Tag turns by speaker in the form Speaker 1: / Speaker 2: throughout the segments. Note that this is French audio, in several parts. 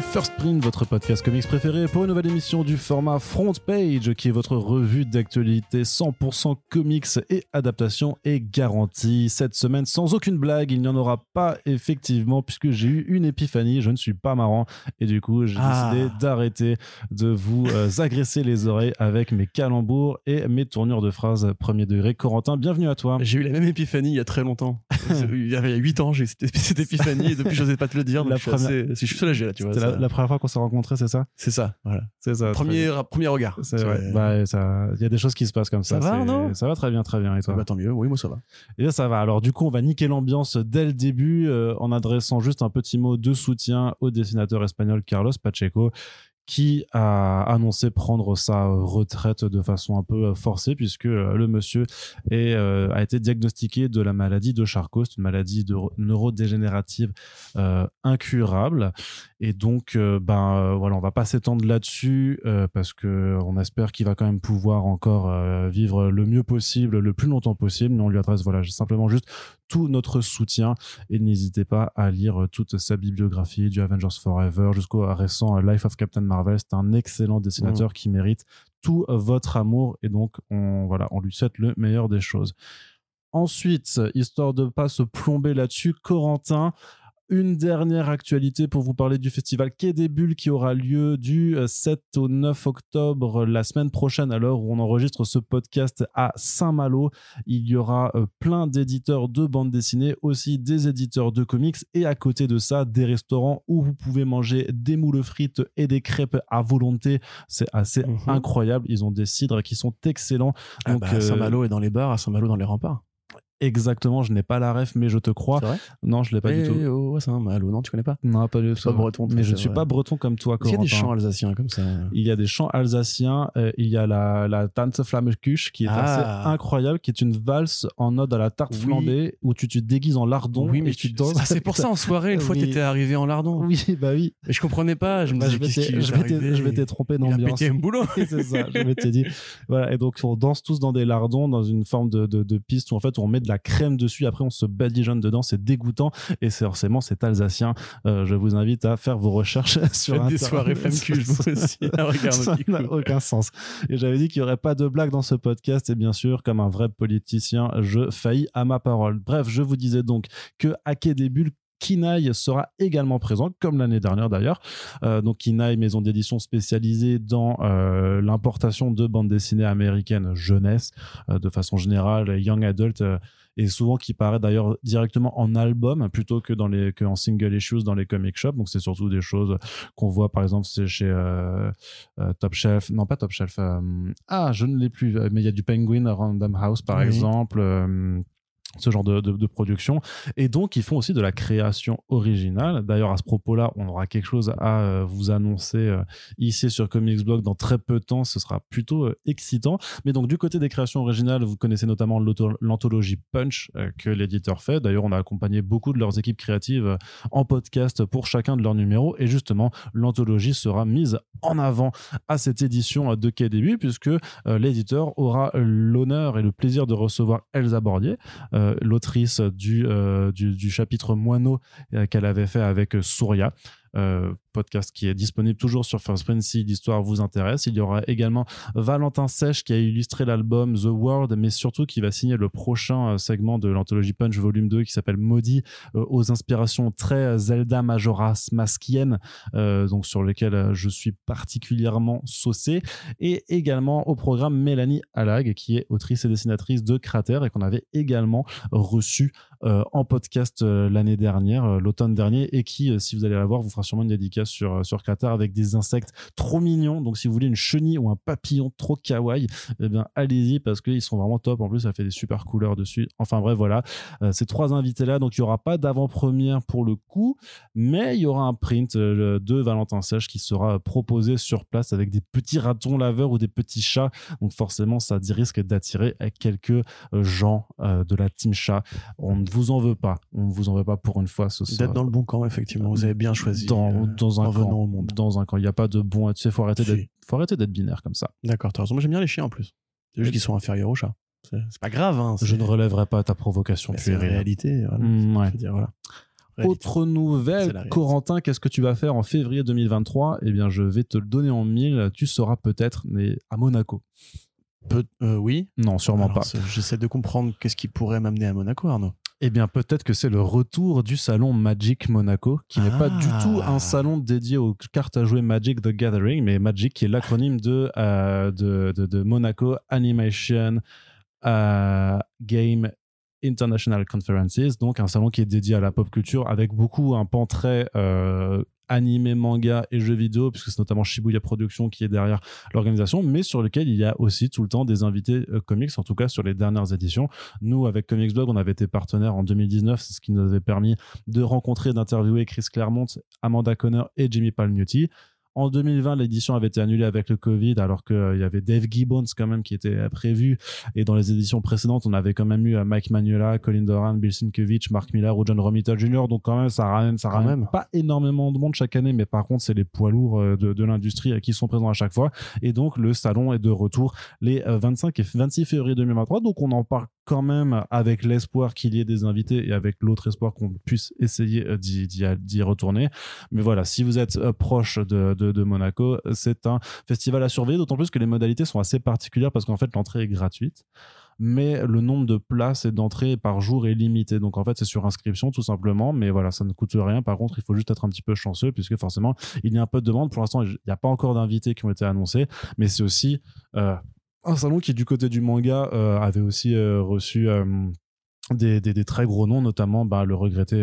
Speaker 1: First Print, votre podcast comics préféré pour une nouvelle émission du format Front Page, qui est votre revue d'actualité 100% comics et adaptation est garantie. Cette semaine, sans aucune blague, il n'y en aura pas effectivement, puisque j'ai eu une épiphanie, je ne suis pas marrant, et du coup j'ai
Speaker 2: Ah.
Speaker 1: décidé d'arrêter de vous euh, agresser les oreilles avec mes calembours et mes tournures de phrases premier degré. Corentin, bienvenue à toi.
Speaker 2: J'ai eu la même épiphanie il y a très longtemps. il y avait 8 ans, j'ai eu cette, épiphanie et depuis je n'osais pas te le dire.
Speaker 1: La
Speaker 2: je, suis
Speaker 1: première-
Speaker 2: assez- je suis soulagé là, tu vois.
Speaker 1: La, première fois qu'on s'est rencontrés, c'est ça?
Speaker 2: C'est ça, voilà.
Speaker 1: C'est ça.
Speaker 2: Premier, premier regard.
Speaker 1: C'est
Speaker 2: C'est-
Speaker 1: vrai. Bah, ça- il y a des choses qui se passent comme ça.
Speaker 2: Ça va, non?
Speaker 1: Ça va très bien, très bien. Et toi?
Speaker 2: Bah, tant mieux, oui, moi ça va.
Speaker 1: Et là, ça va. Alors, du coup, on va niquer l'ambiance dès le début euh, en adressant juste un petit mot de soutien au dessinateur espagnol Carlos Pacheco qui a annoncé prendre sa retraite de façon un peu euh, forcée puisque euh, le monsieur euh, a été diagnostiqué de la maladie de Charcot, c'est une maladie neurodégénérative incurable. Et donc euh, ben voilà on va pas s'étendre là-dessus parce que on espère qu'il va quand même pouvoir encore vivre le mieux possible le plus longtemps possible mais on lui adresse voilà simplement juste tout notre soutien. Et n'hésitez pas à lire euh, toute sa bibliographie du Avengers Forever jusqu'au récent euh, Life of Captain Marvel. C'est un excellent dessinateur qui mérite tout euh, votre amour. Et donc on voilà on lui souhaite le meilleur des choses. Ensuite, histoire de pas se plomber là-dessus, Corentin, une dernière actualité pour vous parler du festival Quai des Bulles qui aura lieu du euh, 7 au 9 octobre la semaine prochaine à l'heure où on enregistre ce podcast à Saint-Malo. Il y aura euh, plein d'éditeurs de bandes dessinées, aussi des éditeurs de comics et à côté de ça, des restaurants où vous pouvez manger des moules frites et des crêpes à volonté. C'est assez
Speaker 2: Mhm.
Speaker 1: incroyable. Ils ont des cidres qui sont excellents.
Speaker 2: Ah
Speaker 1: Donc,
Speaker 2: bah,
Speaker 1: euh,
Speaker 2: Saint-Malo est dans les bars, à Saint-Malo dans les remparts.
Speaker 1: Exactement, je n'ai pas la ref, mais je te crois.
Speaker 2: C'est vrai
Speaker 1: Non, je l'ai pas
Speaker 2: Eh
Speaker 1: du tout.
Speaker 2: oh, Saint-Malo, non, tu connais pas
Speaker 1: Non, pas du
Speaker 2: C'est pas breton,
Speaker 1: Mais je ne
Speaker 2: c'est
Speaker 1: suis
Speaker 2: vrai.
Speaker 1: pas breton comme toi,
Speaker 2: qu'il y a des chants alsaciens comme ça?
Speaker 1: Il y a des chants alsaciens. euh, il y a la, la Tanze Flammekuche qui est
Speaker 2: Ah.
Speaker 1: assez incroyable, qui est une valse en ode à la tarte
Speaker 2: Oui.
Speaker 1: flambée où tu te déguises en lardon
Speaker 2: Oui, mais
Speaker 1: et tu
Speaker 2: tu-
Speaker 1: danses.
Speaker 2: Ah, c'est pour ça en soirée, une fois
Speaker 1: Oui.
Speaker 2: t'étais arrivé en lardon.
Speaker 1: Oui, bah oui.
Speaker 2: Et je comprenais pas, je me
Speaker 1: Bah,
Speaker 2: disais
Speaker 1: je m'étais- trompé
Speaker 2: Il a
Speaker 1: d'ambiance.
Speaker 2: pété un boulot.
Speaker 1: C'est ça, je m'étais dit. Voilà, et donc on danse tous dans des lardons, dans une forme de piste où en fait on met de la crème dessus, après on se badigeonne dedans, c'est dégoûtant et c'est forcément c'est alsacien. Euh, je vous invite à faire vos recherches sur
Speaker 2: Faites des soirées cul, je vous aussi. Ah, regarde,
Speaker 1: ça
Speaker 2: petit
Speaker 1: n'a aucun sens. Et j'avais dit qu'il n'y aurait pas de blague dans ce podcast, et bien sûr, comme un vrai politicien, je faillis à ma parole. Bref, je vous disais donc que Quai des Bulles, Kinaï sera également présent, comme l'année dernière d'ailleurs. Euh, donc Kinaï, maison d'édition spécialisée dans euh, l'importation de bandes dessinées américaines jeunesse, euh, de façon générale, young adult, et souvent qui paraît d'ailleurs directement en album plutôt que dans les que en single issues dans les comic shops. Donc c'est surtout des choses qu'on voit par exemple c'est chez Top Shelf, non pas Top Shelf, euh, ah je ne l'ai plus, mais il y a du Penguin à Random House par
Speaker 2: Oui.
Speaker 1: exemple. Ce genre de, de, production. Et donc ils font aussi de la création originale. D'ailleurs à ce propos là on aura quelque chose à euh, vous annoncer euh, ici sur Comics Blog dans très peu de temps. Ce sera plutôt euh, excitant. Mais donc du côté des créations originales vous connaissez notamment l'anthologie Punch que l'éditeur fait. D'ailleurs on a accompagné beaucoup de leurs équipes créatives en podcast pour chacun de leurs numéros. Et justement l'anthologie sera mise en avant à cette édition de Quai Bulles, puisque l'éditeur aura l'honneur et le plaisir de recevoir Elsa Bordier, euh, l'autrice du, euh, du, du chapitre Moineau euh, qu'elle avait fait avec Souria. Euh, podcast qui est disponible toujours sur First Print si l'histoire vous intéresse. Il y aura également Valentin Sèche qui a illustré l'album The World, mais surtout qui va signer le prochain euh, segment de l'anthologie Punch volume 2 qui s'appelle Maudit, euh, aux inspirations très Zelda Majora's Maskienne, euh, donc sur lesquelles euh, je suis particulièrement saucé. Et également au programme Mélanie Allag, qui est autrice et dessinatrice de Cratère et qu'on avait également reçu euh, en podcast euh, l'année dernière, euh, l'automne dernier, et qui, euh, si vous allez la voir, vous fera sûrement une dédicace sur, euh, sur Cratère avec des insectes trop mignons. Donc, si vous voulez une chenille ou un papillon trop kawaii, eh bien, allez-y parce qu'ils sont vraiment top. En plus, ça fait des super couleurs dessus. Enfin, bref, voilà. Euh, ces trois invités-là, donc il n'y aura pas d'avant-première pour le coup, mais il y aura un print euh, de Valentin Sèche qui sera proposé sur place avec des petits ratons laveurs ou des petits chats. Donc, forcément, ça risque d'attirer quelques gens euh, de la team chat. On ne vous en veut pas. On ne vous en veut pas pour une fois.
Speaker 2: D'être dans le bon camp, effectivement. Vous avez bien choisi.
Speaker 1: dans, dans un camp.
Speaker 2: au monde.
Speaker 1: Dans un camp. Il n'y a pas de bon. Tu sais, faut arrêter d'être, faut arrêter d'être binaire comme ça.
Speaker 2: D'accord, t'as raison. Moi, j'aime bien les chiens en plus. C'est juste qu'ils sont inférieurs aux chats. C'est pas grave. Hein,
Speaker 1: Je ne relèverai pas ta provocation
Speaker 2: mais c'est la réalité. Voilà.
Speaker 1: Ouais.
Speaker 2: Je veux dire, voilà.
Speaker 1: Autre nouvelle, Corentin, qu'est-ce que tu vas faire en février 2023 Eh bien, je vais te le donner en mille. Tu seras peut-être né à Monaco.
Speaker 2: Euh, oui.
Speaker 1: Non, sûrement pas.
Speaker 2: J'essaie de comprendre qu'est-ce qui pourrait m'amener à Monaco, Arnaud.
Speaker 1: Eh bien, peut-être que c'est le retour du salon Magic Monaco, qui n'est pas du tout un ah. salon dédié aux cartes à jouer Magic the Gathering, mais Magic qui est l'acronyme de, euh, de, Monaco Animation euh, Game International Conferences, donc un salon qui est dédié à la pop culture avec beaucoup un pan très euh, animé, manga et jeux vidéo, puisque c'est notamment Shibuya Productions qui est derrière l'organisation, mais sur lequel il y a aussi tout le temps des invités euh, comics, en tout cas sur les dernières éditions. Nous, avec Comics Blog, on avait été partenaires en 2019, c'est ce qui nous avait permis de rencontrer et d'interviewer Chris Claremont, Amanda Conner et Jimmy Palmiotti. En 2020, l'édition avait été annulée avec le Covid, alors qu'il euh, y avait Dave Gibbons quand même qui était euh, prévu. Et dans les éditions précédentes, on avait quand même eu euh, Mike Manuela, Colin Doran, Bill Sienkiewicz, Mark Miller ou John Romita Jr. Donc quand même, ça ramène, ça ramène pas énormément de monde chaque année, mais par contre, c'est les poids lourds de, de l'industrie qui sont présents à chaque fois. Et donc, le salon est de retour les 25 et 26 février 2023. Donc, on en parle quand même avec l'espoir qu'il y ait des invités et avec l'autre espoir qu'on puisse essayer d'y retourner. Mais voilà, si vous êtes proche de de, Monaco. C'est un festival à surveiller, d'autant plus que les modalités sont assez particulières parce qu'en fait, l'entrée est gratuite mais le nombre de places et d'entrées par jour est limité. Donc en fait, c'est sur inscription tout simplement, mais voilà, ça ne coûte rien. Par contre, il faut juste être un petit peu chanceux puisque forcément, il y a un peu de demande. Pour l'instant, il n'y a pas encore d'invités qui ont été annoncés, mais c'est aussi euh, un salon qui, du côté du manga, euh, avait aussi euh, reçu des, très gros noms, notamment bah, le regretté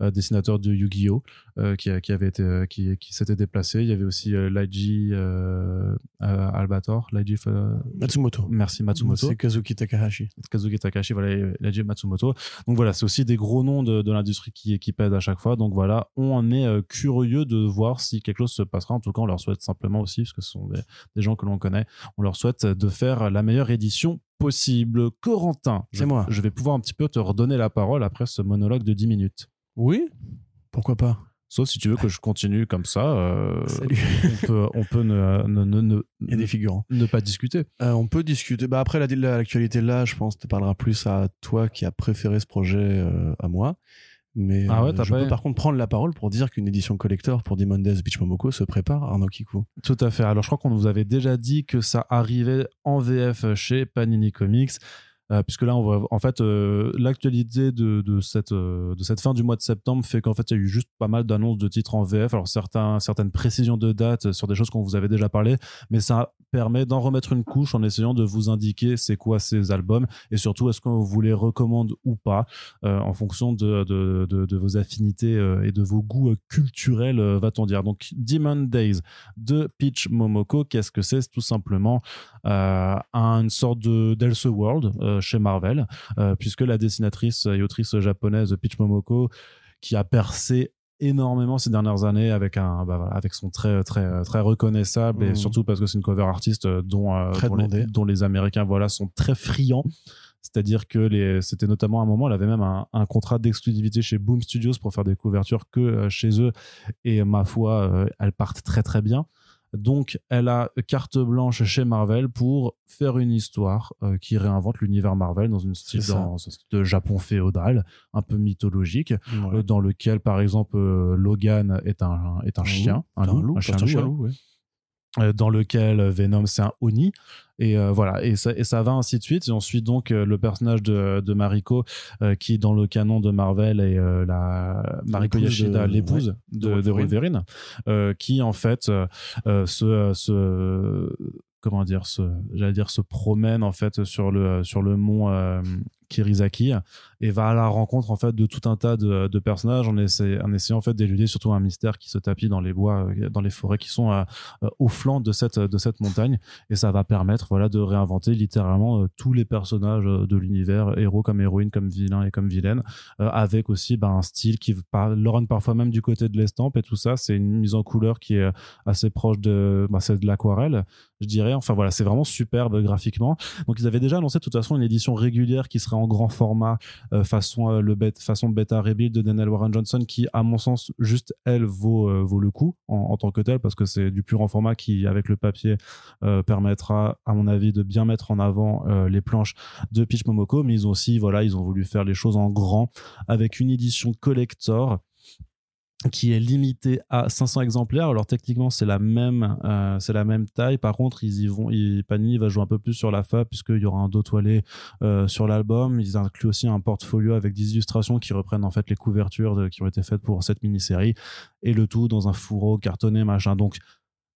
Speaker 1: dessinateur de Yu-Gi-Oh euh, qui, qui, avait été euh, qui, qui s'était déplacé. Il y avait aussi Laiji Albator, Laiji
Speaker 2: Matsumoto.
Speaker 1: Merci Matsumoto.
Speaker 2: C'est Kazuki Takahashi.
Speaker 1: Kazuki Takahashi, voilà Laiji Matsumoto. Donc voilà, c'est aussi des gros noms de, de l'industrie qui, qui pèsent à chaque fois. Donc voilà, on est curieux de voir si quelque chose se passera. En tout cas, on leur souhaite simplement aussi, parce que ce sont des, des gens que l'on connaît, on leur souhaite de faire la meilleure édition possible. Corentin,
Speaker 2: c'est moi.
Speaker 1: Je vais pouvoir un petit peu te redonner la parole après ce monologue de 10 minutes.
Speaker 2: Oui, pourquoi pas?
Speaker 1: Sauf si tu veux que je continue comme ça. Euh. On peut, on peut ne, ne, ne,
Speaker 2: Il y a des figurants.
Speaker 1: ne pas discuter.
Speaker 2: Euh, on peut discuter. Bah après, l'actualité là, je pense, te parlera plus à toi qui a préféré ce projet euh, à moi. Mais
Speaker 1: ah ouais,
Speaker 2: je peux par contre prendre la parole pour dire qu'une édition collector pour Demon Days Beach Momoko se prépare, Arnaud Kikou.
Speaker 1: Tout à fait. Alors je crois qu'on vous avait déjà dit que ça arrivait en VF chez Panini Comics. Euh, puisque là, en fait, euh, l'actualité de, de, cette, euh, de cette fin du mois de septembre fait qu'en fait, il y a eu juste pas mal d'annonces de titres en VF. Alors, certaines précisions de date sur des choses qu'on vous avait déjà parlé, mais ça permet d'en remettre une couche en essayant de vous indiquer c'est quoi ces albums et surtout est-ce qu'on vous les recommande ou pas en fonction de, vos affinités et de vos goûts culturels, va-t-on dire. Donc, Demon Days de Peach Momoko, qu'est-ce que c'est? Tout simplement une sorte de World chez Marvel, euh, puisque la dessinatrice et autrice japonaise Peach Momoko, qui a percé énormément ces dernières années avec un bah avec son très très très reconnaissable et mmh. surtout parce que c'est une cover artiste dont euh, dont, les, américains voilà sont très friands c'est-à-dire que les, c'était notamment à un moment, elle avait même un, un contrat d'exclusivité chez Boom Studios pour faire des couvertures que euh, chez eux. Et ma foi, elles partent très très bien. Donc, elle a carte blanche chez Marvel pour faire une histoire euh, qui réinvente l'univers Marvel dans une style, de Japon féodal, un peu mythologique, euh, dans lequel, par exemple, euh, Logan est un, est un, chien, un, loup, un, chien loup, dans lequel Venom c'est un Oni. Et euh, voilà. Et ça, et ça va ainsi de suite. Et ensuite donc euh, le personnage de, de Mariko euh, qui dans le canon de Marvel est la Mariko Yashida l'épouse de, de, Wolverine. Qui en fait se, se comment dire se j'allais dire se promène en fait sur le sur le mont Kirizaki et va à la rencontre en fait de tout un tas de, personnages en, en essayant en fait d'éluder surtout un mystère qui se tapit dans les bois, euh, dans les forêts qui sont euh, euh, au flanc de cette de cette montagne et ça va permettre voilà de réinventer littéralement tous les personnages de l'univers, héros comme héroïne, comme vilain et comme vilaine, avec aussi bah, un style qui leur parfois même du côté de l'estampe et tout ça. C'est une mise en couleur qui est assez proche de bah, c'est de l'aquarelle, je dirais. Enfin voilà, c'est vraiment superbe graphiquement. Donc ils avaient déjà annoncé de toute façon une édition régulière qui sera en grand format euh, façon euh, le bet- façon beta rebuild de Daniel Warren Johnson qui à mon sens juste elle vaut euh, vaut le coup en, en tant que telle parce que c'est du plus grand format qui avec le papier permettra à mon avis de bien mettre en avant les planches de Pitch Momoko mais ils ont aussi voilà ils ont voulu faire les choses en grand avec une édition collector qui est limitée à 500 exemplaires. Alors techniquement, c'est la même, euh, c'est la même taille. Par contre, ils y vont, ils, Panini va jouer un peu plus sur la fab puisqu'il y aura un dos toilé euh, sur l'album. Ils incluent aussi un portfolio avec des illustrations qui reprennent en fait les couvertures qui ont été faites pour cette mini-série et le tout dans un fourreau cartonné machin. Donc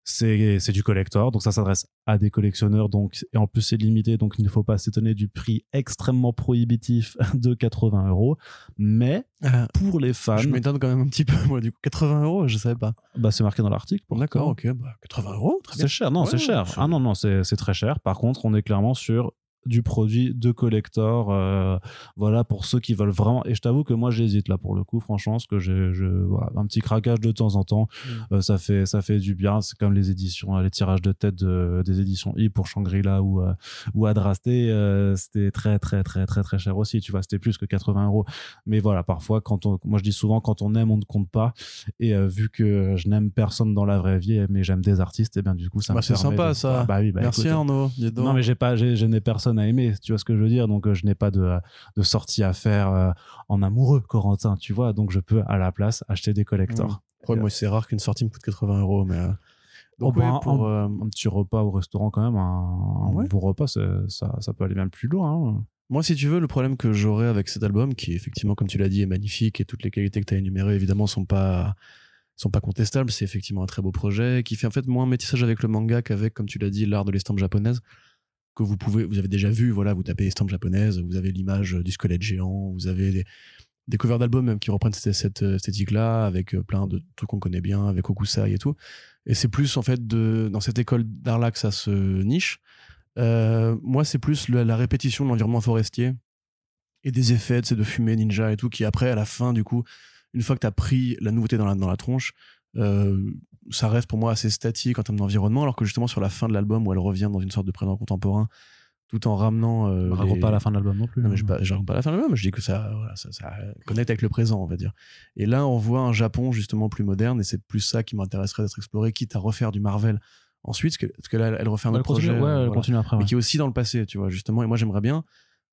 Speaker 1: c'est du collector, donc ça s'adresse à des collectionneurs, donc et en plus c'est limité, donc il ne faut pas s'étonner du prix extrêmement prohibitif de 80 euros. Mais
Speaker 2: Ah,
Speaker 1: pour les fans,
Speaker 2: je m'étonne quand même un petit peu, moi, du coup. 80 euros, je savais pas.
Speaker 1: bah, c'est marqué dans l'article.
Speaker 2: D'accord, ok. Bah, 80 euros, très bien.
Speaker 1: C'est cher, non,
Speaker 2: Ouais,
Speaker 1: c'est cher. Ah non, non, c'est très cher. Par contre, on est clairement sur du produit de collector euh, voilà pour ceux qui veulent vraiment et je t'avoue que moi j'hésite là pour le coup franchement parce que j'ai je, voilà, un petit craquage de temps en temps
Speaker 2: Mm.
Speaker 1: euh, ça fait ça fait du bien c'est comme les éditions euh, les tirages de tête de- des éditions I pour Shangri-La ou euh, ou Adrasté c'était très très très très très cher aussi tu vois c'était plus que 80 euros mais voilà parfois quand on moi je dis souvent quand on aime on ne compte pas et vu que je n'aime personne dans la vraie vie mais j'aime des artistes et bien du coup ça
Speaker 2: Bah,
Speaker 1: me
Speaker 2: c'est sympa,
Speaker 1: de-
Speaker 2: ça.
Speaker 1: bah oui bah
Speaker 2: Merci
Speaker 1: écoute,
Speaker 2: Arnaud.
Speaker 1: non mais j'ai pas j'ai- je n'ai personne à aimer tu vois ce que je veux dire? Donc euh, je n'ai pas de de sortie à faire euh, en amoureux Corentin tu vois? Donc je peux à la place acheter des collectors
Speaker 2: Ouais, moi, c'est rare qu'une sortie me coûte 80 euros, mais. euh, Donc,
Speaker 1: Oh, bah,
Speaker 2: ouais, pour, euh,
Speaker 1: un petit repas au restaurant quand même un, bon repas ça peut aller même plus loin hein.
Speaker 2: Moi, si tu veux, le problème que j'aurais avec cet album, qui effectivement, comme tu l'as dit, est magnifique et toutes les qualités que tu as énumérées, évidemment, sont pas sont pas contestables. C'est effectivement un très beau projet qui fait en fait moins métissage avec le manga qu'avec, comme tu l'as dit, l'art de l'estampe japonaise que vous pouvez, vous avez déjà vu. Voilà, vous tapez estampe japonaise, vous avez l'image du squelette géant, vous avez des, des covers d'albums même qui reprennent cette, esthétique-là avec euh, plein de trucs qu'on connaît bien, avec Okusai et tout. Et c'est plus en fait de dans cette école d'art-là que ça se niche. Euh, moi, c'est plus la répétition de l'environnement forestier et des effets de, de fumée ninja et tout, qui après, à la fin, du coup, une fois que tu as pris la nouveauté dans la, dans la tronche, euh, ça reste pour moi assez statique en termes d'environnement, alors que justement sur la fin de l'album où elle revient dans une sorte de présent contemporain, tout en ramenant. Euh,
Speaker 1: On raconte
Speaker 2: les-
Speaker 1: pas à la fin de l'album non plus
Speaker 2: non, mais
Speaker 1: hein.
Speaker 2: je je raconte pas la fin de l'album, je dis que ça, voilà, ça, ça connecte avec le présent, on va dire. Et là, on voit un Japon justement plus moderne, et c'est plus ça qui m'intéresserait d'être exploré, quitte à refaire du Marvel ensuite, parce que, parce que là, elle refait un
Speaker 1: Elle
Speaker 2: autre
Speaker 1: continue,
Speaker 2: projet.
Speaker 1: ouais, elle
Speaker 2: voilà
Speaker 1: continue après
Speaker 2: mais
Speaker 1: ouais.
Speaker 2: qui est aussi dans le passé, tu vois, justement. Et moi, j'aimerais bien,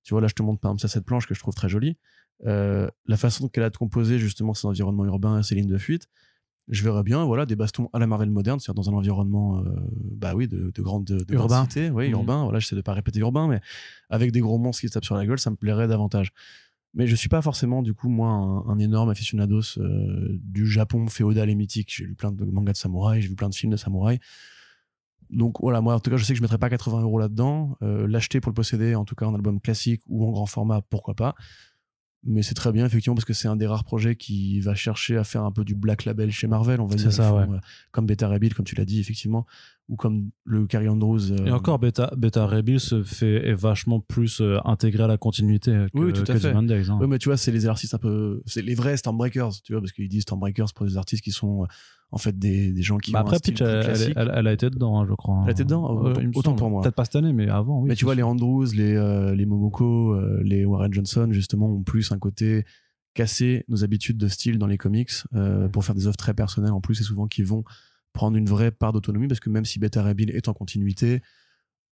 Speaker 2: tu vois, là, je te montre par exemple ça, cette planche que je trouve très jolie. Euh, la façon qu'elle a de composer justement ces environnements urbains, ces lignes de fuite, je verrais bien, voilà, des bastons à la Marvel moderne, c'est-à-dire dans un environnement, euh, bah oui, de, de grande, de,
Speaker 1: Urbain.
Speaker 2: cité, oui,
Speaker 1: Mhm.
Speaker 2: urbain. Voilà, j'essaie de pas répéter urbain, mais avec des gros monstres qui se tapent sur la gueule, ça me plairait davantage. Mais je suis pas forcément, du coup, moi, un, un énorme aficionados euh, du Japon féodal et mythique. J'ai lu plein de mangas de samouraï, j'ai vu plein de films de samouraï. Donc voilà, moi en tout cas, je sais que je mettrais pas 80 euros là-dedans. Euh, L'acheter pour le posséder, en tout cas en album classique ou en grand format, pourquoi pas. Mais c'est très bien, effectivement, parce que c'est un des rares projets qui va chercher à faire un peu du black label chez Marvel, on va
Speaker 1: C'est
Speaker 2: dire.
Speaker 1: ça, ouais.
Speaker 2: euh, comme Beta Bill, comme tu l'as dit, effectivement, ou comme le Carrie Andrews. euh,
Speaker 1: et encore Beta Beta se fait est vachement plus euh, intégré à la continuité que,
Speaker 2: Oui, tout à
Speaker 1: que
Speaker 2: fait.
Speaker 1: Days, hein.
Speaker 2: Ouais, mais tu vois, c'est les artistes un peu. C'est les vrais Stormbreakers, tu vois, parce qu'ils disent Stormbreakers pour des artistes qui sont euh, en fait des, des gens qui
Speaker 1: Bah
Speaker 2: ont un
Speaker 1: après
Speaker 2: style
Speaker 1: Pitch elle, elle- elle a été dedans hein, je crois
Speaker 2: Elle a été dedans Autant- pour moi.
Speaker 1: peut-être pas cette année mais avant oui
Speaker 2: mais tu vois, les. Andrews, les, euh, les Momoko, euh, les Warren Johnson, justement, ont plus un côté casser nos habitudes de style dans les comics euh, pour faire des œuvres très personnelles en plus et souvent qui vont prendre une vraie part d'autonomie parce que même si Beta Ray Bill est en continuité,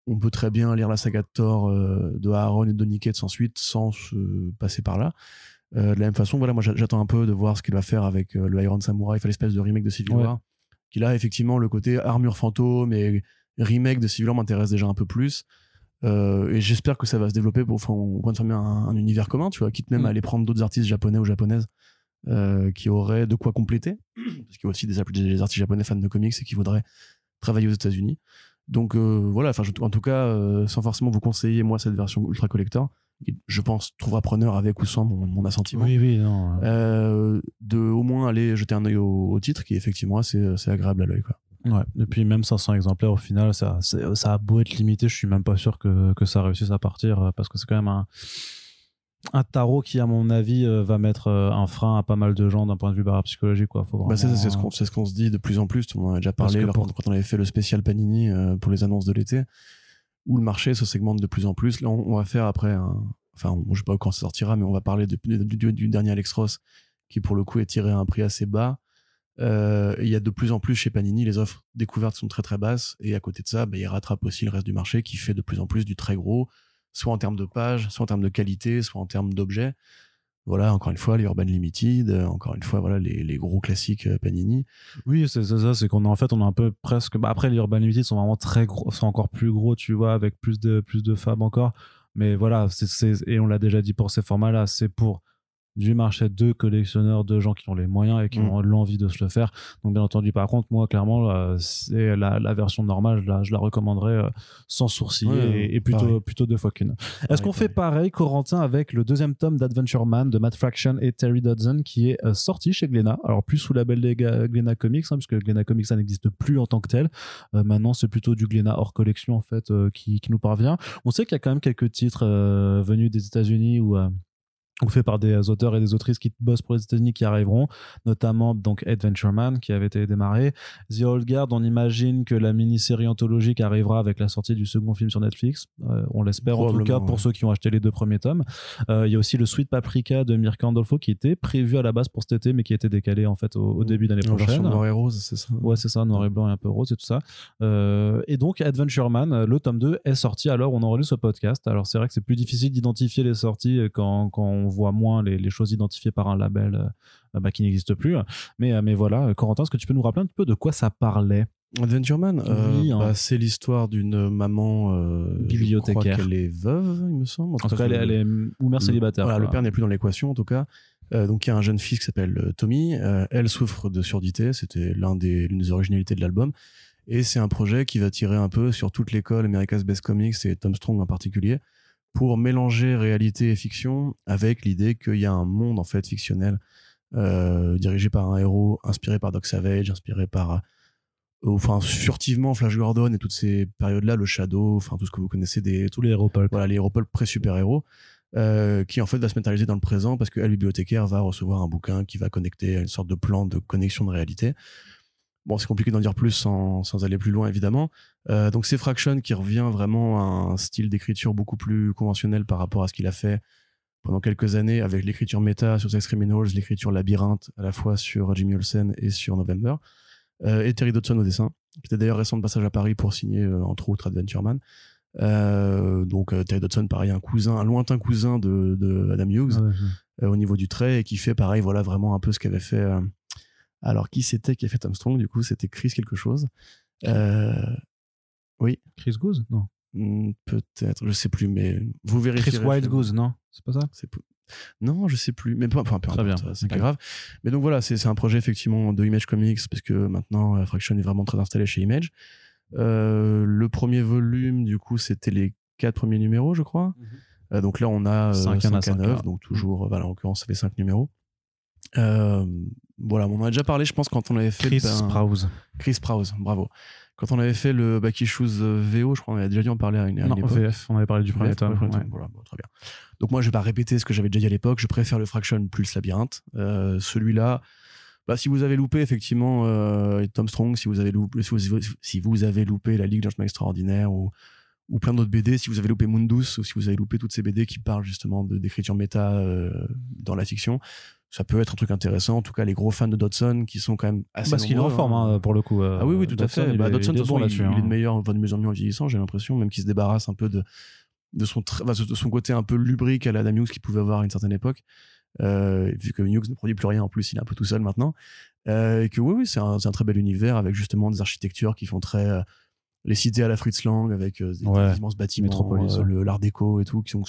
Speaker 2: on peut très bien lire la saga de Thor de Aaron et de Donny Cates ensuite sans se passer par là. Euh, de la même façon, voilà, moi j'a- j'attends un peu de voir ce qu'il va faire avec euh, le Iron Samurai, enfin, l'espèce de remake de Civil
Speaker 1: Ouais.
Speaker 2: War, qui là effectivement le côté armure fantôme et remake de Civil War m'intéresse déjà un peu plus. Euh, et j'espère que ça va se développer pour de former un, un univers commun, tu vois, quitte même
Speaker 1: Mm.
Speaker 2: à aller prendre d'autres artistes japonais ou japonaises qui auraient de quoi compléter, parce qu'il y a aussi des, des artistes japonais fans de comics et qui voudraient travailler aux États-Unis. Donc voilà, enfin en tout cas, sans forcément vous conseiller moi cette version ultra collector, je pense trouvera preneur avec ou sans mon, mon assentiment.
Speaker 1: oui oui non
Speaker 2: Euh, de au moins aller jeter un œil au, au titre qui effectivement assez agréable à l'œil.
Speaker 1: Ouais. Et puis même 500 exemplaires au final, ça, c'est- ça a beau être limité, je suis même pas sûr que, que ça réussisse à partir euh, parce que c'est quand même un, un tarot qui, à mon avis, euh, va mettre euh, un frein à pas mal de gens d'un point de vue barre psychologique. Quoi. Faut
Speaker 2: Bah, c'est c'est ce qu'on c'est ce se dit de plus en plus. On en a déjà parlé
Speaker 1: que
Speaker 2: lors-
Speaker 1: pour-
Speaker 2: quand, on avait fait le spécial Panini euh, pour les annonces de l'été, où le marché se segmente de plus en plus. Là, on, on va faire après un. enfin, je sais pas quand ça sortira, mais on va parler du, du, dernier Alex Ross, qui pour le coup est tiré à un prix assez bas. Euh, il y a de plus en plus chez Panini, les offres découvertes sont très très basses, et à côté de ça, bah, il rattrape aussi le reste du marché qui fait de plus en plus du très gros, soit en termes de pages, soit en termes de qualité, soit en termes d'objets. Voilà, encore une fois, les Urban Limited, euh, encore une fois, voilà, les, les gros classiques euh, Panini.
Speaker 1: Oui, c'est ça, c'est qu'on a en fait, on a un peu presque. Bah, après, les Urban Limited sont vraiment très gros, sont encore plus gros, tu vois, avec plus de, plus de fab encore. Mais voilà, et on l'a déjà dit pour ces formats-là, c'est pour du marché de collectionneurs, de gens qui ont les moyens et qui mm. ont l'envie de se le faire. Donc, bien entendu, par contre, moi, clairement, euh, c'est la, la, version normale, là, je la recommanderais euh, sans sourciller et, plutôt, plutôt deux fois qu'une. Est-ce qu'on fait pareil, Corentin, avec le deuxième tome d'Adventure Man de Matt Fraction et Terry Dodson qui est euh, sorti chez Glénat Alors, plus sous la belle des Glénat Comics, hein, puisque Glénat Comics, ça n'existe plus en tant que tel. maintenant, c'est plutôt du Glénat hors collection, en fait, qui, qui, nous parvient. On sait qu'il y a quand même quelques titres venus des États-Unis ou ou fait par des auteurs et des autrices qui bossent pour les États-Unis qui arriveront, notamment donc Adventure Man qui avait été démarré, The Old Guard, on imagine que la mini-série anthologique arrivera avec la sortie du second film sur Netflix, euh, on l'espère en tout cas pour ceux qui ont acheté les deux premiers tomes. Euh, il y a aussi le Sweet Paprika de Mirka Andolfo qui était prévu à la base pour cet été mais qui a été décalé en fait au, début d'année prochaine.
Speaker 2: Noir et rose, c'est ça.
Speaker 1: Ouais, c'est ça, noir et blanc et un peu rose et tout ça. Euh, et donc Adventure Man, le tome 2 est sorti alors on enregistre ce podcast. Alors c'est vrai que c'est plus difficile d'identifier les sorties quand, quand on voit moins les, choses identifiées par un label euh, bah, qui n'existe plus. Mais, euh, mais voilà, Corentin, est-ce que tu peux nous rappeler un petit peu de quoi ça parlait?
Speaker 2: Adventure Man, euh, hein. bah, c'est l'histoire d'une maman bibliothécaire. qu'elle est veuve, il me semble.
Speaker 1: En, tout cas, elle, est, ou mère célibataire.
Speaker 2: le père n'est plus dans l'équation, en tout cas. donc il y a un jeune fils qui s'appelle Tommy. elle souffre de surdité. C'était l'un des l'une des originalités de l'album. Et c'est un projet qui va tirer un peu sur toute l'école America's Best Comics et Tom Strong en particulier pour mélanger réalité et fiction avec l'idée qu'il y a un monde en fait fictionnel euh, dirigé par un héros inspiré par Doc Savage, inspiré par euh, enfin furtivement Flash Gordon et toutes ces périodes-là, le Shadow, enfin tout ce que vous connaissez des
Speaker 1: tous les héros pulp.
Speaker 2: voilà les héros pulp pré super héros. Euh, qui en fait va se matérialiser dans le présent parce que la bibliothécaire va recevoir un bouquin qui va connecter à une sorte de plan de connexion de réalité. Bon, c'est compliqué d'en dire plus sans, sans, aller plus loin, évidemment. Euh, donc, c'est Fraction qui revient vraiment à un style d'écriture beaucoup plus conventionnel par rapport à ce qu'il a fait pendant quelques années avec l'écriture méta sur Sex Criminals, l'écriture labyrinthe à la fois sur Jimmy Olsen et sur November. Euh, et Terry Dodson au dessin, qui était d'ailleurs récent de passage à Paris pour signer, euh, entre autres, Adventure Man. Donc Terry Dodson, pareil, un cousin, un lointain cousin de, de Adam Hughes au niveau du trait et qui fait pareil, voilà vraiment un peu ce qu'avait fait alors, qui c'était qui a fait Armstrong Du coup, c'était Chris quelque chose. Euh, oui.
Speaker 1: Chris Goose? Non.
Speaker 2: Hmm, peut-être, je sais plus, mais vous vérifiez.
Speaker 1: Chris Wild Goose, non? C'est pas ça?
Speaker 2: Non, je sais plus. Mais peu, peu,
Speaker 1: Très bien.
Speaker 2: C'est pas grave. Mais donc voilà, c'est un projet effectivement de Image Comics parce que maintenant euh, Fraction est vraiment très installé chez Image. Euh, le premier volume, du coup, c'était les quatre premiers numéros, je crois. Mhm. donc là, on a 5 à 9, donc toujours, voilà, en l'occurrence, ça fait 5 numéros. Euh, voilà, on en a déjà parlé, je pense, quand on avait fait.
Speaker 1: Chris Sprouse.
Speaker 2: Chris Sprouse, bravo. Quand on avait fait le Backy Shoes euh, VO, je crois qu'on avait déjà dû en parler à une, à
Speaker 1: non, VF, on avait parlé du premier tome.
Speaker 2: Voilà, très bien. Donc moi, je vais pas répéter ce que j'avais déjà dit à l'époque. Je préfère le Fraction plus le Labyrinthe. Euh, Celui-là, bah, si vous avez loupé effectivement euh, Tom Strong, si vous avez loupé, si vous, avez loupé la Ligue Gentleman Extraordinaire ou, ou plein d'autres BD, si vous avez loupé Mundus ou si vous avez loupé toutes ces BD qui parlent justement d'écriture méta euh, dans la fiction, ça peut être un truc intéressant. En tout cas, les gros fans de Dodson qui sont quand même assez.
Speaker 1: Parce qu'il est en forme, hein, pour le coup.
Speaker 2: Ah oui, oui, tout à fait. Bah, Dodson, il, est, bon il, il, est de hein. meilleur, de mieux en mieux en vieillissant, j'ai l'impression, même qu'il se débarrasse un peu de, de, son, de son côté un peu lubrique à la Adam Hughes qu'il pouvait avoir à une certaine époque. Euh, vu que Hughes ne produit plus rien en plus, il est un peu tout seul maintenant. Euh, et que oui, oui, c'est un, un, très bel univers avec justement des architectures qui font très. Euh, les cités à la Fritz Lang avec des, des, immenses bâtiments, l'art déco et tout, qui sont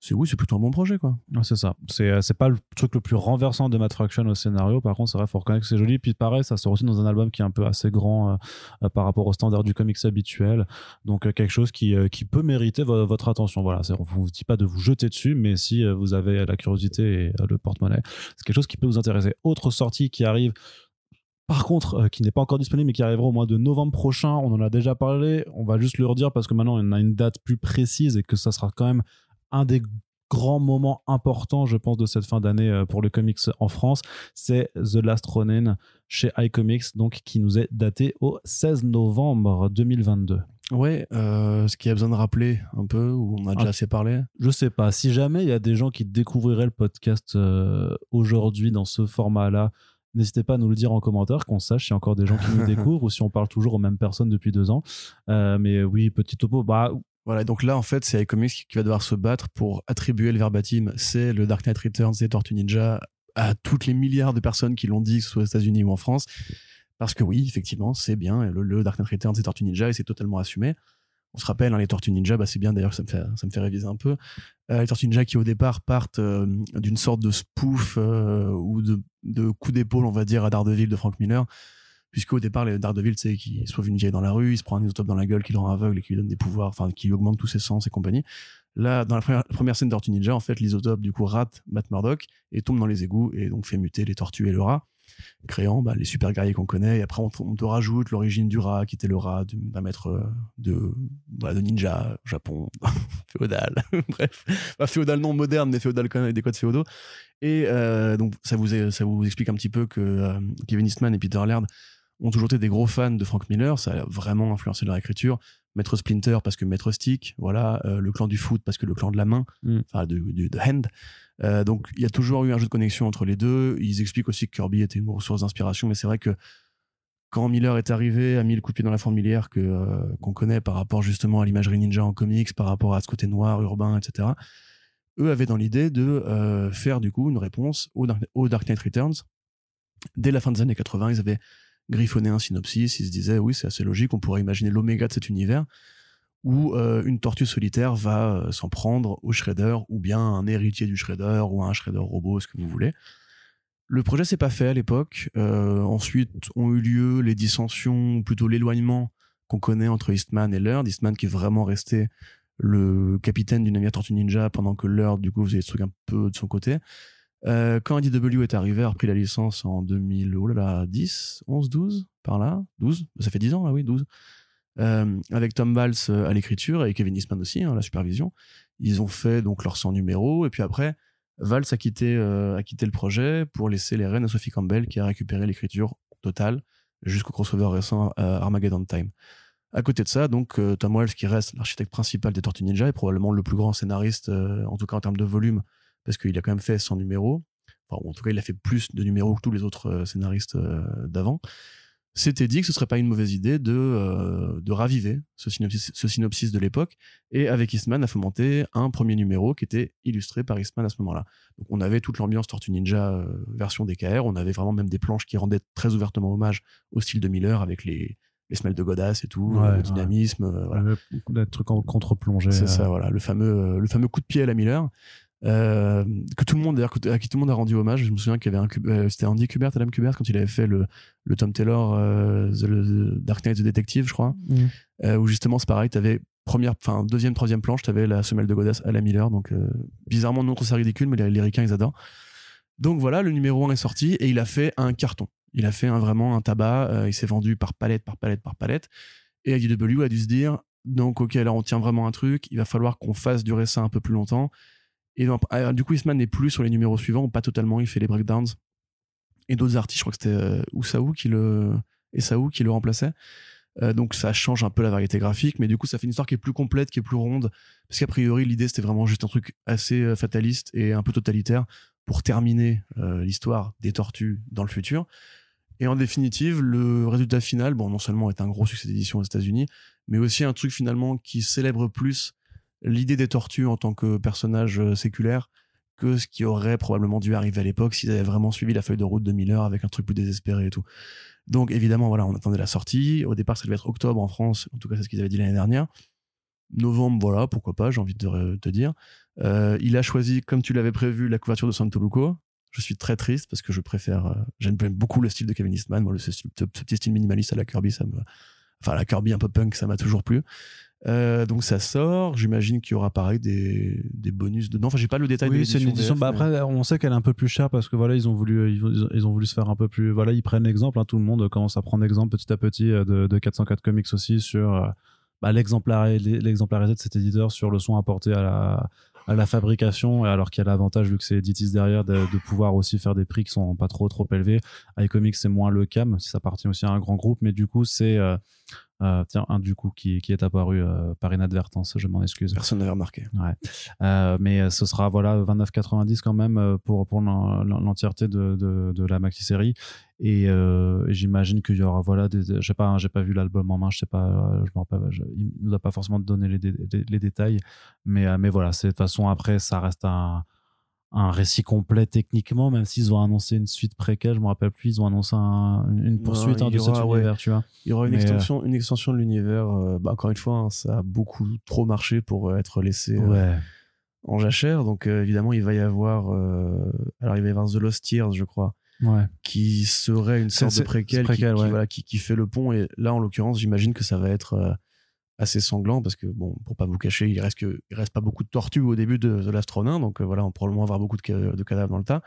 Speaker 2: c'est oui, c'est plutôt un bon projet quoi.
Speaker 1: c'est ça. C'est euh, c'est pas le truc le plus renversant de Matt Fraction au scénario. Par contre, c'est vrai, faut reconnaître que c'est joli. Puis pareil, ça sort aussi dans un album qui est un peu assez grand euh, euh, par rapport au standard du comics habituel. Donc quelque chose qui qui peut mériter votre attention. Voilà, on vous dit pas de vous jeter dessus, mais si vous avez la curiosité et le porte-monnaie, c'est quelque chose qui peut vous intéresser. Autre sortie qui arrive. Par contre, qui n'est pas encore disponible, mais qui arrivera au mois de novembre prochain, on en a déjà parlé. On va juste le redire parce que maintenant on a une date plus précise et que ça sera quand même un des grands moments importants, je pense, de cette fin d'année euh, pour le comics en France, c'est The Last Ronin chez iComics, donc qui nous est daté au 16 novembre 2022.
Speaker 2: Ouais, euh, ce qu'il y a besoin de rappeler un peu, ou on a déjà
Speaker 1: Ah.
Speaker 2: assez parlé?
Speaker 1: Je sais pas. Si jamais il y a des gens qui découvriraient le podcast euh, aujourd'hui dans ce format-là, n'hésitez pas à nous le dire en commentaire, qu'on sache s'il y a encore des gens qui nous découvrent ou si on parle toujours aux mêmes personnes depuis deux ans. Euh, mais oui, petit topo. Bah,
Speaker 2: Voilà, donc là, en fait, c'est iComics qui va devoir se battre pour attribuer le verbatim. C'est le Dark Knight Returns des Tortues Ninja à toutes les milliards de personnes qui l'ont dit, que ce soit aux États-Unis ou en France. Parce que oui, effectivement, c'est bien. Le, le Dark Knight Returns des Tortues Ninja et c'est totalement assumé. On se rappelle, hein, les Tortues Ninja, bah, c'est bien d'ailleurs, ça me fait, ça me fait réviser un peu. Euh, les Tortues Ninja qui au départ partent euh, d'une sorte de spoof euh, ou de, de coup d'épaule, on va dire, à Daredevil de Frank Miller. Puisqu'au départ, les Daredevil, c'est qui sauve une vieille dans la rue, il se prend un isotope dans la gueule qui le rend aveugle et qui lui donne des pouvoirs, enfin, qui lui augmente tous ses sens et compagnie. Là, dans la première, première scène de Tortue Ninja, en fait, l'isotope, du coup, rate Matt Murdock et tombe dans les égouts et donc fait muter les tortues et le rat, créant bah, les super guerriers qu'on connaît. Et après, on, te- rajoute l'origine du rat, qui était le rat du- d'un maître euh, de, bah, de ninja, Japon, féodal. Bref, Bah, féodal non moderne, mais féodal quand même avec des codes féodaux. Et euh, donc, ça vous, ça vous explique un petit peu que euh, Kevin Eastman et Peter Laird ont toujours été des gros fans de Frank Miller. Ça a vraiment influencé leur écriture. Maître Splinter parce que Maître Stick, voilà, euh, le clan du foot parce que le clan de la main,
Speaker 1: Mm.
Speaker 2: enfin de, de, de hand. Euh, donc il y a toujours eu un jeu de connexion entre les deux. Ils expliquent aussi que Kirby était une source d'inspiration, mais c'est vrai que quand Miller est arrivé, a mis le coup de pied dans la fourmilière que euh, qu'on connaît par rapport justement à l'imagerie ninja en comics, par rapport à ce côté noir, urbain, etc. Eux avaient dans l'idée de faire du coup une réponse au Dark, au Dark Knight Returns. Dès la fin des années 80, ils avaient griffonné un synopsis. Ils se disaient oui, c'est assez logique, on pourrait imaginer l'oméga de cet univers où euh, une tortue solitaire va euh, s'en prendre au Shredder ou bien un héritier du Shredder ou un Shredder robot, ce que vous voulez. Le projet s'est pas fait à l'époque. Euh, ensuite ont eu lieu les dissensions, plutôt l'éloignement qu'on connaît entre Eastman et Laird. Eastman qui est vraiment resté le capitaine du navire Tortue Ninja pendant que Laird du coup faisait des trucs un peu de son côté. Euh, quand IDW est arrivé, a repris la licence en 2000, oh là là, 10, 11, 12, par là, 12, ça fait 10 ans là, oui, 12. Euh, avec Tom Valls euh, à l'écriture et Kevin Eastman aussi, hein, la supervision. Ils ont fait donc leur 100 numéros et puis après, Valls a quitté, a quitté le projet pour laisser les rênes à Sophie Campbell qui a récupéré l'écriture totale jusqu'au crossover récent Armageddon Time. À côté de ça, donc Tom Wells qui reste l'architecte principal des Tortues Ninja est probablement le plus grand scénariste, en tout cas en termes de volume, parce qu'il a quand même fait 100 numéros. Enfin, en tout cas, il a fait plus de numéros que tous les autres euh, scénaristes euh, d'avant. S'était dit que ce serait pas une mauvaise idée de, euh, de raviver ce synopsis, ce synopsis de l'époque et avec Eastman a fomenté un premier numéro qui était illustré par Eastman à ce moment-là. Donc on avait toute l'ambiance Tortue Ninja euh, version DKR, on avait vraiment même des planches qui rendaient très ouvertement hommage au style de Miller avec les, les semelles de Godas et tout,
Speaker 1: Ouais,
Speaker 2: le
Speaker 1: ouais.
Speaker 2: dynamisme, euh, voilà.
Speaker 1: Des trucs en contre-plongée.
Speaker 2: C'est ça, voilà, le fameux, le fameux coup de pied à la Miller. Euh, que tout le monde d'ailleurs à qui tout le monde a rendu hommage. Je me souviens qu'il y avait un euh, c'était Andy Kubert Adam Kubert quand il avait fait le, le Tom Taylor euh, the, the Dark Knight the Detective je crois.
Speaker 1: Mm.
Speaker 2: euh, où justement c'est pareil t'avais première enfin deuxième troisième planche t'avais la semelle de Godas à la Miller. Donc bizarrement non c'est ridicule mais les, les ricains ils adorent. Donc voilà le numéro 1 est sorti et il a fait un carton. Il a fait un, vraiment un tabac il s'est vendu par palette par palette par palette. Et IDW a dû se dire donc ok alors on tient vraiment un truc il va falloir qu'on fasse durer ça un peu plus longtemps et euh, du coup Eastman n'est plus sur les numéros suivants ou pas totalement il fait les breakdowns. Et d'autres artistes je crois que c'était euh, Oussaou qui le qui le remplaçait. Euh, donc ça change un peu la variété graphique, mais du coup ça fait une histoire qui est plus complète, qui est plus ronde, parce qu'a priori l'idée c'était vraiment juste un truc assez fataliste et un peu totalitaire pour terminer l'histoire des tortues dans le futur. Et en définitive, le résultat final, bon, non seulement est un gros succès d'édition aux États-Unis, mais aussi un truc finalement qui célèbre plus l'idée des tortues en tant que personnage euh, séculaire que ce qui aurait probablement dû arriver à l'époque s'ils avaient vraiment suivi la feuille de route de Miller avec un truc plus désespéré et tout. Donc évidemment, voilà, on attendait la sortie. Au départ, ça devait être octobre en France. En tout cas, c'est ce qu'ils avaient dit l'année dernière. Novembre, voilà, pourquoi pas, j'ai envie de te- dire. Euh, il a choisi, comme tu l'avais prévu, la couverture de Santoluco. Je suis très triste parce que je préfère, euh, j'aime beaucoup le style de Kevin Eastman. Le, ce, petit style minimaliste à la Kirby, ça me, enfin, la Kirby un peu punk, ça m'a toujours plu. Euh, donc ça sort. J'imagine qu'il y aura pareil des, des bonus dedans. Enfin, j'ai pas le détail de
Speaker 1: Oui, c'est une édition.
Speaker 2: VF,
Speaker 1: Bah,
Speaker 2: mais-
Speaker 1: après, on sait qu'elle est un peu plus chère parce que voilà, ils ont voulu, ils ont, ils ont voulu se faire un peu plus. Voilà, ils prennent l'exemple. hein, tout le monde commence à prendre exemple petit à petit euh, de, de 404 Comics aussi sur euh, bah, l'exemplari- l'exemplarité de cet éditeur sur le son apporté à la, à la fabrication. Alors qu'il y a l'avantage, vu que c'est Editis derrière, de, de pouvoir aussi faire des prix qui sont pas trop trop élevés. iComics, c'est moins le si ça appartient aussi à un grand groupe. Mais du coup, c'est euh, Euh, tiens, un du coup qui, qui est apparu euh, par inadvertance, je m'en excuse.
Speaker 2: Personne n'avait remarqué.
Speaker 1: Ouais. Euh, mais ce sera voilà 29,90 quand même pour pour l'en- l'en- l'entièreté de, de, de la maxi série. Et j'imagine qu'il y aura voilà des, sais pas, hein, j'ai pas vu l'album en main, je sais pas, je me rappelle, je- il nous a pas forcément donné les, dé- les, détails, mais mais voilà, c'est de toute façon après ça reste un un récit complet techniquement, même s'ils ont annoncé une suite préquelle, je me rappelle plus, ils ont annoncé un- une poursuite
Speaker 2: Non,
Speaker 1: hein, de cet
Speaker 2: aura, ouais.
Speaker 1: univers, tu vois.
Speaker 2: Il y aura une
Speaker 1: Mais,
Speaker 2: extension, une extension de l'univers. euh, bah, encore une fois, hein, ça a beaucoup trop marché pour euh, être laissé euh, en jachère. Donc euh, évidemment, il va y avoir, euh, alors il va y avoir The Lost Tears, je crois,
Speaker 1: Ouais.
Speaker 2: qui serait une sorte de préquel, qui, voilà, qui, qui fait le pont. Et là, en l'occurrence, j'imagine que ça va être euh, assez sanglant parce que bon, pour pas vous cacher, il reste que, il reste pas beaucoup de tortues au début de The Last Ronin, donc euh, voilà, on va probablement avoir beaucoup de, ca- de cadavres dans le tas.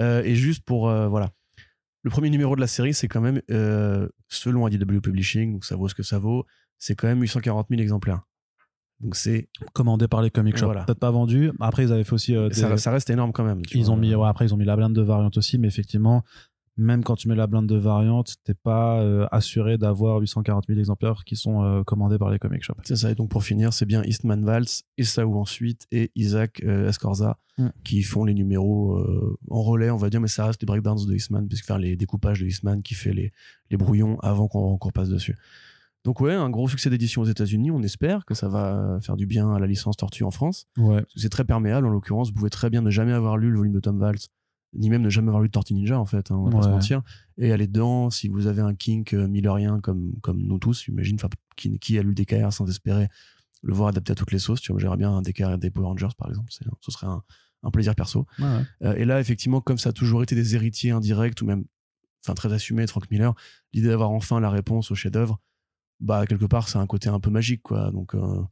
Speaker 2: Euh, et juste pour euh, voilà, le premier numéro de la série, c'est quand même selon IDW Publishing, donc ça vaut ce que ça vaut, c'est quand même 840 000 exemplaires. Donc c'est
Speaker 1: Commandé par les comic shops,
Speaker 2: Voilà.
Speaker 1: peut-être pas vendu. Après ils avaient fait aussi des-
Speaker 2: ça, ça reste énorme quand même.
Speaker 1: Ils
Speaker 2: vois.
Speaker 1: ont mis, ouais, après, ils ont mis la blinde de variante aussi, mais effectivement, même quand tu mets la blinde de variante, t'es pas euh, assuré d'avoir 840 000 exemplaires qui sont euh, commandés par les comic shops.
Speaker 2: C'est ça. Et donc pour finir, c'est bien Eastman Valls, Esaú ensuite et Isaac euh, Escorza
Speaker 1: Mm.
Speaker 2: qui font les numéros en relais, on va dire, mais ça reste les breakdowns de Eastman, puisque faire les découpages de Eastman qui fait les, les brouillons avant qu'on qu'on passe dessus. Donc ouais, un gros succès d'édition aux États-Unis. On espère que ça va faire du bien à la licence Tortue en France.
Speaker 1: Ouais.
Speaker 2: Parce que C'est très perméable en l'occurrence. Vous pouvez très bien ne jamais avoir lu le volume de Tom Valls, ni même ne jamais avoir lu de Tortue Ninja en fait. hein, on va pas se mentir. Et aller dedans, si vous avez un kink euh, millerien comme comme nous tous, j'imagine. Enfin, qui, qui a lu DKR sans espérer le voir adapté à toutes les sauces. Tu vois, j'aimerais bien un DKR des Power Rangers par exemple. Ce serait un, un plaisir perso.
Speaker 1: Ouais, ouais.
Speaker 2: Euh, et là, effectivement, comme ça a toujours été des héritiers indirects ou même, enfin, très assumés de Frank Miller, l'idée d'avoir enfin la réponse au chef-d'œuvre, bah, quelque part, c'est un côté un peu magique, quoi. Donc, euh,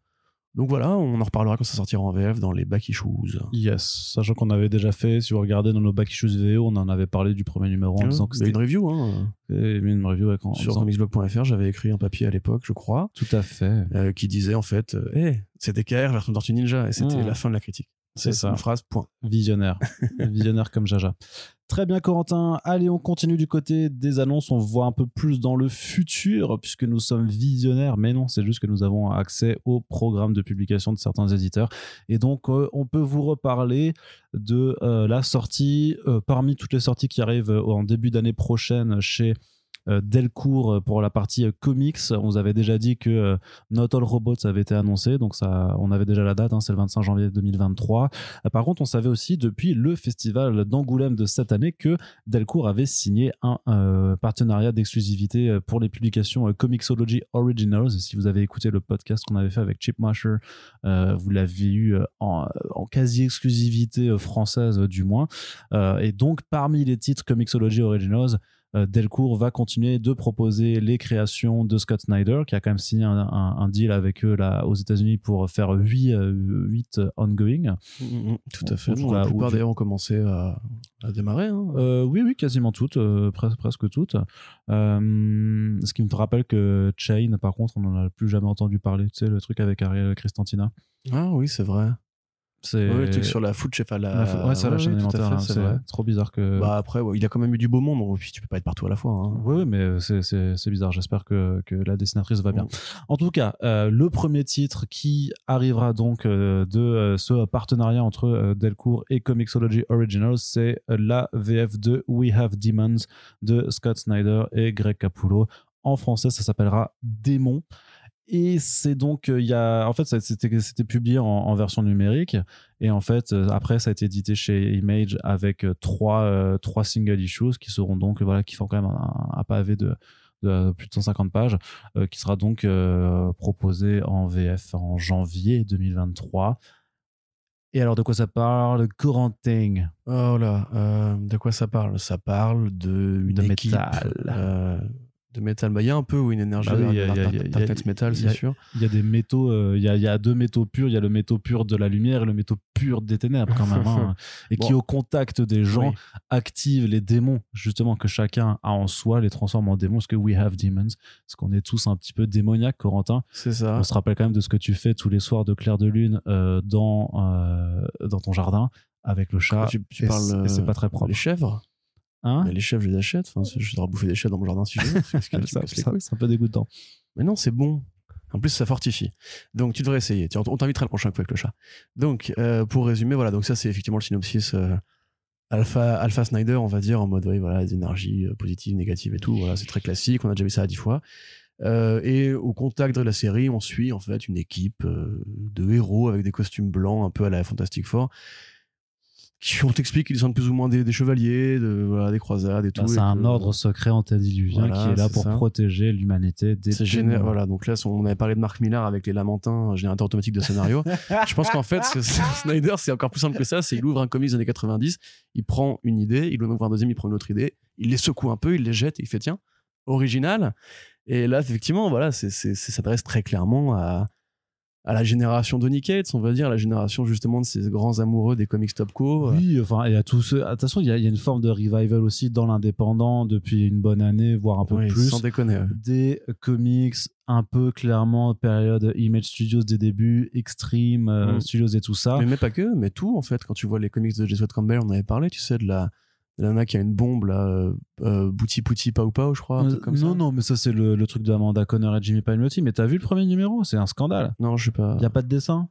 Speaker 2: donc voilà, on en reparlera quand ça sortira en VF dans les back issues.
Speaker 1: Yes, sachant qu'on avait déjà fait, si vous regardez dans nos back issues VO, on en avait parlé du premier numéro en
Speaker 2: Ouais,
Speaker 1: disant que c'était
Speaker 2: une review, hein.
Speaker 1: une review avec en,
Speaker 2: Sur comicsblog.fr, j'avais écrit un papier à l'époque, je crois,
Speaker 1: Tout à fait.
Speaker 2: euh, qui disait en fait, euh, hey, c'est DKR version Tortue Ninja, et c'était
Speaker 1: Mm.
Speaker 2: la fin de la critique.
Speaker 1: C'est ça.
Speaker 2: Une phrase, point.
Speaker 1: Visionnaire. Visionnaire comme Jaja. Très bien, Corentin. Allez, on continue du côté des annonces. On voit un peu plus dans le futur, puisque nous sommes visionnaires. Mais non, c'est juste que nous avons accès au programme de publication de certains éditeurs. Et donc, euh, on peut vous reparler de euh, la sortie, euh, parmi toutes les sorties qui arrivent en début d'année prochaine chez Delcourt euh, pour la partie euh, comics. On vous avait déjà dit que euh, Not All Robots avait été annoncé, donc ça, on avait déjà la date, hein, c'est le 25 janvier 2023. Euh, Par contre, on savait aussi depuis le festival d'Angoulême de cette année que Delcourt avait signé un euh, partenariat d'exclusivité euh, pour les publications euh, Comixology Originals. Si vous avez écouté le podcast qu'on avait fait avec Chip Masher, euh, vous l'avez eu euh, en, quasi-exclusivité euh, française euh, du moins. Euh, et donc, parmi les titres Comixology Originals, euh, Delcourt va continuer de proposer les créations de Scott Snyder, qui a quand même signé un, un- un deal avec eux là, aux États-Unis pour faire 8, ongoing.
Speaker 2: Mm, mm, tout à fait. Bon, la plupart d'ailleurs ont commencé à, à démarrer. hein.
Speaker 1: Euh, oui, oui, quasiment toutes, euh, pres- presque toutes. Euh, ce qui me rappelle que Chain, par contre, on n'en a plus jamais entendu parler. Tu sais, le truc avec Ariel Christantina.
Speaker 2: Ah oui, c'est vrai.
Speaker 1: C'est
Speaker 2: Ouais, le truc sur la food chef à la.
Speaker 1: la ouais, c'est la chaîne alimentaire. hein,
Speaker 2: c'est
Speaker 1: trop bizarre que.
Speaker 2: Bah après, ouais, il a quand même eu du beau monde, donc puis tu peux pas être partout à la fois. hein.
Speaker 1: Oui, mais c'est- c'est bizarre. J'espère que, que la dessinatrice va bien.
Speaker 2: Mm.
Speaker 1: En tout cas, euh, le premier titre qui arrivera donc euh, de euh, ce partenariat entre euh, Delcourt et Comixology Originals, c'est euh, la VF de We Have Demons de Scott Snyder et Greg Capullo. En français, ça s'appellera Démon. Et c'est donc, euh, il y a, en fait, c'était publié en, en version numérique. Et en fait, euh, après, ça a été édité chez Image avec euh, trois, euh, trois single issues qui seront donc, voilà, qui font quand même un, un pavé de, de plus de 150 pages, euh, qui sera donc euh, proposé en VF en janvier 2023. Et alors, de quoi ça parle Corentin?
Speaker 2: Oh là, euh, de quoi ça parle? Ça parle de une
Speaker 1: De
Speaker 2: équipe,
Speaker 1: métal.
Speaker 2: De métal. Bah, il y a un peu oui, une énergie
Speaker 1: Bah oui,
Speaker 2: Metal, c'est sûr.
Speaker 1: Il y a des métaux, euh, il y, a, il y a deux métaux purs. Il y a le métaux pur de la lumière et le métaux pur des ténèbres, quand même. hein. et qui, au contact des gens,
Speaker 2: Oui.
Speaker 1: activent les démons, justement, que chacun a en soi, les transforme en démons, parce que we have demons, parce qu'on est tous un petit peu démoniaques, Corentin.
Speaker 2: C'est ça.
Speaker 1: On se rappelle quand même de ce que tu fais tous les soirs de clair de lune euh, dans, euh, dans ton jardin avec le chat.
Speaker 2: tu, tu
Speaker 1: et
Speaker 2: parles
Speaker 1: c'est-
Speaker 2: euh,
Speaker 1: pas très propre.
Speaker 2: Les chèvres?
Speaker 1: Hein
Speaker 2: Mais Les chèvres, je les achète. Enfin, je devrais bouffer des chèvres dans mon jardin si je veux. C'est
Speaker 1: un peu dégoûtant.
Speaker 2: Mais non, c'est bon. En plus, ça fortifie. Donc, tu devrais essayer. On t'invitera le prochain coup avec le chat. Donc, euh, pour résumer, voilà. Donc, ça, c'est effectivement le synopsis euh, Alpha, Alpha Snyder, on va dire, en mode, oui, voilà, des énergies euh, positives, négatives et tout. Voilà, c'est très classique. On a déjà vu ça à dix fois. Euh, et au contact de la série, on suit en fait une équipe de héros avec des costumes blancs, un peu à la Fantastic Four, qui on t'explique qu'ils sont plus ou moins des, des chevaliers, de, voilà, des croisades et tout.
Speaker 1: Bah, c'est
Speaker 2: et
Speaker 1: un
Speaker 2: que-
Speaker 1: ordre secret antédiluvien
Speaker 2: Voilà,
Speaker 1: qui est là
Speaker 2: c'est
Speaker 1: pour
Speaker 2: ça.
Speaker 1: protéger l'humanité des
Speaker 2: C'est génial. Voilà, donc là, on avait parlé de Marc Millar avec les Lamentins, générateur automatique de scénario. Je pense qu'en fait, Snyder, c'est encore plus simple que ça. C'est il ouvre un comics des années 90, il prend une idée, il en ouvre un deuxième, il prend une autre idée, il les secoue un peu, il les jette et il fait tiens, original. Et là, effectivement, voilà, c'est, c'est, c'est- ça s'adresse très clairement à, à la génération Donny Cates, on va dire, la génération justement de ces grands amoureux des comics Top Co.
Speaker 1: Oui, enfin, et à tous ceux. De toute façon, il y, a il y a une forme de revival aussi dans l'indépendant depuis une bonne année, voire un peu
Speaker 2: Oui,
Speaker 1: plus.
Speaker 2: sans déconner. ouais.
Speaker 1: Des comics un peu clairement période Image Studios des débuts, Extreme euh,
Speaker 2: Mm.
Speaker 1: Studios et tout ça.
Speaker 2: Mais, mais pas que, mais tout en fait. Quand tu vois les comics de J. Campbell, on avait parlé, tu sais, de la, de la nana qui a une bombe là, euh, Bouti Pouti Pau Pau, je crois. un truc comme
Speaker 1: non,
Speaker 2: ça.
Speaker 1: non, mais ça, c'est le, le truc de Amanda Conner et Jimmy Palmiotti. Mais t'as vu le premier numéro? C'est un scandale.
Speaker 2: Non, je sais pas.
Speaker 1: Il n'y a pas de dessin?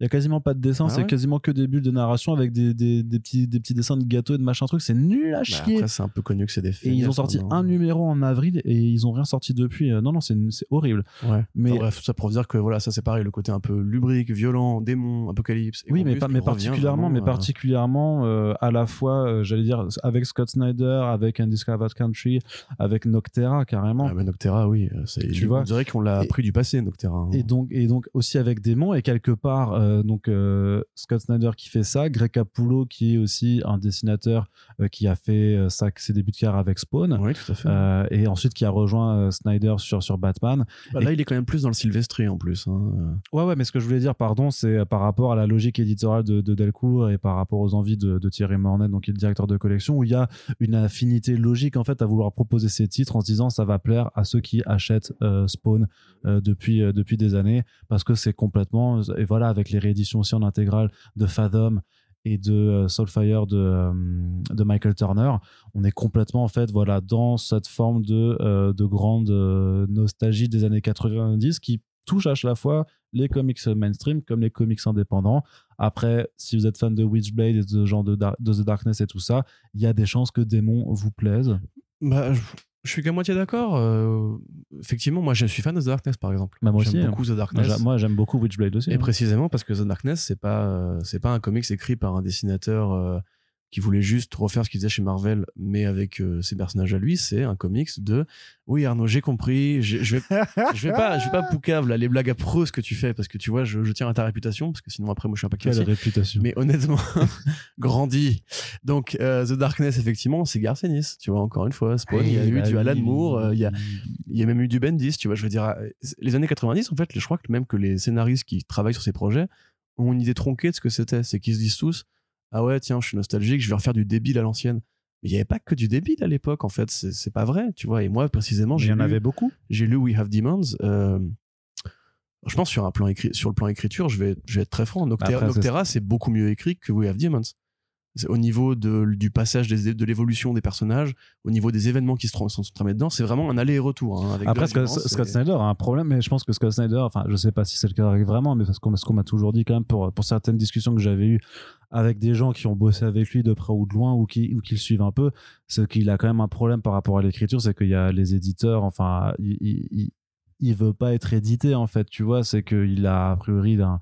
Speaker 1: Il y a quasiment pas de dessin.
Speaker 2: Ah
Speaker 1: c'est
Speaker 2: ouais
Speaker 1: quasiment que des bulles de narration avec des, des, des petits, des petits dessins de gâteaux et de machin truc. C'est nul à
Speaker 2: Bah,
Speaker 1: chier.
Speaker 2: après, c'est un peu connu que c'est des
Speaker 1: et
Speaker 2: faits.
Speaker 1: ils ont sorti un numéro en avril et ils ont rien sorti depuis. Euh, Non, non, c'est horrible.
Speaker 2: Ouais.
Speaker 1: Mais
Speaker 2: Enfin, bref, ça pour dire que voilà, ça c'est pareil, le côté un peu lubrique, violent, démon, apocalypse. et
Speaker 1: oui, mais, pas- mais particulièrement, mais
Speaker 2: euh,
Speaker 1: particulièrement euh, à la fois, euh, j'allais dire, avec Scott Snyder, avec Undiscovered Country, avec Noctera carrément.
Speaker 2: Ah, mais Noctera, oui.
Speaker 1: Tu
Speaker 2: on
Speaker 1: vois.
Speaker 2: dirait qu'on l'a
Speaker 1: Et-
Speaker 2: pris du passé, Noctera. hein.
Speaker 1: Et donc, et donc aussi avec Démon et quelque part euh, donc euh, Scott Snyder qui fait ça, Greg Capullo qui est aussi un dessinateur euh, qui a fait ça, ses débuts de carrière avec Spawn
Speaker 2: Oui, tout à fait.
Speaker 1: et ensuite qui a rejoint Snyder sur sur Batman.
Speaker 2: Bah, là, il est quand même plus dans le Sylvestri en plus. hein.
Speaker 1: Ouais ouais, mais ce que je voulais dire pardon, c'est par rapport à la logique éditoriale de, de Delcourt et par rapport aux envies de, de Thierry Mornet donc qui est le directeur de collection où il y a une affinité logique en fait à vouloir proposer ces titres en se disant ça va plaire à ceux qui achètent Spawn depuis depuis des années parce que c'est complètement et voilà avec les rééditions aussi en intégrale de Fathom et de euh, Soulfire de euh, de Michael Turner. On est complètement en fait voilà dans cette forme de euh, de grande nostalgie des années 90 qui touche à la fois les comics mainstream comme les comics indépendants. Après si vous êtes fan de Witchblade et de genre de The Darkness et tout ça il y a des chances que Démon vous plaise.
Speaker 2: Bah, je, suis qu'à moitié d'accord. euh, effectivement, moi, je suis fan de The Darkness, par exemple.
Speaker 1: Bah, moi aussi,
Speaker 2: J'aime
Speaker 1: hein.
Speaker 2: beaucoup The Darkness.
Speaker 1: moi j'aime beaucoup Witchblade aussi
Speaker 2: Et
Speaker 1: hein.
Speaker 2: précisément parce que The Darkness, c'est pas, euh, c'est pas un comics écrit par un dessinateur euh, qui voulait juste refaire ce qu'il faisait chez Marvel, mais avec euh, ses personnages à lui. C'est un comics de, oui Arnaud, j'ai compris. Je, vais, je vais pas, je vais pas poucave là les blagues affreuses que tu fais parce que tu vois, je, je tiens à ta réputation parce que sinon après moi je suis un paquet
Speaker 1: réputation
Speaker 2: Mais honnêtement, grandi. Donc euh, The Darkness, effectivement, c'est Garcenis. Tu vois encore une fois, Spawn. Il y a eu du Alan. Moore. euh, il y a il y a même eu du Bendis, tu vois, je veux dire, euh, les années 90, en fait, je crois que même que les scénaristes qui travaillent sur ces projets ont une idée tronquée de ce que c'était. C'est qu'ils se disent tous, ah ouais, tiens, je suis nostalgique, je vais refaire du débile à l'ancienne. Mais il n'y avait pas que du débile à l'époque, en fait, c'est pas vrai, tu vois. Et moi, précisément,
Speaker 1: il
Speaker 2: j'ai
Speaker 1: y en
Speaker 2: lu,
Speaker 1: avait beaucoup
Speaker 2: j'ai lu We Have Demons. euh, je pense sur un plan écrit, sur le plan écriture, je vais, je vais être très franc. Noctera, Noctera, c'est beaucoup mieux écrit que We Have Demons. Au niveau de, du passage des- de l'évolution des personnages, au niveau des événements qui se sont tramés dedans, c'est vraiment un aller et retour. hein,
Speaker 1: Après, Scott, Snyder a un problème, mais je pense que Scott Snyder, enfin, je sais pas si c'est le cas vraiment, mais parce qu'on ce qu'on m'a toujours dit quand même pour, pour certaines discussions que j'avais eues avec des gens qui ont bossé avec lui de près ou de loin ou qui, ou qui le suivent un peu, c'est qu'il a quand même un problème par rapport à l'écriture, c'est qu'il y a les éditeurs, enfin, il, il, il- il veut pas être édité, en fait, tu vois, c'est qu'il a a priori d'un-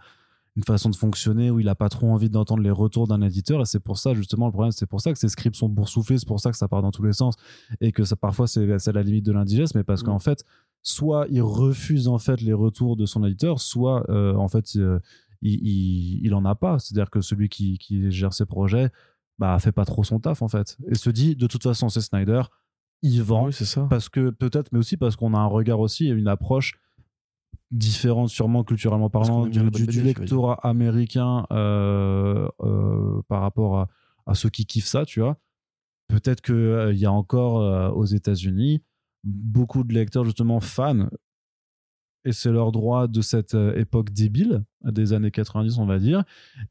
Speaker 1: une façon de fonctionner où il a pas trop envie d'entendre les retours d'un éditeur et c'est pour ça justement le problème c'est pour ça que ces scripts sont boursouflés c'est pour ça que ça part dans tous les sens et que ça parfois c'est c'est la limite de l'indigeste mais parce
Speaker 2: Mm.
Speaker 1: qu'en fait soit il refuse en fait les retours de son éditeur soit euh, en fait euh, il, il, il en a pas c'est à dire que celui qui, qui gère ses projets bah fait pas trop son taf en fait et se dit de toute façon c'est Snyder il vend
Speaker 2: Oui, ça.
Speaker 1: parce que peut-être mais aussi parce qu'on a un regard aussi et une approche différente sûrement culturellement parlant du, lectorat américain euh, euh, par rapport à, à ceux qui kiffent ça tu vois. Peut-être que euh, il y a encore euh, aux États-Unis beaucoup de lecteurs justement fans et c'est leur droit de cette euh, époque débile des années 90 on va dire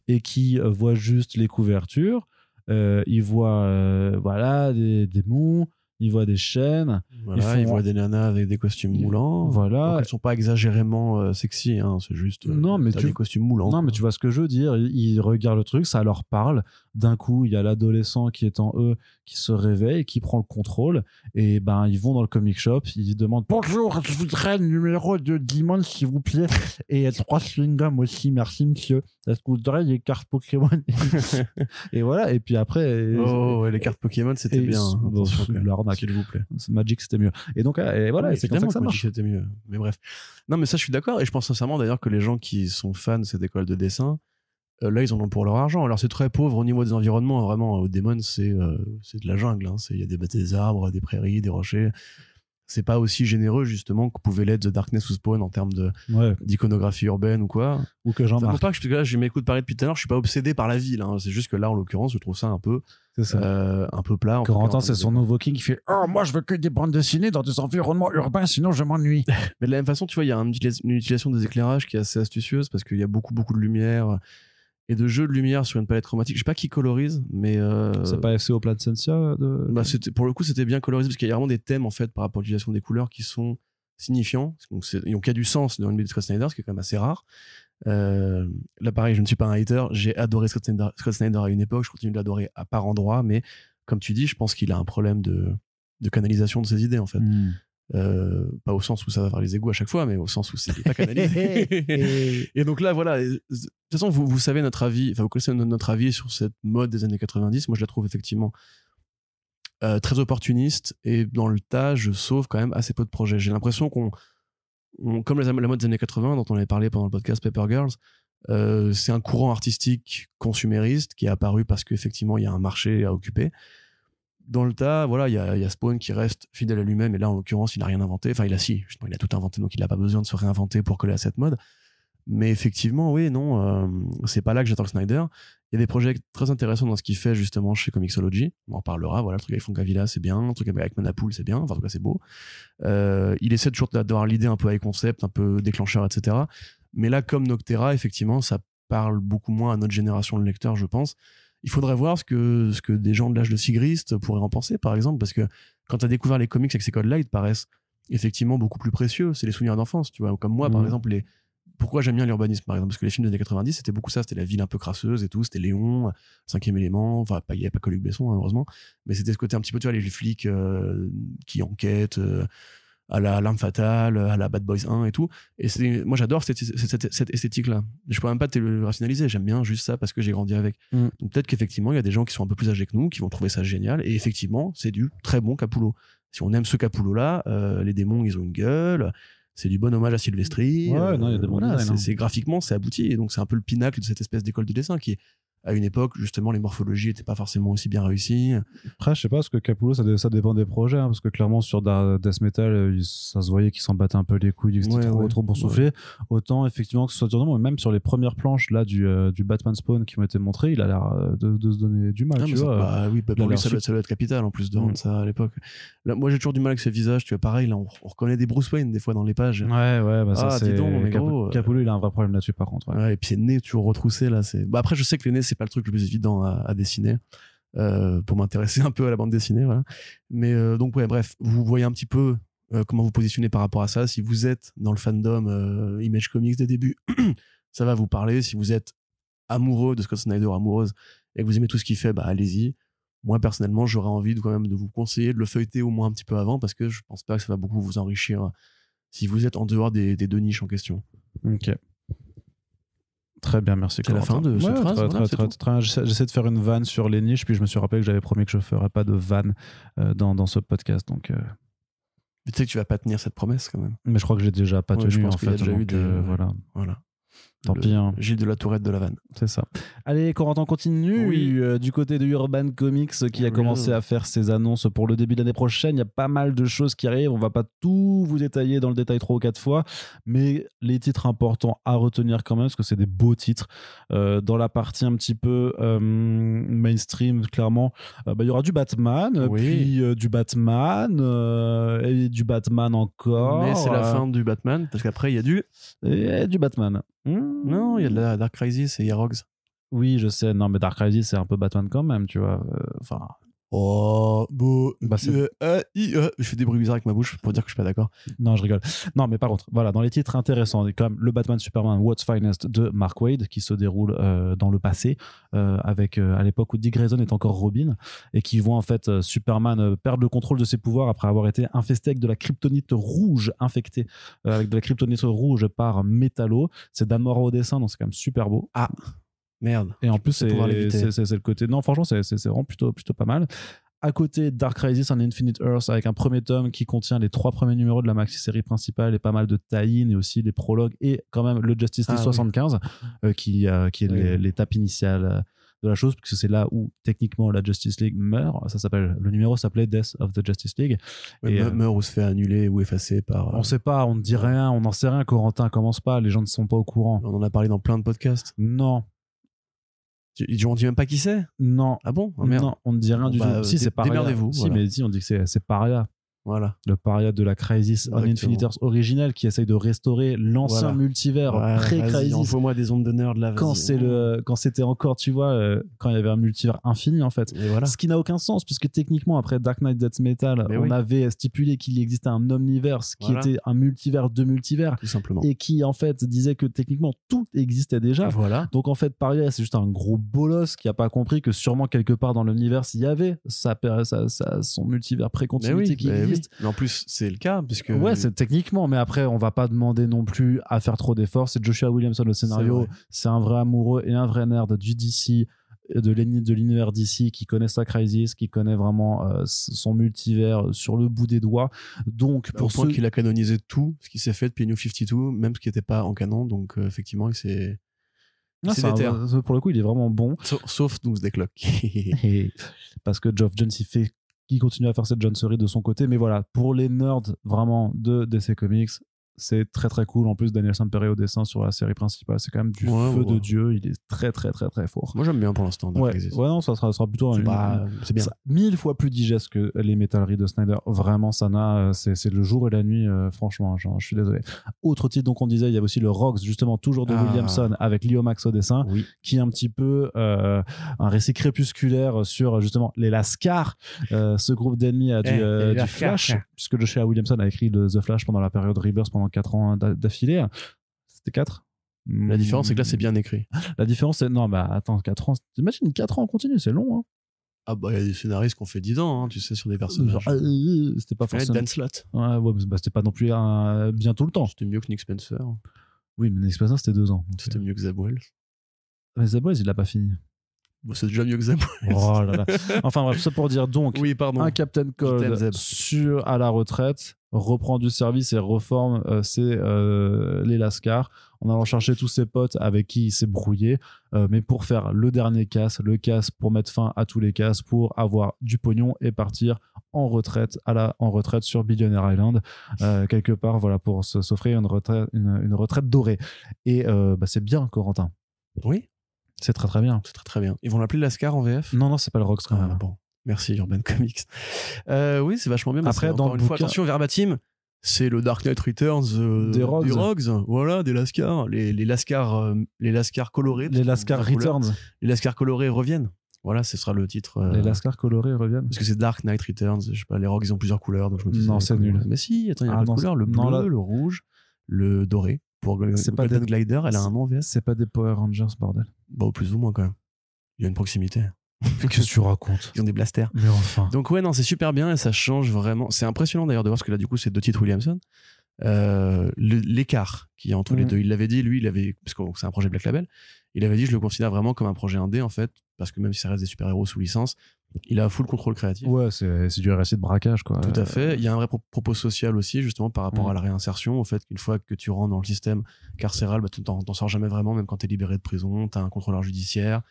Speaker 1: et qui euh, voient juste les couvertures euh, ils voient euh, voilà des démons ils voient des chaînes.
Speaker 2: Voilà,
Speaker 1: Ils
Speaker 2: voient des nanas avec des costumes moulants.
Speaker 1: Voilà.
Speaker 2: Donc, elles sont pas exagérément euh, sexy, hein, c'est juste. euh,
Speaker 1: Non, mais
Speaker 2: t'as
Speaker 1: tu-
Speaker 2: des costumes moulants.
Speaker 1: Non, mais tu vois ce que je veux dire. Ils, ils regardent le truc, ça leur parle. D'un coup, il y a l'adolescent qui est en eux qui se réveille, qui prend le contrôle. Et ben, ils vont dans le comic shop, ils demandent Bonjour, je voudrais le numéro de Dimon, s'il vous plaît. Et trois chewing-gums aussi, merci monsieur. Est-ce que vous voudrez les cartes Pokémon? Et voilà. Et puis après.
Speaker 2: Oh, ouais, les cartes Pokémon, c'était
Speaker 1: et-
Speaker 2: bien. hein.
Speaker 1: bon, L'arnaque.
Speaker 2: S'il vous plaît.
Speaker 1: Magic, c'était mieux. Et donc, ah, et voilà, c'est comme ça que ça marche.
Speaker 2: Magic, c'était mieux. Mais bref. Non, mais ça, je suis d'accord. Et je pense sincèrement d'ailleurs que les gens qui sont fans de cette école de dessin, euh, là, ils en ont pour leur argent. Alors, c'est très pauvre au niveau des environnements. Vraiment, au Demon, c'est euh, de la jungle. hein. Il y a des, des arbres, des prairies, des rochers. C'est pas aussi généreux, justement, que pouvait l'être The Darkness ou Spawn en termes de-
Speaker 1: Ouais.
Speaker 2: d'iconographie urbaine ou quoi.
Speaker 1: Ou que
Speaker 2: Enfin,
Speaker 1: Jean-Marc.
Speaker 2: pas que je, je m'écoute parler depuis tout à l'heure, je suis pas obsédé par la ville. hein. C'est juste que là, en l'occurrence, je trouve ça un peu,
Speaker 1: ça.
Speaker 2: euh, un peu plat.
Speaker 1: Corentin, c'est son nouveau king qui fait Oh, moi, je veux que des bandes dessinées dans des environnements urbains, sinon je m'ennuie.
Speaker 2: Mais de la même façon, tu vois, il y a une utilisation des éclairages qui est assez astucieuse parce qu'il y a beaucoup, beaucoup de lumière et de jeux de lumière sur une palette chromatique. Je sais pas qui colorise, mais euh,
Speaker 1: C'est pas FC au plat de
Speaker 2: bah, c'était- pour le coup, c'était bien colorisé parce qu'il y a vraiment des thèmes en fait par rapport à l'utilisation des couleurs qui sont signifiants, donc, donc il y a du sens dans une BD de Scott Snyder, ce qui est quand même assez rare. Euh, là, pareil, je ne suis pas un hater. J'ai adoré Scott Snyder, Scott Snyder à une époque. Je continue de l'adorer à part endroit, mais comme tu dis, je pense qu'il a un problème de, de canalisation de ses idées en fait.
Speaker 1: Hmm.
Speaker 2: Euh, pas au sens où ça va vers les égouts à chaque fois, mais au sens où c'est pas canalisé. et donc là, voilà. De toute façon, vous, vous savez notre avis, enfin, vous connaissez no- notre avis sur cette mode des années 90. Moi, je la trouve effectivement euh, très opportuniste et dans le tas, je sauve quand même assez peu de projets. J'ai l'impression qu'on, on- comme la, la mode des années 80 dont on avait parlé pendant le podcast Paper Girls, euh, c'est un courant artistique consumériste qui est apparu parce qu'effectivement, il y a un marché à occuper dans le tas, voilà, il y a, Spawn qui reste fidèle à lui-même, et là, en l'occurrence, il n'a rien inventé. Enfin, il a si, il a tout inventé, donc il n'a pas besoin de se réinventer pour coller à cette mode. Mais effectivement, oui, non, euh, c'est pas là que j'attends Snyder. Il y a des projets très intéressants dans ce qu'il fait, justement, chez Comixology. On en parlera, voilà, le truc avec Frank Avila, c'est bien. Le truc avec Manapool, c'est bien. Enfin, en tout cas, c'est beau. Euh, il essaie toujours d'avoir l'idée un peu high concept, un peu déclencheur, etc. Mais là, comme Noctera, effectivement, ça parle beaucoup moins à notre génération de lecteurs, je pense il faudrait voir ce que, ce que des gens de l'âge de Sigrist pourraient en penser, par exemple, parce que quand tu as découvert les comics avec ces codes-là, ils te paraissent effectivement beaucoup plus précieux. C'est les souvenirs d'enfance, tu vois. Comme moi, par
Speaker 1: Mhm.
Speaker 2: exemple, les... pourquoi j'aime bien l'urbanisme, par exemple? Parce que les films des années 90, c'était beaucoup ça. C'était la ville un peu crasseuse et tout. C'était Léon, cinquième élément. Enfin, pas- il n'y avait pas que Luc Besson, hein, heureusement. Mais c'était ce côté un petit peu, tu vois, les flics euh, qui enquêtent. euh, à la L'arme fatale, à la Bad Boys 1 et tout. Et c'est, moi, j'adore cette, cette, cette esthétique-là. Je peux même pas te le rationaliser. J'aime bien juste ça parce que j'ai grandi avec.
Speaker 1: Mm.
Speaker 2: Donc peut-être qu'effectivement, il y a des gens qui sont un peu plus âgés que nous, qui vont trouver ça génial. Et effectivement, c'est du très bon Capullo. Si on aime ce Capullo-là, euh, les démons, ils ont une gueule. C'est du bon hommage à Sylvestri.
Speaker 1: Ouais,
Speaker 2: euh,
Speaker 1: non, il y a des bons
Speaker 2: voilà,
Speaker 1: designs,
Speaker 2: c'est, c'est graphiquement, c'est abouti. Et donc, c'est un peu le pinacle de cette espèce d'école de dessin qui est, à une époque, justement, les morphologies n'étaient pas forcément aussi bien réussies.
Speaker 1: Après, je sais pas, parce que Capullo, ça, ça dépend des projets, hein, parce que clairement, sur Da- Death Metal, euh, ça se voyait qu'il s'en battait un peu les couilles, c'était
Speaker 2: Ouais,
Speaker 1: trop,
Speaker 2: ouais.
Speaker 1: trop boursouflé. Autant, effectivement, que ce soit mais même sur les premières planches là, du, euh, du Batman Spawn qui m'ont été montrées, il a l'air euh, de, de se donner du mal,
Speaker 2: Ah,
Speaker 1: tu
Speaker 2: mais ça-
Speaker 1: vois.
Speaker 2: bah oui, bah, pour lui, ça doit, ça doit être capital en plus de
Speaker 1: Mm.
Speaker 2: ça à l'époque. Moi, j'ai toujours du mal avec ses visages. Tu vois, pareil, là, on, on reconnaît des Bruce Wayne des fois dans les pages.
Speaker 1: Ouais, ouais, bah ça,
Speaker 2: Ah,
Speaker 1: c'est. Cap-. Capullo, il a un vrai problème là-dessus, par contre. ouais.
Speaker 2: Ouais, et puis c'est nez toujours retroussé là. C'est. Bah, après, je sais que les nez c'est pas le truc le plus évident à, dessiner euh, pour m'intéresser un peu à la bande dessinée. Mais euh, donc ouais, bref, vous voyez un petit peu euh, comment vous positionnez par rapport à ça. Si vous êtes dans le fandom Image Comics des débuts, ça va vous parler. Si vous êtes amoureux de Scott Snyder, amoureuse, et que vous aimez tout ce qu'il fait, bah allez-y. Moi personnellement, j'aurais envie de quand même de vous conseiller de le feuilleter au moins un petit peu avant parce que je pense pas que ça va beaucoup vous enrichir si vous êtes en dehors des, des deux niches en question.
Speaker 1: Ok. Très bien, merci.
Speaker 2: C'est la fin de cette
Speaker 1: Ouais,
Speaker 2: phrase,
Speaker 1: très,
Speaker 2: voilà,
Speaker 1: très,
Speaker 2: c'est
Speaker 1: très,
Speaker 2: tout.
Speaker 1: très- J'essaie de faire une vanne sur les niches, puis je me suis rappelé que j'avais promis que je ferais pas de vanne euh, dans, dans ce podcast. Donc, euh,
Speaker 2: Mais tu sais que tu vas pas tenir cette promesse quand même.
Speaker 1: mais je crois que j'ai déjà pas
Speaker 2: Ouais,
Speaker 1: tenu
Speaker 2: je pense
Speaker 1: en
Speaker 2: qu'il y a
Speaker 1: fait.
Speaker 2: déjà eu des-
Speaker 1: euh, voilà,
Speaker 2: Voilà.
Speaker 1: Tant pis. hein.
Speaker 2: Gilles de la Tourette de la Vanne.
Speaker 1: C'est ça. Allez, Corentin continue
Speaker 2: Oui.
Speaker 1: euh, du côté de Urban Comics euh, qui a
Speaker 2: Oui.
Speaker 1: commencé à faire ses annonces pour le début de l'année prochaine. Il y a pas mal de choses qui arrivent. On va pas tout vous détailler dans le détail trois ou quatre fois, mais les titres importants à retenir quand même parce que c'est des beaux titres. Euh, dans la partie un petit peu euh, mainstream, clairement, bah, il y aura du Batman,
Speaker 2: Oui.
Speaker 1: puis du Batman et du Batman encore.
Speaker 2: Mais c'est la fin du Batman, parce qu'après, il y a du.
Speaker 1: et du Batman. Hmm.
Speaker 2: Non, il y a de la Dark Crisis et il.
Speaker 1: Oui, je sais. Non, mais Dark Crisis, c'est un peu Batman quand même, tu vois. Euh, Enfin,
Speaker 2: Oh, beau.
Speaker 1: Bah,
Speaker 2: euh, euh, euh. Je fais des bruits bizarres avec ma bouche pour dire que je suis pas d'accord.
Speaker 1: Non, je rigole. Non, mais par contre, voilà, dans les titres intéressants, il y a quand même le Batman Superman What's Finest de Mark Wade qui se déroule dans le passé, avec à l'époque où Dick Grayson est encore Robin, et qui voit en fait Superman perdre le contrôle de ses pouvoirs après avoir été infesté avec de la kryptonite rouge, infecté euh, avec de la kryptonite rouge par Metallo. C'est Dan Mora au dessin, donc c'est quand même super beau.
Speaker 2: Merde.
Speaker 1: Et en plus, c'est le côté. Non, franchement, c'est vraiment plutôt, plutôt pas mal. À côté, Dark Crisis on Infinite Earth avec un premier tome qui contient les trois premiers numéros de la maxi-série principale et pas mal de tie-in et aussi des prologues et quand même le Justice League
Speaker 2: Ah oui.
Speaker 1: 75 euh, qui, euh, qui est
Speaker 2: Oui.
Speaker 1: l'é- l'étape initiale euh, de la chose parce que c'est là où techniquement la Justice League meurt. Ça s'appelle le numéro s'appelait Death of the Justice League.
Speaker 2: Ouais,
Speaker 1: Et, euh,
Speaker 2: meurt ou se fait annuler ou effacer par. euh,
Speaker 1: On sait pas, on ne dit rien, on n'en sait rien. Corentin commence pas, les gens ne sont pas au courant.
Speaker 2: on en a parlé dans plein de podcasts.
Speaker 1: Non,
Speaker 2: Tu- On dit même pas qui c'est?
Speaker 1: Non.
Speaker 2: Ah bon? Ah,
Speaker 1: non, on ne dit rien
Speaker 2: Bon,
Speaker 1: du
Speaker 2: bah,
Speaker 1: tout. Si, c'est Paria.
Speaker 2: démerdez-vous,
Speaker 1: Si,
Speaker 2: voilà.
Speaker 1: mais si, on dit que c'est- c'est Paria.
Speaker 2: Voilà.
Speaker 1: le paria de la Crisis on. Infinite Earth qui essaye de restaurer l'ancien
Speaker 2: Voilà.
Speaker 1: multivers
Speaker 2: Ouais, vas-y,
Speaker 1: pré-Crisis
Speaker 2: Envoie-moi des ondes de nerd là.
Speaker 1: quand c'est le quand c'était encore tu vois euh, quand il y avait un multivers infini en fait
Speaker 2: voilà.
Speaker 1: ce qui n'a aucun sens puisque techniquement après Dark Knight Death Metal
Speaker 2: Mais
Speaker 1: on
Speaker 2: oui.
Speaker 1: avait stipulé qu'il existait un omniverse qui
Speaker 2: Voilà.
Speaker 1: était un multivers de multivers
Speaker 2: Tout simplement.
Speaker 1: et qui en fait disait que techniquement tout existait déjà
Speaker 2: Voilà.
Speaker 1: donc en fait, Paria, c'est juste un gros bolos qui a pas compris que sûrement quelque part dans l'univers, il y avait sa, sa- sa- son multivers pré-continuité
Speaker 2: oui,
Speaker 1: qui
Speaker 2: mais en plus, c'est le cas, puisque.
Speaker 1: Ouais, c'est techniquement, mais après, on va pas demander non plus à faire trop d'efforts. C'est Joshua Williamson le scénario. C'est un vrai amoureux et un vrai nerd du DC, de l'uni- de l'univers DC, qui connaît sa crisis, qui connaît vraiment euh, son multivers sur le bout des doigts. Donc,
Speaker 2: Pour
Speaker 1: pour ceux
Speaker 2: qu'il a canonisé tout ce qui s'est fait depuis New 52, même ce qui n'était pas en canon. Donc, euh, effectivement, c'est.
Speaker 1: Ah, pour le coup, il est vraiment bon.
Speaker 2: Sauf, sauf Doomsday Clock.
Speaker 1: Parce que Geoff Jones il fait il continue à faire cette Joneserie de son côté. Mais voilà pour les nerds vraiment de DC Comics c'est très très cool en plus Daniel Sampere au dessin sur la série principale c'est quand même du
Speaker 2: Ouais,
Speaker 1: feu
Speaker 2: ouais,
Speaker 1: de dieu il est très très très très fort
Speaker 2: Moi, j'aime bien pour l'instant.
Speaker 1: Ouais, ouais non ça sera, ça sera plutôt
Speaker 2: pas- c'est bien.
Speaker 1: ça- mille fois plus digeste que les métalleries de Snyder vraiment ça n'a euh, c'est le jour et la nuit euh, franchement genre, je suis désolé autre titre donc on disait il y a aussi le Rocks justement toujours de
Speaker 2: Ah.
Speaker 1: Williamson avec Leo Max au dessin
Speaker 2: Oui.
Speaker 1: qui est un petit peu euh, un récit crépusculaire sur justement les Lascars, euh, ce groupe d'ennemis du,
Speaker 2: Eh,
Speaker 1: du
Speaker 2: Lascars.
Speaker 1: Flash, puisque Joshua Williamson a écrit le The Flash pendant la période Rebirth pendant 4 ans d'a- d'affilée. C'était 4
Speaker 2: La différence, c'est que là, c'est bien écrit.
Speaker 1: La différence, c'est. Non, bah attends, 4 ans. T'imagines 4 ans en continu, c'est long. Hein.
Speaker 2: Ah, bah, il y a des scénaristes qui ont fait 10 ans, hein, tu sais, sur des personnages.
Speaker 1: Genre, euh, c'était pas
Speaker 2: Ouais,
Speaker 1: forcément.
Speaker 2: Dan Slott?
Speaker 1: Ouais, ouais, mais bah, c'était pas non plus un- bien tout le temps.
Speaker 2: C'était mieux que Nick Spencer.
Speaker 1: Oui, mais l'expérience, c'était 2 ans.
Speaker 2: C'était mieux que Zeb Wells.
Speaker 1: Mais il l'a pas fini.
Speaker 2: Bon, c'est déjà mieux que Zeb.
Speaker 1: Oh là là. Enfin bref, ça pour dire donc.
Speaker 2: Oui, pardon.
Speaker 1: un Captain Cold sur à la retraite reprend du service et reforme euh, ses, euh, les Lascars en allant chercher tous ses potes avec qui il s'est brouillé. Euh, mais pour faire le dernier casse le casse pour mettre fin à tous les casses pour avoir du pognon et partir en retraite à la en retraite sur Billionaire Island. Euh, quelque part voilà pour s'offrir une retraite une, une retraite dorée. Et bah, c'est bien Corentin.
Speaker 2: Oui,
Speaker 1: c'est très très bien.
Speaker 2: C'est très très bien. Ils vont l'appeler Lascar en VF
Speaker 1: non non c'est pas le quand
Speaker 2: Ah,
Speaker 1: même.
Speaker 2: bon. Merci Urban Comics. Euh, oui, c'est vachement bien. mais
Speaker 1: Après, dans
Speaker 2: encore
Speaker 1: le
Speaker 2: une fois,
Speaker 1: bouquin-
Speaker 2: attention, verbatim, c'est le Dark Knight Returns euh,
Speaker 1: Des Rogues.
Speaker 2: Voilà, des Lascars. Les, les Lascars, euh, les Lascars colorés.
Speaker 1: les
Speaker 2: couleur.
Speaker 1: Returns
Speaker 2: Les Lascars colorés reviennent. Voilà, ce sera le titre. euh,
Speaker 1: les Lascars colorés reviennent
Speaker 2: Parce que c'est Dark Knight Returns. Je sais pas, les Rogues, ils ont plusieurs couleurs. Donc je me disais,
Speaker 1: Non, c'est nul.
Speaker 2: Mais si, attends, il y a
Speaker 1: Ah,
Speaker 2: pas de
Speaker 1: non,
Speaker 2: couleur. Le bleu,
Speaker 1: non, là-
Speaker 2: le rouge, le doré. Pour Golden,
Speaker 1: C'est pas
Speaker 2: Golden
Speaker 1: des-
Speaker 2: Glider, elle a un nom en VS.
Speaker 1: C'est pas des Power Rangers, bordel.
Speaker 2: Bah, au plus ou moins quand même. Il y a une proximité.
Speaker 1: Qu'est-ce que tu racontes
Speaker 2: Ils ont des blasters.
Speaker 1: Mais enfin.
Speaker 2: Donc ouais, non, c'est super bien et ça change vraiment. C'est impressionnant d'ailleurs de voir parce que là, du coup, c'est deux titres Williamson. Euh, L'écart qu'il y a entre les deux. Il l'avait dit, lui, il avait, parce que c'est un projet Black Label, il avait dit, je le considère vraiment comme un projet indé en fait, parce que même si ça reste des super-héros sous licence, il a full contrôle créatif.
Speaker 1: Ouais, c'est c'est du récit de braquage, quoi.
Speaker 2: Tout à fait. Il y a un vrai pro- propos social aussi, justement, par rapport
Speaker 1: Mhm.
Speaker 2: à la réinsertion, au fait qu'une fois que tu rentres dans le système carcéral, bah, tu t'en t'en sors jamais vraiment, même quand tu es libéré de prison, tu as un contrôleur judiciaire,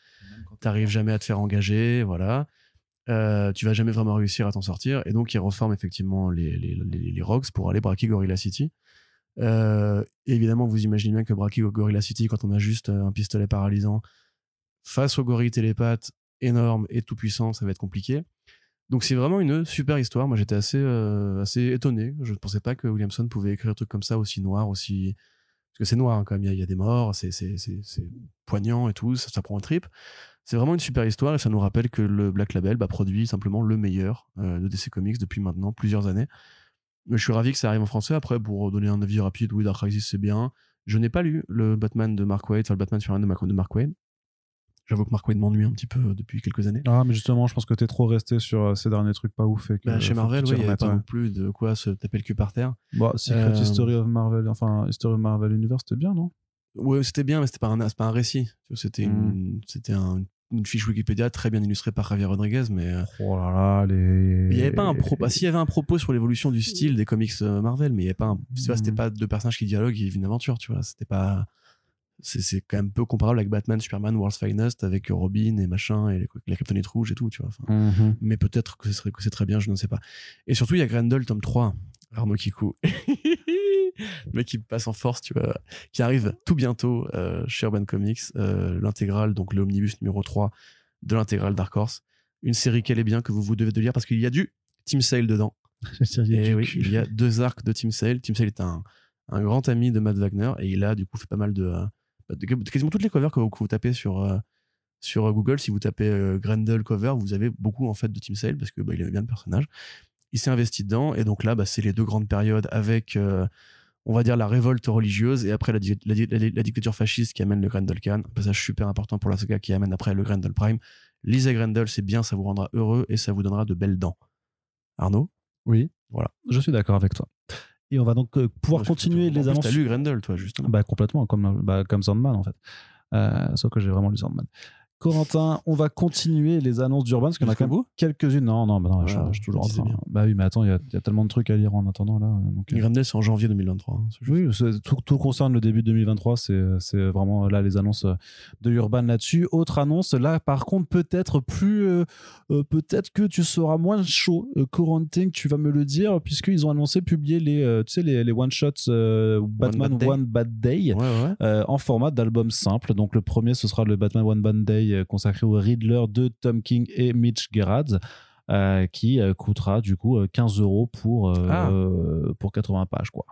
Speaker 2: t'arrives jamais à te faire engager, voilà. Euh, tu vas jamais vraiment réussir à t'en sortir. Et donc, ils reforment effectivement les, les, les, les pour aller braquer Gorilla City. Euh, évidemment, vous imaginez bien que braquer Gorilla City, quand on a juste euh, un pistolet paralysant, face au gorille télépathe énorme et tout puissant, ça va être compliqué. Donc, c'est vraiment une super histoire. Moi, j'étais assez, euh, assez étonné. Je ne pensais pas que Williamson pouvait écrire un truc comme ça, aussi noir, aussi. que c'est noir hein, quand même, il y, a- des morts, c'est poignant et tout, ça, prend un trip. C'est vraiment une super histoire et ça nous rappelle que le Black Label bah, produit simplement le meilleur euh, de DC Comics depuis maintenant plusieurs années. Mais je suis ravi que ça arrive en français. Après, pour donner un avis rapide, oui, Dark Crisis, c'est bien. Je n'ai pas lu le Batman de Mark Waid, enfin le Batman Mark, de Mark Waid. J'avoue que Waid m'ennuie un petit peu depuis quelques années.
Speaker 1: Ah, mais justement, je pense que t'es trop resté sur euh, ces derniers trucs pas ouf. Et que,
Speaker 2: Bah, chez Marvel, oui, il n'y avait pas non plus de quoi se taper le cul par terre.
Speaker 1: Bon, Secret
Speaker 2: Euh,
Speaker 1: History of Marvel, enfin, History of Marvel Universe, c'était bien, non?
Speaker 2: Ouais, c'était bien, mais c'était pas un, pas un récit. C'était
Speaker 1: Hmm.
Speaker 2: une, c'était un- une fiche Wikipédia très bien illustrée par Javier Rodriguez, mais euh,
Speaker 1: Oh là là, les.
Speaker 2: il n'y avait pas un propos. Bah, s'il y avait un propos sur l'évolution du style des comics euh, Marvel, mais il y avait pas. Un, vois, c'était
Speaker 1: Hmm.
Speaker 2: pas deux personnages qui dialoguent et vivent une aventure. Tu vois, c'était pas. C'est, c'est quand même peu comparable avec Batman, Superman, World's Finest, avec Robin et machin et les kryptonites rouges et tout. Tu vois. Enfin,
Speaker 1: Mhm.
Speaker 2: mais peut-être que, ce serait, que c'est très bien, je ne sais pas. Et surtout, il y a Grendel, tome 3, Arnaud Kikou. le mec qui passe en force, tu vois, qui arrive tout bientôt euh, chez Urban Comics, euh, l'intégrale, donc le omnibus numéro 3 de l'intégrale Dark Horse. Une série qu'elle est bien, que vous vous devez de lire parce qu'il y a du Team Sale dedans. Et oui, il y a deux arcs de Team Sale. Team Sale est un, un grand ami de Matt Wagner et il a du coup fait pas mal de, euh, quasiment toutes les covers que vous, que vous tapez sur euh, sur Google. Si vous tapez euh, Grendel cover, vous avez beaucoup en fait de Team Sale parce que bah, il aimait bien le personnage. Il s'est investi dedans et donc là, bah, c'est les deux grandes périodes avec euh, on va dire la révolte religieuse et après la, di- la di- la- la dictature fasciste qui amène le Grendel Khan, un passage super important pour la saga qui amène après le Grendel Prime. Lisez Grendel, c'est bien, ça vous rendra heureux et ça vous donnera de belles dents. Arnaud?
Speaker 1: Oui.
Speaker 2: Voilà.
Speaker 1: Je suis d'accord avec toi. Et on va donc euh, pouvoir
Speaker 2: Parce
Speaker 1: continuer les annonces.
Speaker 2: T'as lu Grendel, toi, justement.
Speaker 1: Bah, complètement, comme, bah, comme Sandman, en fait. Euh, sauf que j'ai vraiment lu Sandman. Corentin, on va continuer les annonces d'Urban, parce en a quand même quelques-unes. Non, non, bah non, je,
Speaker 2: Voilà,
Speaker 1: je suis toujours en train.
Speaker 2: bien.
Speaker 1: Bah oui, mais attends, il y, a- il y a tellement de trucs à lire en attendant, là. Donc, euh,
Speaker 2: Grendel, c'est en janvier 2023. hein, c'est juste.
Speaker 1: Oui, tout, tout concerne le début 2023, c'est vraiment là les annonces de Urban là-dessus. Autre annonce, là par contre peut-être plus, euh, euh, peut-être que tu seras moins chaud, euh, Corentin, tu vas me le dire, puisqu'ils ont annoncé publier les, tu sais, les, les one shots euh, Batman
Speaker 2: Bad Day.
Speaker 1: One Bad Day.
Speaker 2: Ouais, ouais.
Speaker 1: en format d'album simple. Donc le premier, ce sera le Batman One Bad Day euh, consacré au Riddler de Tom King et Mitch Gerads. euh, qui euh, coûtera du coup euh, 15 euros pour, euh,
Speaker 2: Ah.
Speaker 1: pour 80 pages quoi.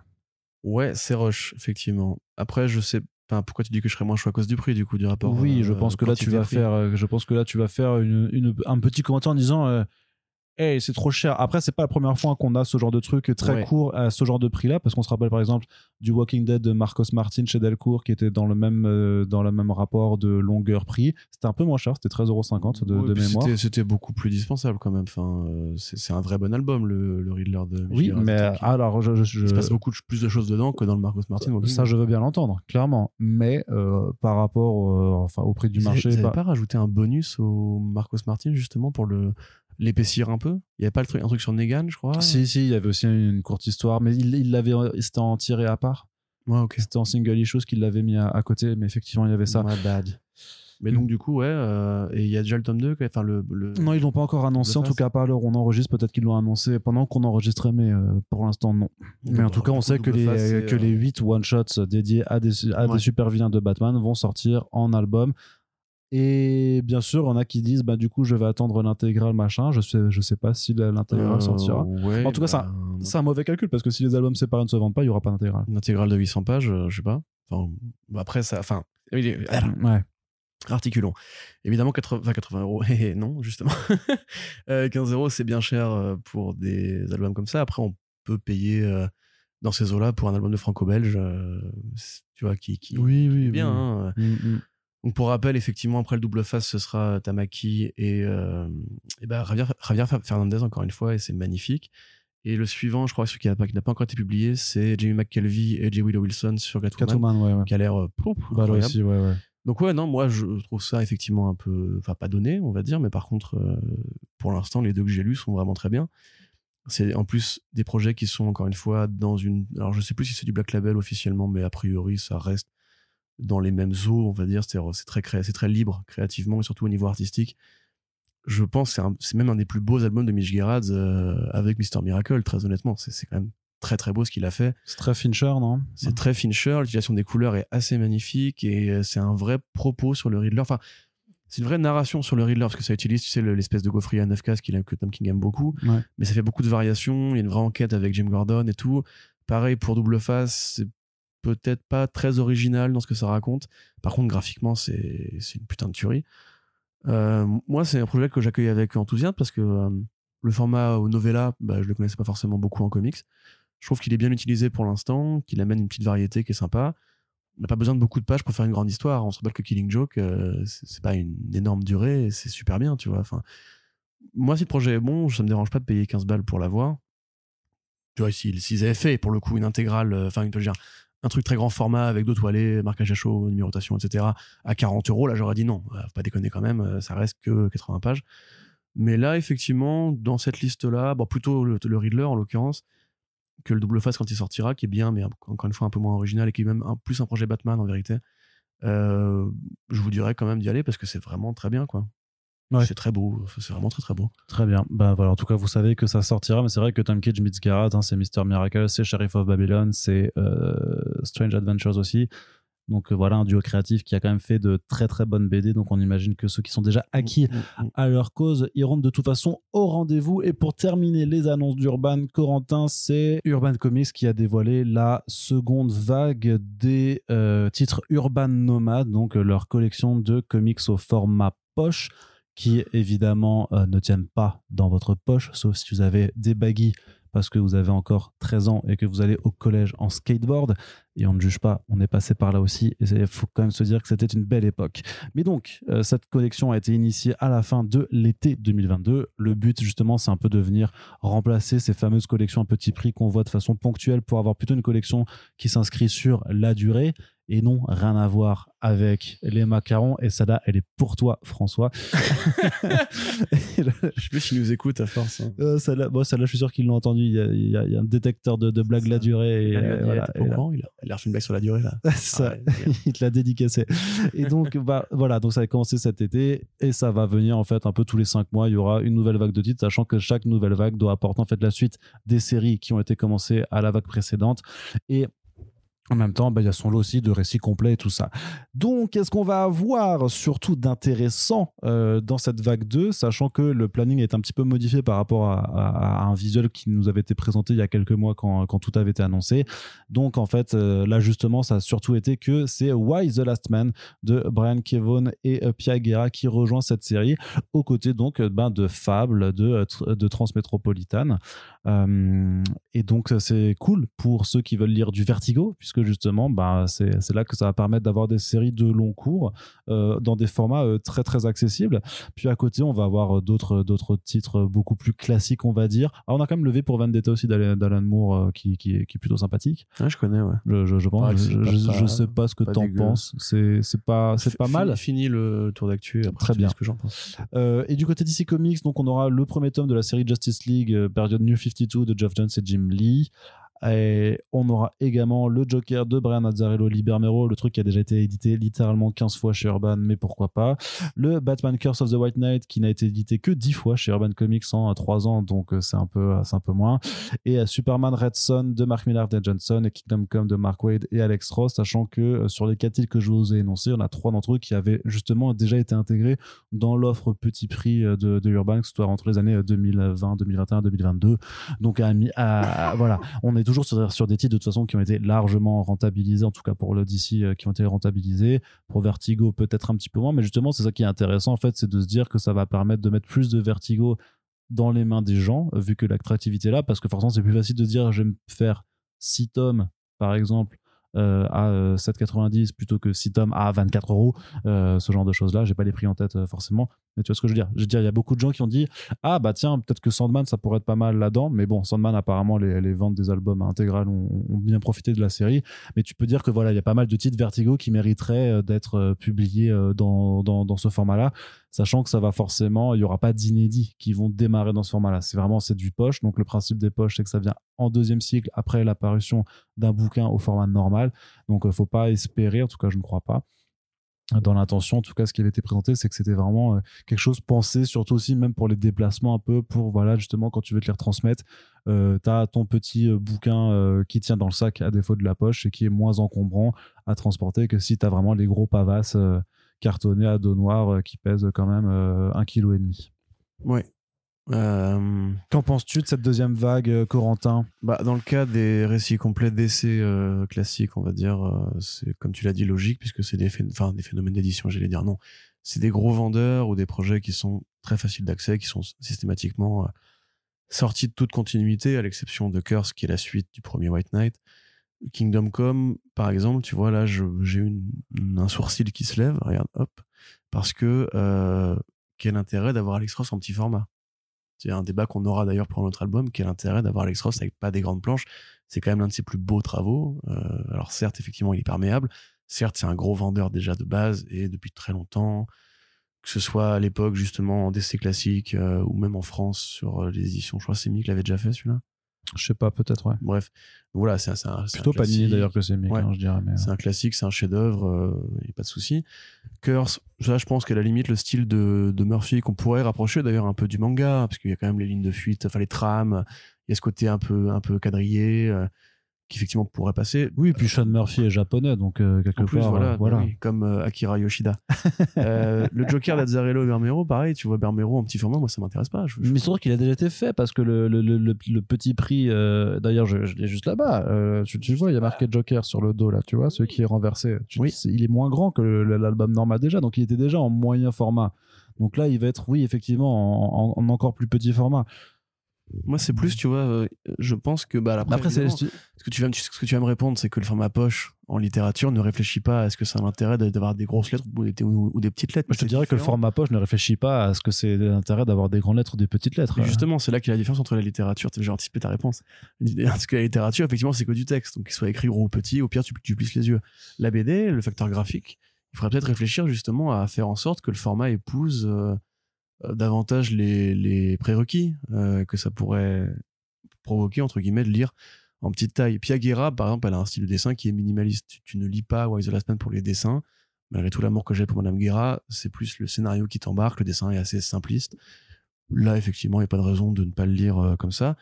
Speaker 2: Ouais, c'est rush, effectivement. Après, je sais pas pourquoi tu dis que je serais moins chaud à cause du prix, du coup, du rapport.
Speaker 1: Oui, je pense que là tu vas faire, je pense que là tu vas faire une, une- un petit commentaire en disant, hey, c'est trop cher. Après, c'est pas la première fois qu'on a ce genre de truc très
Speaker 2: Ouais.
Speaker 1: court à ce genre de prix-là, parce qu'on se rappelle par exemple du Walking Dead de Marcos Martin chez Delcourt qui était dans le même euh, dans le même rapport de longueur prix. C'était un peu moins cher, c'était 13,50€ de,
Speaker 2: Ouais,
Speaker 1: de mémoire.
Speaker 2: c'était- beaucoup plus dispensable quand même. Enfin, euh, c'est un vrai bon album, le, le Riddler de
Speaker 1: Oui,
Speaker 2: Michel
Speaker 1: mais alors je, je- je-
Speaker 2: Il se passe beaucoup de- plus de choses dedans que dans le Marcos Martin. Walking
Speaker 1: ça
Speaker 2: Dead.
Speaker 1: je veux bien l'entendre, clairement. Mais euh, par rapport au, enfin, au prix du marché,
Speaker 2: Ils
Speaker 1: bah-
Speaker 2: n'avaient pas rajouté un bonus au Marcos Martin justement pour le l'épaissir un peu. Il n'y avait pas le truc, un truc sur Negan, je crois.
Speaker 1: Si, si, il y avait aussi une courte histoire, mais il il l'avait, c'était en tiré à part.
Speaker 2: Ouais, ok.
Speaker 1: C'était en single issue qu'il l'avait mis à, à côté, mais effectivement, il y avait ça.
Speaker 2: My bad. Mais donc, du coup, ouais, euh, et il y a déjà le tome 2, quoi, enfin, le, le-
Speaker 1: Non, ils l'ont pas encore annoncé, en tout cas pas où on enregistre. Peut-être qu'ils l'ont annoncé pendant qu'on enregistrait, mais euh, pour l'instant, non. Mais en tout cas, on sait que les, que les 8 one-shots dédiés à des, à
Speaker 2: Ouais.
Speaker 1: des super vilains de Batman vont sortir en album. Et bien sûr, on a qui disent, bah, du coup, je vais attendre l'intégrale, machin. Je sais, je sais pas si l'intégrale sortira.
Speaker 2: Euh, Ouais,
Speaker 1: En tout cas,
Speaker 2: bah,
Speaker 1: C'est un mauvais calcul parce que si les albums séparés ne se vendent pas, il y aura pas d'intégrale.
Speaker 2: Une intégrale de 800 pages, euh, je sais pas. Enfin, bah, après, ça. Enfin, il est-
Speaker 1: Ouais.
Speaker 2: articulons. Évidemment, 80, enfin, 80 euros. Hé, non, justement. Euh, 15 euros, c'est bien cher euh, pour des albums comme ça. Après, on peut payer euh, dans ces eaux-là pour un album de franco-belge, euh, tu vois, qui, qui
Speaker 1: Oui, oui,
Speaker 2: bien.
Speaker 1: oui.
Speaker 2: hein.
Speaker 1: Mm, mm.
Speaker 2: Donc, pour rappel, effectivement, après le double face, ce sera Tamaki et, euh, et bah, Javier, Javier Fernandez, encore une fois, et c'est magnifique. Et le suivant, je crois, celui qui n'a pas, qui n'a pas encore été publié, c'est Jamie McKelvey et J. Willow Wilson sur Catwoman,
Speaker 1: Catwoman, ouais, ouais.
Speaker 2: qui a l'air euh,
Speaker 1: Bah, aussi, ouais.
Speaker 2: Donc ouais, non, moi je trouve ça effectivement un peu, enfin pas donné, on va dire, mais par contre, euh, pour l'instant, les deux que j'ai lus sont vraiment très bien. C'est en plus des projets qui sont encore une fois dans une, alors je sais plus si c'est du Black Label officiellement, mais a priori ça reste dans les mêmes eaux, on va dire. C'est très cré- c'est très libre créativement et surtout au niveau artistique. Je pense que c'est même un des plus beaux albums de Mitch Gerads euh, avec Mr Miracle. Très honnêtement, c'est quand même très très beau ce qu'il a fait.
Speaker 1: C'est très Fincher, non?
Speaker 2: C'est très Fincher, l'utilisation des couleurs est assez magnifique et euh, c'est un vrai propos sur le Riddler. Enfin, c'est une vraie narration sur le Riddler parce que ça utilise, tu sais, le- l'espèce de gaufrier à 9 cases qu'il a- que Tom King aime beaucoup.
Speaker 1: Ouais.
Speaker 2: Mais ça fait beaucoup de variations. Il y a une vraie enquête avec Jim Gordon et tout. Pareil pour Double Face, c'est peut-être pas très original dans ce que ça raconte. Par contre, graphiquement, c'est une putain de tuerie. Euh, moi, c'est un projet que j'accueille avec enthousiasme parce que euh, le format au novella, bah, je le connaissais pas forcément beaucoup en comics. Je trouve qu'il est bien utilisé pour l'instant, qu'il amène une petite variété qui est sympa. On n'a pas besoin de beaucoup de pages pour faire une grande histoire. On se rappelle que Killing Joke, euh, c'est pas une énorme durée, c'est super bien, tu vois. Enfin, moi, si le projet est bon, ça me dérange pas de payer 15 balles pour l'avoir. Tu vois, s'ils avaient fait pour le coup une intégrale, enfin, dire, un truc très grand format avec deux toilettes, marquage à chaud, numérotation, etc. à 40 euros, là j'aurais dit non, faut pas déconner quand même, euh, ça reste que 80 pages. Mais là, effectivement, dans cette liste-là, bon, plutôt le, Riddler en l'occurrence, que le double face quand il sortira, qui est bien, mais encore une fois un peu moins original et qui est même plus un projet Batman en vérité. Euh, je vous dirais quand même d'y aller parce que c'est vraiment très bien, quoi. C'est très beau, c'est vraiment très très beau.
Speaker 1: Très bien. Ben voilà, en tout cas, vous savez que ça sortira, mais c'est vrai que Tom Cage meets Garrett, hein, c'est Mr. Miracle, c'est Sheriff of Babylon, c'est euh, Strange Adventures aussi. Donc euh, voilà, un duo créatif qui a quand même fait de très très bonnes BD. Donc on imagine que ceux qui sont déjà acquis mm, mm, mm. à leur cause iront de toute façon au rendez-vous. Et pour terminer les annonces d'Urban, Corentin, c'est Urban Comics qui a dévoilé la seconde vague des euh, titres Urban Nomad, donc leur collection de comics au format poche qui évidemment euh, ne tiennent pas dans votre poche, sauf si vous avez des baggy parce que vous avez encore 13 ans et que vous allez au collège en skateboard. Et on ne juge pas, on est passé par là aussi. Et il faut quand même se dire que c'était une belle époque. Mais donc, euh, cette collection a été initiée à la fin de l'été 2022. Le but, justement, c'est un peu de venir remplacer ces fameuses collections à petit prix qu'on voit de façon ponctuelle pour avoir plutôt une collection qui s'inscrit sur la durée et non, rien à voir avec les macarons. Et là, elle est pour toi, François.
Speaker 2: je sais plus s'il nous écoute à force. Hein.
Speaker 1: Euh, là, bon, là, je suis sûr qu'il l'a entendu. Il y, a, un détecteur de, de blagues la durée. Et,
Speaker 2: il, a, il, a, il, a, fait une blague sur la durée, là.
Speaker 1: ça, ah il te l'a dédicacé. Et donc, bah, voilà, donc ça a commencé cet été et ça va venir en fait un peu tous les cinq mois. Il y aura une nouvelle vague de titres, sachant que chaque nouvelle vague doit apporter en fait la suite des séries qui ont été commencées à la vague précédente. Et en même temps, bah, il y a son lot aussi de récits complets et tout ça. Donc, qu'est-ce qu'on va avoir surtout d'intéressant euh, dans cette vague 2, sachant que le planning est un petit peu modifié par rapport à, un visuel qui nous avait été présenté il y a quelques mois quand, tout avait été annoncé. Donc, en fait, euh, l'ajustement, ça a surtout été que c'est Why the Last Man de Brian Kevon et euh, Pia qui rejoint cette série, aux côtés donc ben, de Fable, de, de Transmétropolitane. et donc, c'est cool pour ceux qui veulent lire du Vertigo, puisque justement, bah, c'est là que ça va permettre d'avoir des séries de long cours euh, dans des formats euh, très très accessibles. Puis à côté, on va avoir d'autres d'autres titres beaucoup plus classiques, on va dire. on a quand même levé pour Vendetta aussi d'Alan Moore, euh, qui, qui, est, qui, est, plutôt sympathique.
Speaker 2: je connais, ouais.
Speaker 1: Je, je, pense. je, sais pas ce que t'en penses. C'est pas c'est pas mal.
Speaker 2: Fini le tour d'actu.
Speaker 1: Très bien.
Speaker 2: Ce que j'en pense.
Speaker 1: et du côté DC Comics, donc on aura le premier tome de la série Justice League, période New 52 de Geoff Jones et Jim Lee. Et on aura également le Joker de Brian Azzarello Libermero, le truc qui a déjà été édité littéralement 15 fois chez Urban, mais pourquoi pas. Le Batman Curse of the White Knight qui n'a été édité que 10 fois chez Urban Comics en 3 ans, donc euh, c'est un peu, c'est un peu moins. Et euh, Superman Red Son de Mark Millar et Johnson et Kingdom Come de Mark Wade et Alex Ross, sachant que euh, sur les 4 titres que je vous ai énoncés, on a 3 d'entre eux qui avaient justement déjà été intégrés dans l'offre petit prix de, de Urban, soit entre les années 2020, 2021, 2022. Donc à, voilà, on est toujours sur, des titres de toute façon qui ont été largement rentabilisés, en tout cas pour DC, euh, qui ont été rentabilisés. Pour Vertigo, peut-être un petit peu moins, mais justement, c'est ça qui est intéressant, en fait, c'est de se dire que ça va permettre de mettre plus de Vertigo dans les mains des gens, vu que l'attractivité est là, parce que forcément, c'est plus facile de dire, je vais me faire 6 tomes, par exemple, euh, à 7,90 euh, plutôt que 6 tomes à 24 euros, ce genre de choses-là. J'ai pas les prix en tête forcément, mais tu vois ce que je veux dire? Je veux dire, il y a beaucoup de gens qui ont dit Ah, bah tiens, peut-être que Sandman, ça pourrait être pas mal là-dedans. Mais bon, Sandman, apparemment, les, ventes des albums intégrales ont, bien profité de la série. Mais tu peux dire que voilà, il y a pas mal de titres Vertigo qui mériteraient euh, d'être euh, publiés euh, dans, dans, ce format-là, sachant que ça va forcément, il y aura pas d'inédits qui vont démarrer dans ce format-là. C'est vraiment, c'est du poche. Donc le principe des poches, c'est que ça vient en deuxième cycle après l'apparition d'un bouquin au format normal. Donc faut pas espérer, en tout cas, je ne crois pas dans l'intention, en tout cas, ce qui avait été présenté, c'est que c'était vraiment euh, quelque chose pensé, surtout aussi même pour les déplacements un peu, pour voilà, justement, quand tu veux te les retransmettre, euh, tu as ton petit euh, bouquin euh, qui tient dans le sac à défaut de la poche et qui est moins encombrant à transporter que si tu as vraiment les gros pavasses cartonnés à dos noir qui pèsent quand même un kilo et demi.
Speaker 2: Ouais. Euh,
Speaker 1: Qu'en penses-tu de cette deuxième vague, euh, Corentin?
Speaker 2: Bah, dans le cas des récits complets d'essais euh, classiques, on va dire, euh, c'est comme tu l'as dit logique puisque c'est des, des phénomènes d'édition, j'allais dire non. C'est des gros vendeurs ou des projets qui sont très faciles d'accès, qui sont systématiquement sortis de toute continuité, à l'exception de Curse qui est la suite du premier White Knight. Kingdom Come, par exemple, tu vois là, j'ai un sourcil qui se lève, regarde, hop, parce que quel intérêt d'avoir Alex Ross en petit format? C'est un débat qu'on aura d'ailleurs pour notre album. Quel intérêt d'avoir Alex Ross avec pas des grandes planches? C'est quand même l'un de ses plus beaux travaux. Euh, alors certes, effectivement, il est perméable. Certes, c'est un gros vendeur déjà de base et depuis très longtemps. Que ce soit à l'époque justement en DC classique euh, ou même en France sur euh, les éditions. Je crois c'est l'avait déjà fait celui-là?
Speaker 1: Je sais pas, peut-être, ouais.
Speaker 2: Bref, voilà, c'est un,
Speaker 1: Plutôt Panini d'ailleurs que c'est
Speaker 2: Ouais.
Speaker 1: hein, je dirais. Mais...
Speaker 2: C'est un classique, c'est un chef-d'œuvre, il n'y a pas de souci. Curse, ça, je pense qu'à la limite, le style de, de Murphy, qu'on pourrait rapprocher d'ailleurs un peu du manga, parce qu'il y a quand même les lignes de fuite, enfin les trames, il y a ce côté un peu, un peu quadrillé, euh, qui effectivement pourrait passer.
Speaker 1: Oui, puis Sean Murphy est japonais, donc euh, quelque
Speaker 2: plus,
Speaker 1: part,
Speaker 2: voilà,
Speaker 1: euh, voilà.
Speaker 2: oui, comme euh, Akira Yoshida. Euh, le Joker d'Azzarello et Bermero, pareil, tu vois Bermero en petit format, moi ça m'intéresse pas. Je- je-
Speaker 1: Mais c'est vrai qu'il a déjà été fait parce que le, le, le, le- le petit prix, d'ailleurs, je, je l'ai juste là-bas. tu, tu vois, il y a marqué Joker sur le dos là, tu vois, celui qui est renversé. Tu-
Speaker 2: Oui.
Speaker 1: il est moins grand que l'album normal déjà, donc il était déjà en moyen format. Donc là, il va être, oui, effectivement, en, en- en encore plus petit format.
Speaker 2: Moi, c'est plus, tu vois, euh, je pense que bah, après,
Speaker 1: Après, c'est,
Speaker 2: ce que tu vas me, ce que tu vas me répondre, c'est que le format poche en littérature ne réfléchit pas à est-ce que ça a l'intérêt d'avoir des grosses lettres ou des, ou- ou des petites lettres.
Speaker 1: Je te
Speaker 2: C'est
Speaker 1: dirais que le format poche ne réfléchit pas à ce que c'est l'intérêt d'avoir des grandes lettres ou des petites lettres.
Speaker 2: Mais Justement, c'est là qu'il y a la différence entre la littérature. J'ai anticipé ta réponse. Parce que la littérature, effectivement, c'est que du texte. Donc, qu'il soit écrit gros ou petit, au pire, tu, tu plisses les yeux. La BD, le facteur graphique, il faudrait peut-être réfléchir justement à faire en sorte que le format épouse euh, davantage les, les prérequis euh, que ça pourrait provoquer, entre guillemets, de lire en petite taille. Pia Guerra, par exemple, elle a un style de dessin qui est minimaliste. Tu, tu ne lis pas Wise the Last Man pour les dessins. Malgré tout l'amour que j'ai pour Madame Guerra, c'est plus le scénario qui t'embarque. Le dessin est assez simpliste. Là, effectivement, il n'y a pas de raison de ne pas le lire euh, comme ça.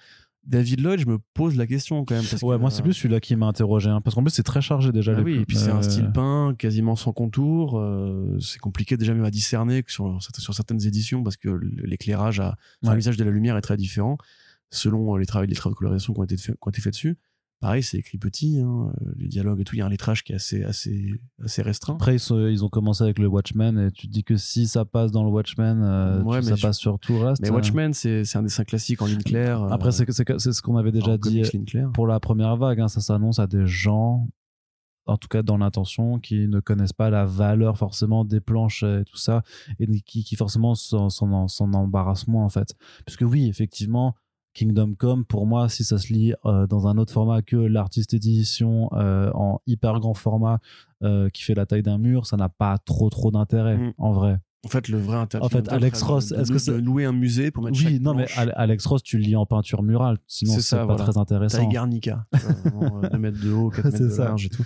Speaker 2: David Lloyd, je me pose la question quand même. Parce
Speaker 1: Ouais,
Speaker 2: que,
Speaker 1: moi, c'est
Speaker 2: euh,
Speaker 1: plus celui-là qui m'a interrogé. hein, parce qu'en plus, c'est très chargé déjà.
Speaker 2: ah
Speaker 1: les
Speaker 2: oui,
Speaker 1: plus-
Speaker 2: et puis c'est
Speaker 1: euh,
Speaker 2: un style peint quasiment sans contour. euh, c'est compliqué déjà même à discerner que sur, sur certaines éditions parce que l'éclairage, a,
Speaker 1: Ouais.
Speaker 2: l'usage de la lumière est très différent selon euh, les travaux, les travaux de colorisation qui ont été faits, qui ont été faits dessus. Pareil, c'est écrit petit, hein, euh, les dialogues et tout. Il y a un lettrage qui est assez, assez, assez restreint.
Speaker 1: Après, ils, ont commencé avec le Watchmen et tu te dis que si ça passe dans le Watchmen, euh,
Speaker 2: Ouais,
Speaker 1: ça passe sur tout le reste.
Speaker 2: Mais
Speaker 1: euh.
Speaker 2: Watchmen, c'est un dessin classique en ligne claire. euh,
Speaker 1: Après, c'est ce qu'on avait déjà dit pour la première vague. hein, ça s'annonce à des gens, en tout cas dans l'intention, qui ne connaissent pas la valeur forcément des planches et tout ça, et qui, qui forcément s'en embarrassent moins en fait. Parce que oui, effectivement, Kingdom Come, pour moi, si ça se lit euh, dans un autre format que l'artiste édition euh, en hyper grand format euh, qui fait la taille d'un mur, ça n'a pas trop trop d'intérêt
Speaker 2: Mm.
Speaker 1: en vrai.
Speaker 2: En fait, le vrai intérêt.
Speaker 1: En fait, Alex Ross, est-ce que
Speaker 2: c'est
Speaker 1: c'est-
Speaker 2: louer un musée pour mettre
Speaker 1: Oui, non, mais
Speaker 2: planche
Speaker 1: Alex Ross, tu le lis en peinture murale, sinon
Speaker 2: C'est
Speaker 1: c'est pas
Speaker 2: voilà.
Speaker 1: très intéressant.
Speaker 2: taille Garnica, tu vois, vraiment, euh, 2 mètres de haut, 4 mètres
Speaker 1: C'est
Speaker 2: de
Speaker 1: ça.
Speaker 2: large et tout.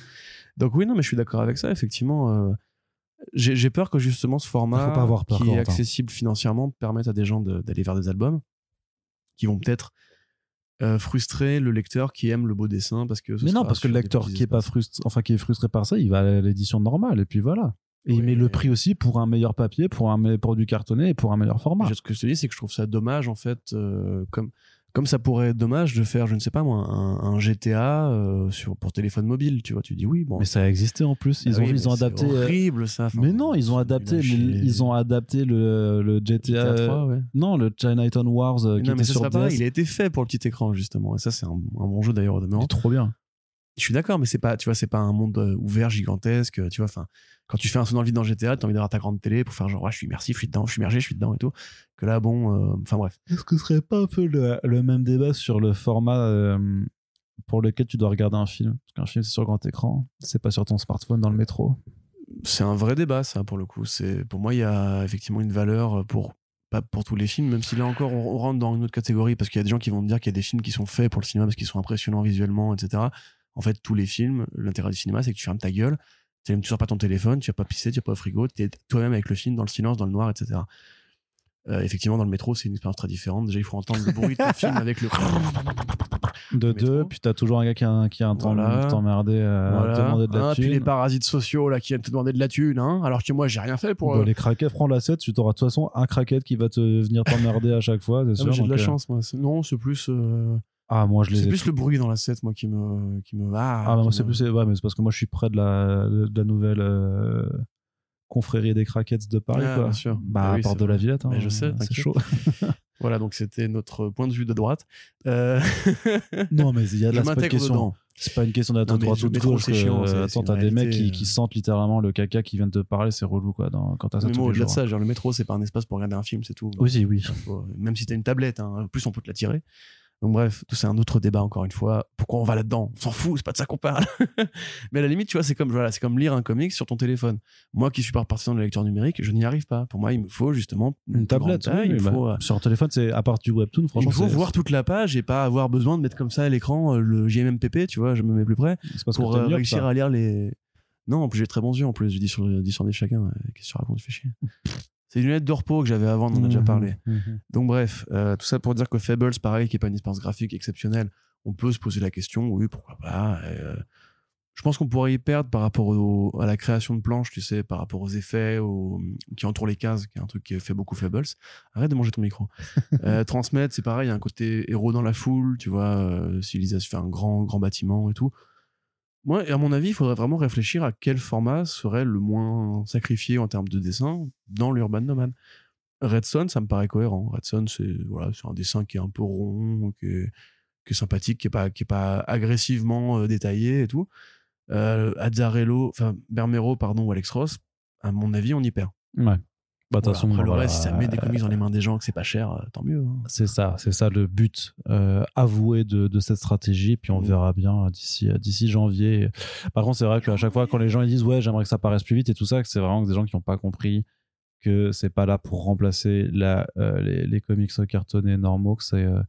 Speaker 2: Donc oui, non, mais je suis d'accord avec ça, effectivement. j'ai peur que justement ce format
Speaker 1: peur,
Speaker 2: qui est accessible financièrement permette à des gens de- d'aller vers des albums qui vont peut-être euh, frustrer le lecteur qui aime le beau dessin parce que
Speaker 1: Mais non, parce que le lecteur qui est pas frustré, enfin qui est frustré par ça, il va à l'édition normale et puis voilà. Et il met le prix aussi pour un meilleur papier, pour un pour du cartonné et pour un meilleur format.
Speaker 2: Ce que je te dis, c'est que je trouve ça dommage, en fait, euh, comme, comme ça pourrait être dommage de faire, je ne sais pas moi, un, un GTA euh, sur, pour téléphone mobile, tu vois. Tu dis oui, bon.
Speaker 1: Mais ça a existé en plus. Ils
Speaker 2: Ah
Speaker 1: ont,
Speaker 2: oui,
Speaker 1: ils ont
Speaker 2: c'est
Speaker 1: adapté. euh,
Speaker 2: horrible ça. Enfin,
Speaker 1: mais non, ils ont adapté. le-. Ils ont adapté le, le GTA.
Speaker 2: GTA 3, ouais.
Speaker 1: Non, le Chinatown Wars euh,
Speaker 2: Mais
Speaker 1: qui
Speaker 2: non, mais
Speaker 1: était
Speaker 2: ça
Speaker 1: sur DS.
Speaker 2: il a été fait pour le petit écran justement, et ça c'est un, un bon jeu d'ailleurs
Speaker 1: est trop bien.
Speaker 2: Je suis d'accord, mais c'est pas, tu vois, c'est pas un monde euh, ouvert gigantesque, tu vois. Enfin, quand tu fais un saut dans le vide dans GTA, t'as envie d'avoir ta grande télé pour faire genre, ouais, je suis immersif, je suis dedans, je suis immergé, je suis dedans et tout. Que là, bon, euh, enfin bref.
Speaker 1: Est-ce que ce serait pas un peu le, le même débat sur le format euh, pour lequel tu dois regarder un film? Parce qu'un film c'est sur grand écran, c'est pas sur ton smartphone dans le métro.
Speaker 2: c'est un vrai débat ça pour le coup c'est pour moi il y a effectivement une valeur pour pas pour tous les films même si là encore on, on rentre dans une autre catégorie parce qu'il y a des gens qui vont te dire qu'il y a des films qui sont faits pour le cinéma parce qu'ils sont impressionnants visuellement etc en fait tous les films l'intérêt du cinéma c'est que tu fermes ta gueule tu ne sors pas ton téléphone tu vas pas pisser tu vas pas au frigo tu es toi-même avec le film dans le silence dans le noir etc Euh, effectivement, dans le métro, c'est une expérience très différente. Déjà, il faut entendre le bruit de ton film avec le.
Speaker 1: De deux, puis t'as toujours un gars qui a, qui a un temps
Speaker 2: Voilà.
Speaker 1: t'emmerder, euh,
Speaker 2: Voilà.
Speaker 1: te demander de la
Speaker 2: Hein, puis
Speaker 1: thune.
Speaker 2: les parasites sociaux là qui viennent te demander de la thune, hein, alors que moi j'ai rien fait pour.
Speaker 1: Bon,
Speaker 2: euh,
Speaker 1: les craquettes, prends la 7, tu t'auras de toute façon un craquette qui va te venir t'emmerder à chaque fois, c'est
Speaker 2: ah, j'ai de la
Speaker 1: euh,
Speaker 2: chance, moi. Non, c'est plus.
Speaker 1: Ah, moi je les
Speaker 2: C'est plus le bruit dans la 7, moi, qui me. Qui me... Ah,
Speaker 1: Ah, moi c'est
Speaker 2: me-
Speaker 1: plus. Ouais, mais c'est parce que moi je suis près de la, de la nouvelle euh, confrérie des craquettes de Paris,
Speaker 2: Ah,
Speaker 1: quoi.
Speaker 2: bien sûr.
Speaker 1: Bah,
Speaker 2: Bah
Speaker 1: à
Speaker 2: oui,
Speaker 1: Porte
Speaker 2: c'est
Speaker 1: de la. Villette. hein,
Speaker 2: Mais je sais,
Speaker 1: c'est chaud.
Speaker 2: Voilà, donc c'était notre point de vue de droite. Euh...
Speaker 1: non, mais il y a de la c'est pas une question.
Speaker 2: dedans.
Speaker 1: C'est pas une question d'être à
Speaker 2: mais
Speaker 1: droite ou de gauche.
Speaker 2: c'est
Speaker 1: que,
Speaker 2: chiant,
Speaker 1: euh, Attends, t'as des mecs qui, qui sentent littéralement le caca qui vient de te parler, c'est relou, quoi, dans, quand t'as ça
Speaker 2: Mais moi, au-delà de ça, genre, le métro, c'est pas un espace pour regarder un film, c'est tout.
Speaker 1: Oui, oui.
Speaker 2: Même si t'as une tablette, hein, en plus on peut te la tirer. Donc bref, tout c'est un autre débat encore une fois. Pourquoi on va là-dedans? On s'en fout, c'est pas de ça qu'on parle. Mais à la limite, tu vois, c'est comme voilà, c'est comme lire un comic sur ton téléphone. Moi qui suis pas partisan de la lecture numérique, je n'y arrive pas. Pour moi, il me faut justement
Speaker 1: Une
Speaker 2: plus
Speaker 1: tablette,
Speaker 2: grande taille,
Speaker 1: oui,
Speaker 2: il
Speaker 1: bah,
Speaker 2: faut, euh,
Speaker 1: sur un téléphone, c'est à part du webtoon,
Speaker 2: il
Speaker 1: franchement.
Speaker 2: me faut voir toute la page et pas avoir besoin de mettre comme ça à l'écran euh, le JMMPP, tu vois, je me mets plus près pour euh, réussir à lire les. Non, en plus j'ai très bons yeux en plus, je dis sur, 10 sur 10 chacun. Qu'est-ce que tu racontes, tu fais chier. C'est une lunette de repos que j'avais avant, on en a déjà
Speaker 1: Mhm,
Speaker 2: parlé.
Speaker 1: mhm.
Speaker 2: Donc bref, euh, tout ça pour dire que Fables, pareil, qui est pas une expérience graphique exceptionnelle, on peut se poser la question, oui, pourquoi pas. euh, je pense qu'on pourrait y perdre par rapport au- à la création de planches, tu sais, par rapport aux effets au- qui entourent les cases, qui est un truc qui fait beaucoup Fables. Arrête de manger ton micro. Euh, transmettre, c'est pareil, il y a un côté héros dans la foule, tu vois, euh, civilisation, fait un grand, grand bâtiment et tout. Moi, à mon avis, il faudrait vraiment réfléchir à quel format serait le moins sacrifié en termes de dessin dans l'Urban Nomad. Red Son, ça me paraît cohérent. Red Son, c'est voilà, un dessin qui est un peu rond, qui est, sympathique, qui est pas, pas agressivement euh, détaillé et tout. Euh, Azzarello, enfin Bermero, pardon, ou Alex Ross, à mon avis, on y perd.
Speaker 1: Ouais. Bah, de toute
Speaker 2: Voilà,
Speaker 1: façon,
Speaker 2: après, le reste, si ça met des
Speaker 1: euh,
Speaker 2: comics dans les mains des gens, que c'est pas cher, euh, tant mieux. hein.
Speaker 1: C'est ça, c'est ça le but euh, avoué de, de cette stratégie. Puis on
Speaker 2: Mm.
Speaker 1: verra bien d'ici d'ici janvier. Par contre, c'est vrai qu'à chaque fois, quand les gens ils disent ouais, j'aimerais que ça paraisse plus vite et tout ça, que c'est vraiment des gens qui n'ont pas compris que c'est pas là pour remplacer la, euh, les, les comics cartonnés normaux. Que c'est euh,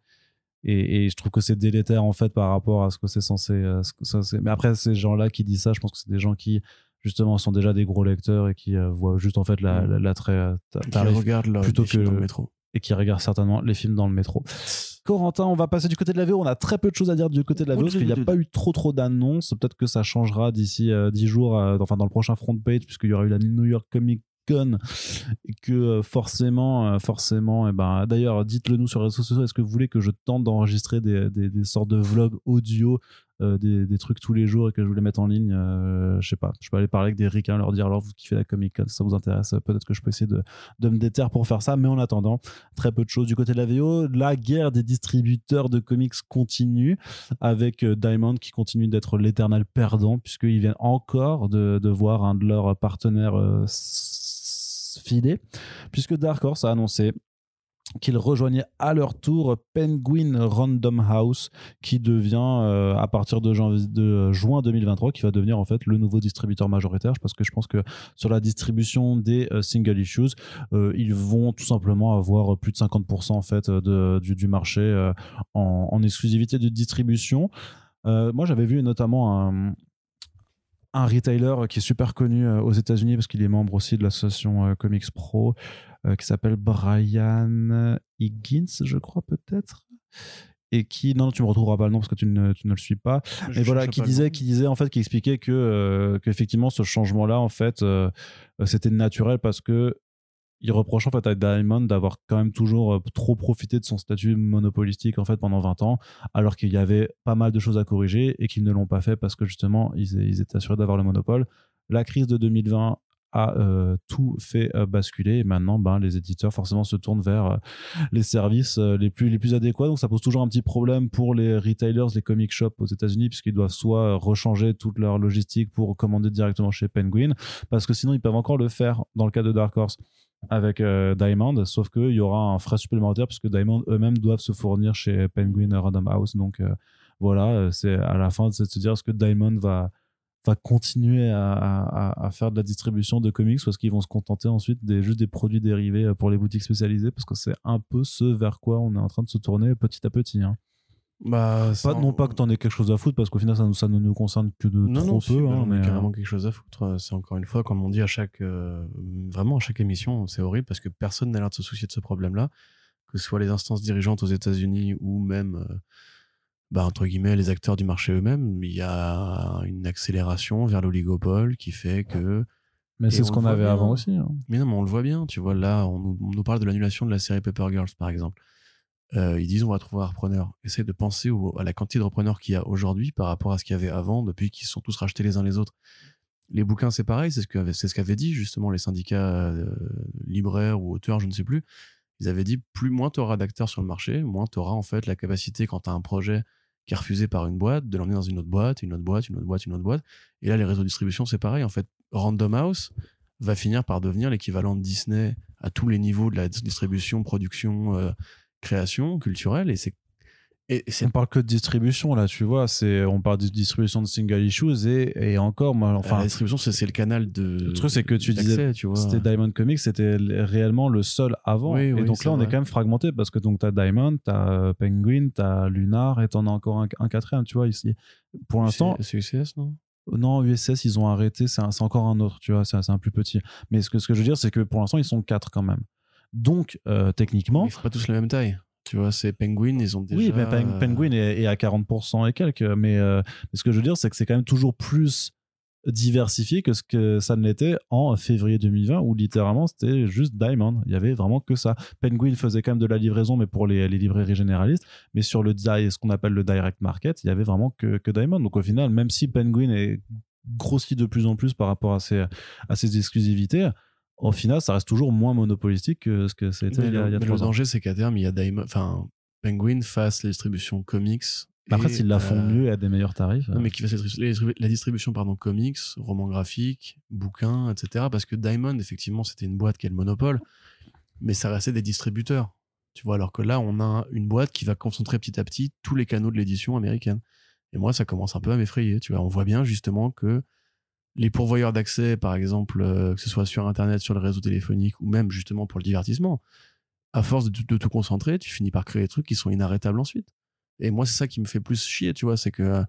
Speaker 1: et, et je trouve que c'est délétère en fait par rapport à ce que c'est censé. ce que ça, c'est- Mais après, ces gens-là qui disent ça, je pense que c'est des gens qui justement sont déjà des gros lecteurs et qui euh, voient juste en fait la-
Speaker 2: Mm.
Speaker 1: la- euh,
Speaker 2: Qui
Speaker 1: tarif
Speaker 2: regarde le,
Speaker 1: plutôt
Speaker 2: les films
Speaker 1: que-
Speaker 2: dans le métro.
Speaker 1: et qui regardent certainement les films dans le métro. Corentin, on va passer du côté de la VO. On a très peu de choses à dire du côté de la VO parce qu'il n'y a pas eu trop trop d'annonces. Peut-être que ça changera d'ici euh, 10 jours, euh, enfin dans le prochain front page, puisqu'il y aura eu la New York Comic Con et que euh, forcément, euh, forcément, et ben, d'ailleurs, dites-le nous sur les réseaux sociaux. Est-ce que vous voulez que je tente d'enregistrer des, des, des sortes de vlogs audio, euh, des, trucs tous les jours et que je vous les mette en ligne euh, Je sais pas. Je peux aller parler avec des ricains, leur dire alors vous kiffez la Comic Con, ça vous intéresse. Peut-être que je peux essayer de, de me déterre pour faire ça, mais en attendant, très peu de choses du côté de la VO. La guerre des distributeurs de comics continue avec euh, Diamond qui continue d'être l'éternel perdant puisqu'ils viennent encore de, voir un de leurs partenaires euh, filer puisque Dark Horse a annoncé qu'ils rejoignaient à leur tour Penguin Random House qui devient euh, à partir de, juin 2023 qui va devenir en fait le nouveau distributeur majoritaire parce que je pense que sur la distribution des euh, single issues euh, ils vont tout simplement avoir plus de 50% en fait du, marché en, en exclusivité de distribution. Moi, j'avais vu notamment un, un retailer qui est super connu aux États-Unis parce qu'il est membre aussi de l'association Comics Pro qui s'appelle Brian Higgins, je crois peut-être. Et qui, non, tu me retrouveras pas le nom parce que tu ne, tu ne le suis pas.
Speaker 2: Je
Speaker 1: Et voilà, qui disait, qui disait en fait, qui expliquait que euh, qu'effectivement ce changement-là, en fait, euh, euh, c'était naturel parce que il reproche en fait à Diamond d'avoir quand même toujours euh, trop profité de son statut monopolistique en fait pendant 20 ans, alors qu'il y avait pas mal de choses à corriger et qu'ils ne l'ont pas fait parce que justement ils, ils étaient assurés d'avoir le monopole. La crise de 2020 a euh, tout fait euh, basculer. Et maintenant ben, les éditeurs forcément se tournent vers euh, les services les plus les plus adéquats. Donc ça pose toujours un petit problème pour les retailers les comic shops aux États-Unis puisqu'ils doivent soit rechanger toute leur logistique pour commander directement chez Penguin parce que sinon ils peuvent encore le faire dans le cas de Dark Horse avec Diamond. Sauf qu'il y aura un frais supplémentaire puisque Diamond eux-mêmes doivent se fournir chez Penguin Random House. Donc voilà c'est à la fin de se dire est-ce que Diamond va va continuer à, à- à faire de la distribution de comics parce qu'ils vont se contenter ensuite des juste des produits dérivés euh, pour les boutiques spécialisées parce que c'est un peu ce vers quoi on est en train de se tourner petit à petit hein.
Speaker 2: Bah,
Speaker 1: Pas, non pas que t'en aies quelque chose à foutre, parce qu'au final, ça, ça ne nous concerne que de
Speaker 2: non,
Speaker 1: trop
Speaker 2: non,
Speaker 1: peu.
Speaker 2: bah,
Speaker 1: hein,
Speaker 2: j'en ai
Speaker 1: mais,
Speaker 2: carrément quelque chose à foutre. C'est encore une fois, comme on dit à chaque, euh, vraiment à chaque émission, c'est horrible parce que personne n'a l'air de se soucier de ce problème-là, que ce soit les instances dirigeantes aux États-Unis ou même, euh, bah, entre guillemets, les acteurs du marché eux-mêmes. Il y a une accélération vers l'oligopole qui fait que.
Speaker 1: mais c'est ce qu'on avait
Speaker 2: bien.
Speaker 1: avant aussi. hein.
Speaker 2: Mais non, mais on le voit bien. Tu vois, là, on nous, on nous parle de l'annulation de la série Paper Girls, par exemple. Euh, ils disent on va trouver un repreneur. Essaye de penser au- à la quantité de repreneurs qu'il y a aujourd'hui par rapport à ce qu'il y avait avant, depuis qu'ils se sont tous rachetés les uns les autres. Les bouquins, c'est pareil, c'est ce c'est ce qu'avaient dit justement les syndicats euh, libraires ou auteurs, je ne sais plus. Ils avaient dit plus moins tu auras d'acteurs sur le marché, moins tu auras en fait la capacité quand tu as un projet qui est refusé par une boîte, de l'emmener dans une autre boîte, une autre boîte, une autre boîte, une autre boîte. Et là, les réseaux de distribution, c'est pareil. En fait, Random House va finir par devenir l'équivalent de Disney à tous les niveaux de la distribution, production, euh, création culturelle. Et c'est et
Speaker 1: On parle que de distribution là, tu vois. C'est on parle de distribution de single issues et, et encore, moi,
Speaker 2: enfin, la distribution, c'est le canal de.
Speaker 1: Le truc, c'est que tu disais,
Speaker 2: tu vois.
Speaker 1: c'était Diamond Comics, c'était réellement le seul avant.
Speaker 2: Oui,
Speaker 1: et
Speaker 2: oui,
Speaker 1: donc là, on est quand même fragmenté parce que donc t'as Diamond, t'as euh, Penguin, t'as Lunar et t'en as encore un, un quatrième, tu vois ici. Pour l'instant,
Speaker 2: c'est UCS, non?
Speaker 1: Non, USS, ils ont arrêté, c'est encore un autre, tu vois, c'est un, c'est un plus petit. Mais ce que, ce que je veux dire, c'est que pour l'instant, ils sont quatre quand même. Donc, euh, techniquement,
Speaker 2: Ils font pas tous la même taille. Tu vois, c'est Penguin, ils ont déjà.
Speaker 1: oui, mais Pen-
Speaker 2: euh,
Speaker 1: Penguin est, est à 40% et quelques. Mais, euh, mais ce que je veux dire, c'est que c'est quand même toujours plus diversifié que ce que ça ne l'était en février 2020 où littéralement c'était juste Diamond. Il y avait vraiment que ça. Penguin faisait quand même de la livraison, mais pour les, les librairies généralistes. Mais sur le ce qu'on appelle le direct market, il y avait vraiment que, que Diamond. Donc au final, même si Penguin est grossi de plus en plus par rapport à ses, à ses exclusivités, au final, ça reste toujours moins monopolistique que ce que c'était il y a, il y a
Speaker 2: mais le
Speaker 1: ans.
Speaker 2: danger, c'est qu'à terme, il y a Diamond. Enfin, Penguin fasse les distributions comics.
Speaker 1: Après, s'ils la font
Speaker 2: euh,
Speaker 1: mieux et à des meilleurs tarifs.
Speaker 2: Non, mais qui fasse les la distribution, pardon, comics, romans graphiques, bouquins, etc. Parce que Diamond, effectivement, c'était une boîte qui est le monopole, mais ça restait des distributeurs. Tu vois, alors que là, on a une boîte qui va concentrer petit à petit tous les canaux de l'édition américaine. Et moi, ça commence un peu à m'effrayer. Tu vois, on voit bien justement que les pourvoyeurs d'accès, par exemple, euh, que ce soit sur Internet, sur le réseau téléphonique ou même justement pour le divertissement, à force de, de tout concentrer, tu finis par créer des trucs qui sont inarrêtables ensuite. Et moi, c'est ça qui me fait plus chier, tu vois, c'est que euh,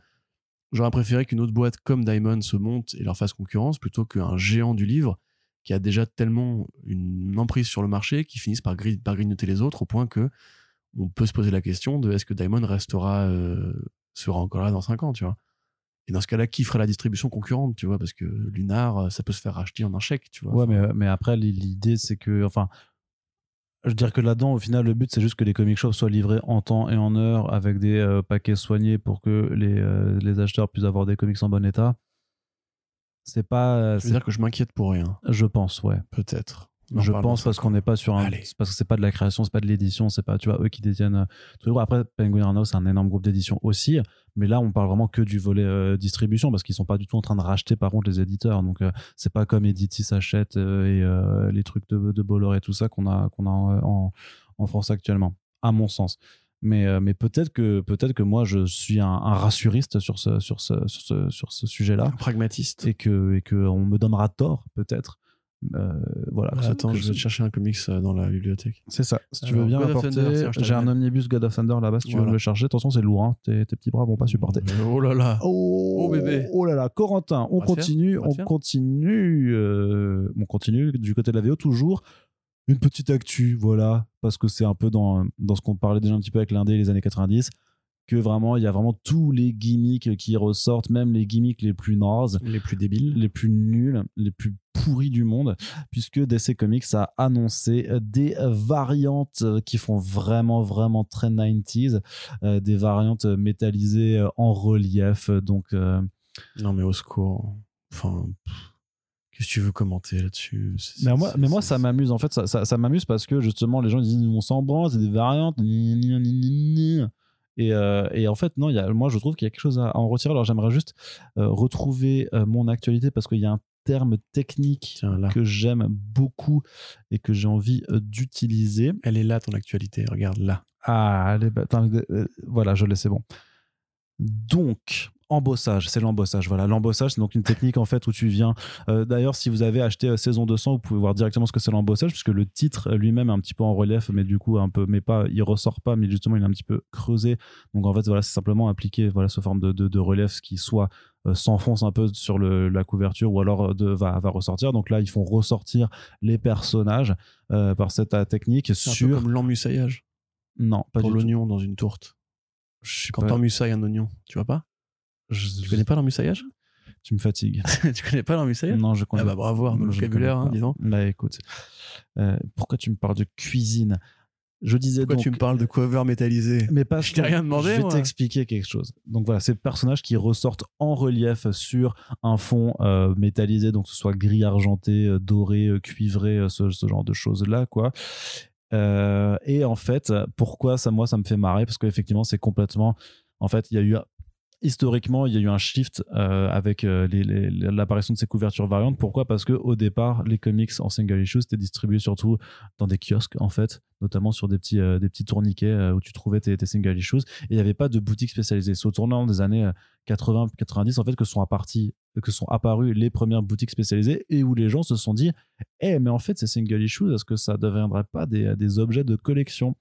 Speaker 2: j'aurais préféré qu'une autre boîte comme Diamond se monte et leur fasse concurrence plutôt qu'un géant du livre qui a déjà tellement une emprise sur le marché qui finisse par grignoter les autres au point que on peut se poser la question de est-ce que Diamond restera euh, sera encore là dans 5 ans, tu vois. Et dans ce cas-là, qui ferait la distribution concurrente, tu vois Parce que Lunar, euh, ça peut se faire racheter en un chèque, tu vois.
Speaker 1: Ouais, mais, mais après, l'idée, c'est que. Enfin, je veux dire que là-dedans, au final, le but, c'est juste que les comic shops soient livrés en temps et en heure avec des euh, paquets soignés pour que les, euh, les acheteurs puissent avoir des comics en bon état. C'est pas. euh,
Speaker 2: Je veux dire que je m'inquiète pour rien,
Speaker 1: Je pense, ouais.
Speaker 2: peut-être.
Speaker 1: Je pense parce qu'on n'est pas sur un.
Speaker 2: Allez.
Speaker 1: Parce que c'est pas de la création, c'est pas de l'édition, c'est pas, tu vois, eux qui détiennent. euh, tout. Après, Penguin Random, c'est un énorme groupe d'édition aussi. Mais là, on parle vraiment que du volet euh, distribution parce qu'ils sont pas du tout en train de racheter, par contre, les éditeurs. Donc, euh, c'est pas comme Edity s'achète euh, et les trucs de, de Bolloré et tout ça qu'on a, qu'on a en, en- en France actuellement, à mon sens. Mais, mais peut-être que, peut que moi, je suis un, un rassuriste sur ce, sur ce, sur ce, sur ce sujet-là
Speaker 2: Un pragmatiste.
Speaker 1: et que, et que on me donnera tort, peut-être. Euh, voilà. ce-
Speaker 2: Attends, je vais te chercher un comics euh, dans la bibliothèque.
Speaker 1: c'est ça. Si tu veux bien
Speaker 2: God je
Speaker 1: j'ai un omnibus God of Thunder là-bas si tu veux
Speaker 2: Voilà.
Speaker 1: me le charger. Attention, c'est lourd. Hein. Tes, tes petits bras vont pas supporter.
Speaker 2: Oh là là.
Speaker 1: Oh,
Speaker 2: bébé.
Speaker 1: Oh là là, Corentin, on, continue,
Speaker 2: on
Speaker 1: continue, euh, on continue du côté de la VO toujours. Une petite actu, voilà, parce que c'est un peu dans, dans ce qu'on parlait déjà un petit peu avec l'Indé les années 90, que vraiment, il y a vraiment tous les gimmicks qui ressortent, même les gimmicks les plus nazes
Speaker 2: Les plus débiles.
Speaker 1: les plus nuls, les plus pourris du monde, puisque DC Comics a annoncé des variantes qui font vraiment, vraiment très 90s, euh, des variantes métallisées euh, en relief. Donc, euh,
Speaker 2: Non, mais au secours. Enfin, pff, qu'est-ce que tu veux commenter là-dessus?
Speaker 1: Mais moi, mais moi ça m'amuse. En fait, ça, ça, ça m'amuse parce que justement, les gens disent on s'en branle, c'est des variantes. gna, gna, gna. Et, euh, et en fait, non, il y a, moi je trouve qu'il y a quelque chose à, en retirer. Alors j'aimerais juste euh, retrouver euh, mon actualité parce qu'il y a un terme technique
Speaker 2: Tiens,
Speaker 1: que j'aime beaucoup et que j'ai envie d'utiliser.
Speaker 2: Elle est là, ton actualité. Regarde là.
Speaker 1: Ah, bah, attends, euh, voilà, je l'ai, c'est bon. Donc, embossage, c'est l'embossage. Voilà, l'embossage, c'est donc une technique en fait où tu viens. euh, D'ailleurs, si vous avez acheté euh, saison 200, vous pouvez voir directement ce que c'est l'embossage, puisque le titre euh, lui-même est un petit peu en relief, mais du coup un peu, mais pas, il ressort pas, mais justement il est un petit peu creusé. Donc en fait, voilà, c'est simplement appliquer voilà ce forme de, de, de relief qui soit euh, s'enfonce un peu sur le, la couverture ou alors de, va, va ressortir. Donc là, ils font ressortir les personnages par cette technique
Speaker 2: C'est un peu
Speaker 1: sur.
Speaker 2: comme
Speaker 1: Non, pas
Speaker 2: pour l'oignon dans une tourte.
Speaker 1: Je suis
Speaker 2: Quand
Speaker 1: pas-
Speaker 2: t'emmusailles un oignon, tu vois pas?
Speaker 1: Je-
Speaker 2: Tu connais pas l'emmusaillage
Speaker 1: Tu me fatigues.
Speaker 2: Tu connais pas l'emmusaillage
Speaker 1: non, je connais
Speaker 2: Ah bah bravo, le
Speaker 1: je
Speaker 2: vocabulaire, hein,
Speaker 1: pas.
Speaker 2: dis donc.
Speaker 1: Bah écoute, euh, pourquoi tu me parles de cuisine? Je disais
Speaker 2: Pourquoi
Speaker 1: donc.
Speaker 2: tu me parles de cover métallisé?
Speaker 1: Mais pas
Speaker 2: Je t'ai rien demandé,
Speaker 1: Je vais t'expliquer quelque chose. Donc voilà, ces personnages qui ressortent en relief sur un fond euh, métallisé, donc que ce soit gris argenté, euh, doré, cuivré, ce, ce genre de choses là, quoi. Euh, et en fait, pourquoi ça, moi, ça me fait marrer? Parce qu'effectivement, c'est complètement. En fait, il y a eu. Historiquement, il y a eu un shift euh, avec euh, l'apparition de ces couvertures variantes. Pourquoi? Parce que au départ, les comics en single issue c'était distribué surtout dans des kiosques, en fait, notamment sur des petits, euh, tourniquets où tu trouvais tes, single issues. Et il n'y avait pas de boutique spécialisée. C'est au tournant des années euh, 80-90, en fait, que sont, apparues les premières boutiques spécialisées et où les gens se sont dit Eh, mais en fait, ces single issues, est-ce que ça ne deviendrait pas des objets de collection?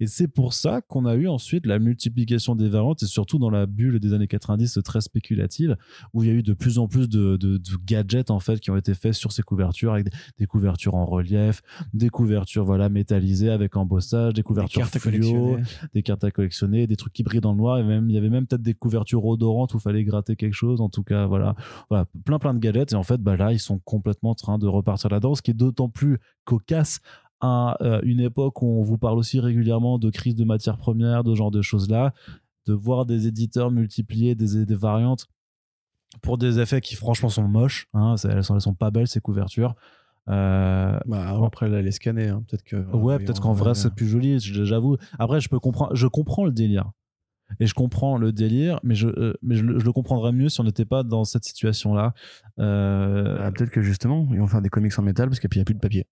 Speaker 1: Et c'est pour ça qu'on a eu ensuite la multiplication des variantes et surtout dans la bulle des années 90 très spéculative où il y a eu de plus en plus de, de- de gadgets en fait qui ont été faits sur ces couvertures avec des, des couvertures en relief, des couvertures voilà métallisées avec embossage, des
Speaker 2: Des
Speaker 1: couvertures fluo,
Speaker 2: collectionner.
Speaker 1: des cartes à collectionner, des trucs qui brillent dans le noir et même il y avait même peut-être des couvertures odorantes où il fallait gratter quelque chose en tout cas voilà voilà plein plein de gadgets et en fait bah là ils sont complètement en train de repartir là-dedans ce qui est d'autant plus cocasse à euh, une époque où on vous parle aussi régulièrement de crise de matières premières de ce genre de choses là de voir des éditeurs multiplier des, des variantes pour des effets qui franchement sont moches hein, elles, sont, elles sont pas belles ces couvertures Euh,
Speaker 2: Bah, après, là, les scanner, hein, peut-être que.
Speaker 1: Ouais, peut-être qu'en vrai c'est plus joli, j'avoue. Après, je peux comprendre, je comprends le délire. Et je comprends le délire, mais je, euh, mais je, le- je le comprendrais mieux si on n'était pas dans cette situation-là. Euh,
Speaker 2: Ah, peut-être que justement, ils vont faire des comics en métal parce qu'il n'y a plus de papier.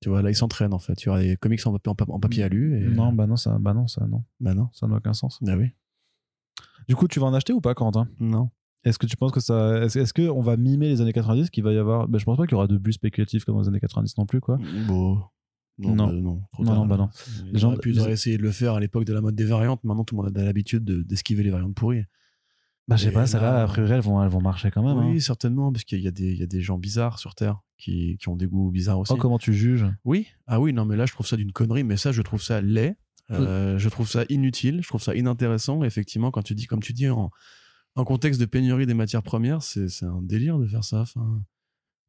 Speaker 2: Tu vois, là, ils s'entraînent en fait. Il y aura des comics en papier, en pa- en papier alu. Et...
Speaker 1: Non, bah non, ça, bah non, ça, non,
Speaker 2: Bah non.
Speaker 1: ça n'a aucun sens.
Speaker 2: Bah oui.
Speaker 1: Du coup, tu vas en acheter ou pas, Quentin?
Speaker 2: Non.
Speaker 1: Est-ce que tu penses que ça, est-ce, est-ce que on va mimer les années 90, qu'il va y avoir bah, Je pense pas qu'il y aura de bus spéculatifs comme aux années 90 non plus, quoi.
Speaker 2: Bon. Non,
Speaker 1: Non.
Speaker 2: bah non, trop
Speaker 1: Non,
Speaker 2: tard,
Speaker 1: non, bah non.
Speaker 2: Ils
Speaker 1: Les gens-
Speaker 2: auraient pu
Speaker 1: les-
Speaker 2: essayer de le faire à l'époque de la mode des variantes. Maintenant, tout le monde a l'habitude de- d'esquiver les variantes pourries.
Speaker 1: Bah, je sais pas, celles-là,
Speaker 2: là-
Speaker 1: a priori, elles vont, elles vont marcher quand même.
Speaker 2: oui,
Speaker 1: hein.
Speaker 2: certainement, parce qu'il y, a des- il y a des gens bizarres sur Terre qui, qui ont des goûts bizarres aussi.
Speaker 1: Oh, comment tu juges?
Speaker 2: Oui, ah oui, non, mais là, je trouve ça d'une connerie, mais ça, je trouve ça laid. Euh, je trouve ça inutile, je trouve ça inintéressant. Effectivement, quand tu dis, comme tu dis, en, en contexte de pénurie des matières premières, c'est c'est un délire de faire ça. Enfin,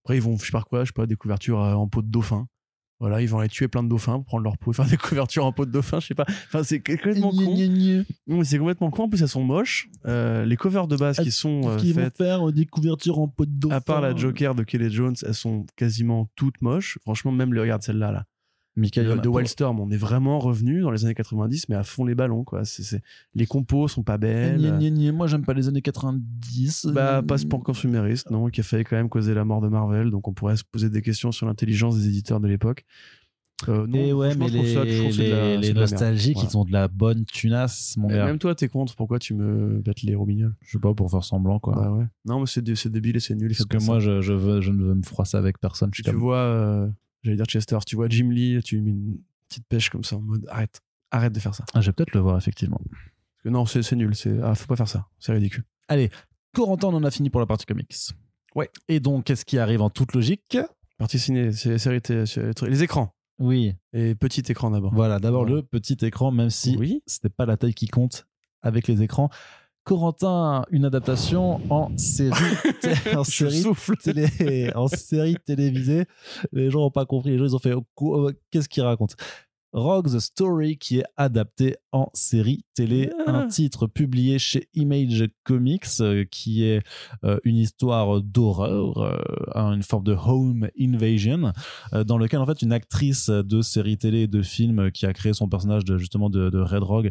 Speaker 2: après, ils vont, je sais pas quoi, je sais pas, des couvertures euh, en peau de dauphin. Voilà, ils vont aller tuer plein de dauphins pour prendre leur peau et faire des couvertures en peau de dauphin, je sais pas. Enfin, c'est complètement con. C'est complètement con. En plus, elles sont moches. Euh, les covers de base qui sont euh,
Speaker 1: Qui vont
Speaker 2: faites,
Speaker 1: faire euh, des couvertures en peau de dauphin.
Speaker 2: à part la Joker de Kelly Jones, elles sont quasiment toutes moches. Franchement, même le regarde celle-là, là.
Speaker 1: Michael,
Speaker 2: de Wildstorm, on est vraiment revenu dans les années 90, mais à fond les ballons, quoi. C'est, c'est- Les compos sont pas belles.
Speaker 1: Gna, gna, gna, Moi, j'aime pas les années 90.
Speaker 2: Bah, pas pour consumériste, non, qui a failli quand même causer la mort de Marvel. Donc, on pourrait se poser des questions sur l'intelligence des éditeurs de l'époque. Euh, non,
Speaker 1: Et ouais, mais les,
Speaker 2: ça- la-
Speaker 1: les, les
Speaker 2: la merde.
Speaker 1: nostalgiques,
Speaker 2: Voilà.
Speaker 1: ils ont de la bonne tunasse, mon gars.
Speaker 2: Même toi, t'es contre. Pourquoi tu me bêtes les robignoles
Speaker 1: Je sais pas, pour faire semblant, quoi.
Speaker 2: Bah ouais. Non, mais c'est, dé- c'est débile et c'est nul.
Speaker 1: Parce que moi, je, je, veux, je ne veux me froisser avec personne. Je suis
Speaker 2: tu
Speaker 1: comme...
Speaker 2: vois, euh, j'allais dire Chester, tu vois Jim Lee, tu lui mets une petite pêche comme ça en mode arrête, arrête de faire ça.
Speaker 1: Ah, je vais peut-être le voir, effectivement.
Speaker 2: Parce que non, c'est, nul. C'est, ah, faut pas faire ça. C'est ridicule.
Speaker 1: Allez, Corentin, on en a fini pour la partie comics.
Speaker 2: Ouais.
Speaker 1: Et donc, qu'est-ce qui arrive en toute logique?
Speaker 2: Partie ciné, c'est, série les écrans.
Speaker 1: Oui,
Speaker 2: Et petit écran d'abord.
Speaker 1: voilà. D'abord, le petit écran, même si
Speaker 2: Oui.
Speaker 1: ce n'est pas la taille qui compte avec les écrans. Corentin, une adaptation en série, en
Speaker 2: Je
Speaker 1: série
Speaker 2: souffle.
Speaker 1: télé, en série télévisée. Les gens n'ont pas compris. Les gens, ils ont fait quoi- qu'est-ce qu'il raconte? Rogue the Story qui est adapté en série télé,
Speaker 2: Ah.
Speaker 1: un titre publié chez Image Comics euh, qui est euh, une histoire d'horreur, euh, une forme de home invasion dans lequel en fait une actrice de série télé et de film qui a créé son personnage de justement de, de Red Rogue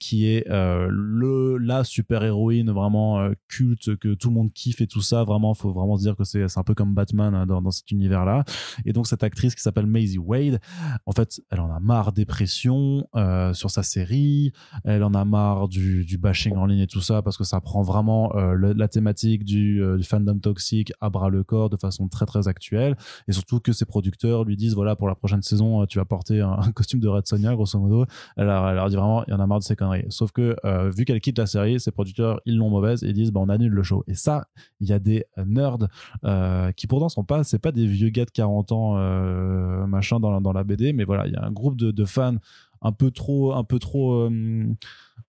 Speaker 1: qui est le la super héroïne vraiment culte que tout le monde kiffe et tout ça. Vraiment faut vraiment se dire que c'est c'est un peu comme Batman hein, dans, dans cet univers là et donc cette actrice qui s'appelle Maisie Wade en fait elle en a marre des pressions euh, sur sa série, elle en a marre du, du, bashing en ligne et tout ça, parce que ça prend vraiment euh, la thématique du, du, fandom toxique à bras le corps de façon très très actuelle, et surtout que ses producteurs lui disent, voilà, pour la prochaine saison, tu vas porter un, costume de Red Sonia, grosso modo. Elle leur, dit vraiment, il y en a marre de ces conneries. Sauf que, vu qu'elle quitte la série, ses producteurs, ils l'ont mauvaise et disent, bah, on annule le show. Et ça, il y a des nerds qui pourtant sont pas, c'est pas des vieux gars de 40 ans, machin, dans, dans la BD, mais voilà, il y a un groupe de, fans un peu trop, un peu trop, euh,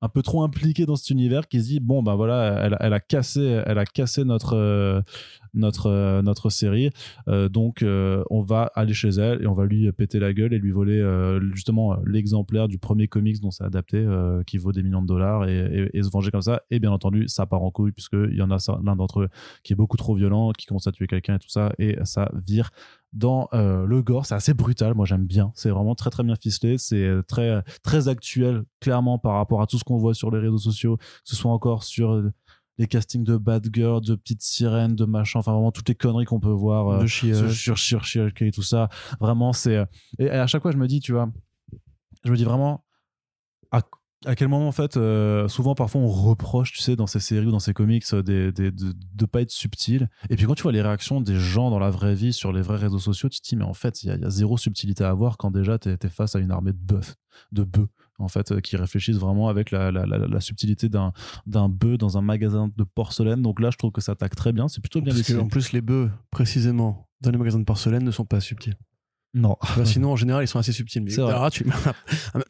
Speaker 1: un peu trop impliqués dans cet univers qui se dit bon ben voilà, elle, elle a cassé, elle a cassé notre euh, notre euh, notre série, donc on va aller chez elle et on va lui péter la gueule et lui voler justement l'exemplaire du premier comics dont c'est adapté qui vaut des millions de dollars et, se venger comme ça. Et bien entendu, ça part en couille puisque il y en a l'un d'entre eux qui est beaucoup trop violent, qui commence à tuer quelqu'un et tout ça et ça vire dans euh, le gore. C'est assez brutal, moi j'aime bien. C'est vraiment très très bien ficelé, c'est euh, très très actuel clairement par rapport à tout ce qu'on voit sur les réseaux sociaux, que ce soit encore sur euh, les castings de bad girl, de petites sirènes, de machin, enfin vraiment toutes les conneries qu'on peut voir sur sur sur et tout ça. Vraiment c'est et à chaque fois je me dis tu vois, je me dis vraiment à à quel moment en fait euh, souvent parfois on reproche tu sais dans ces séries ou dans ces comics euh, des, des, de, de pas être subtil. Et puis quand tu vois les réactions des gens dans la vraie vie sur les vrais réseaux sociaux tu te dis mais en fait il y, y, a zéro subtilité à avoir quand déjà tu es, face à une armée de bœufs de bœufs en fait euh, qui réfléchissent vraiment avec la, la, la, la subtilité d'un d'un bœuf dans un magasin de porcelaine donc là je trouve que ça attaque très bien c'est plutôt bien
Speaker 2: Parce en plus les bœufs précisément dans les magasins de porcelaine ne sont pas subtils
Speaker 1: non.
Speaker 2: Bah, sinon, en général, ils sont assez subtils. Mais là, tu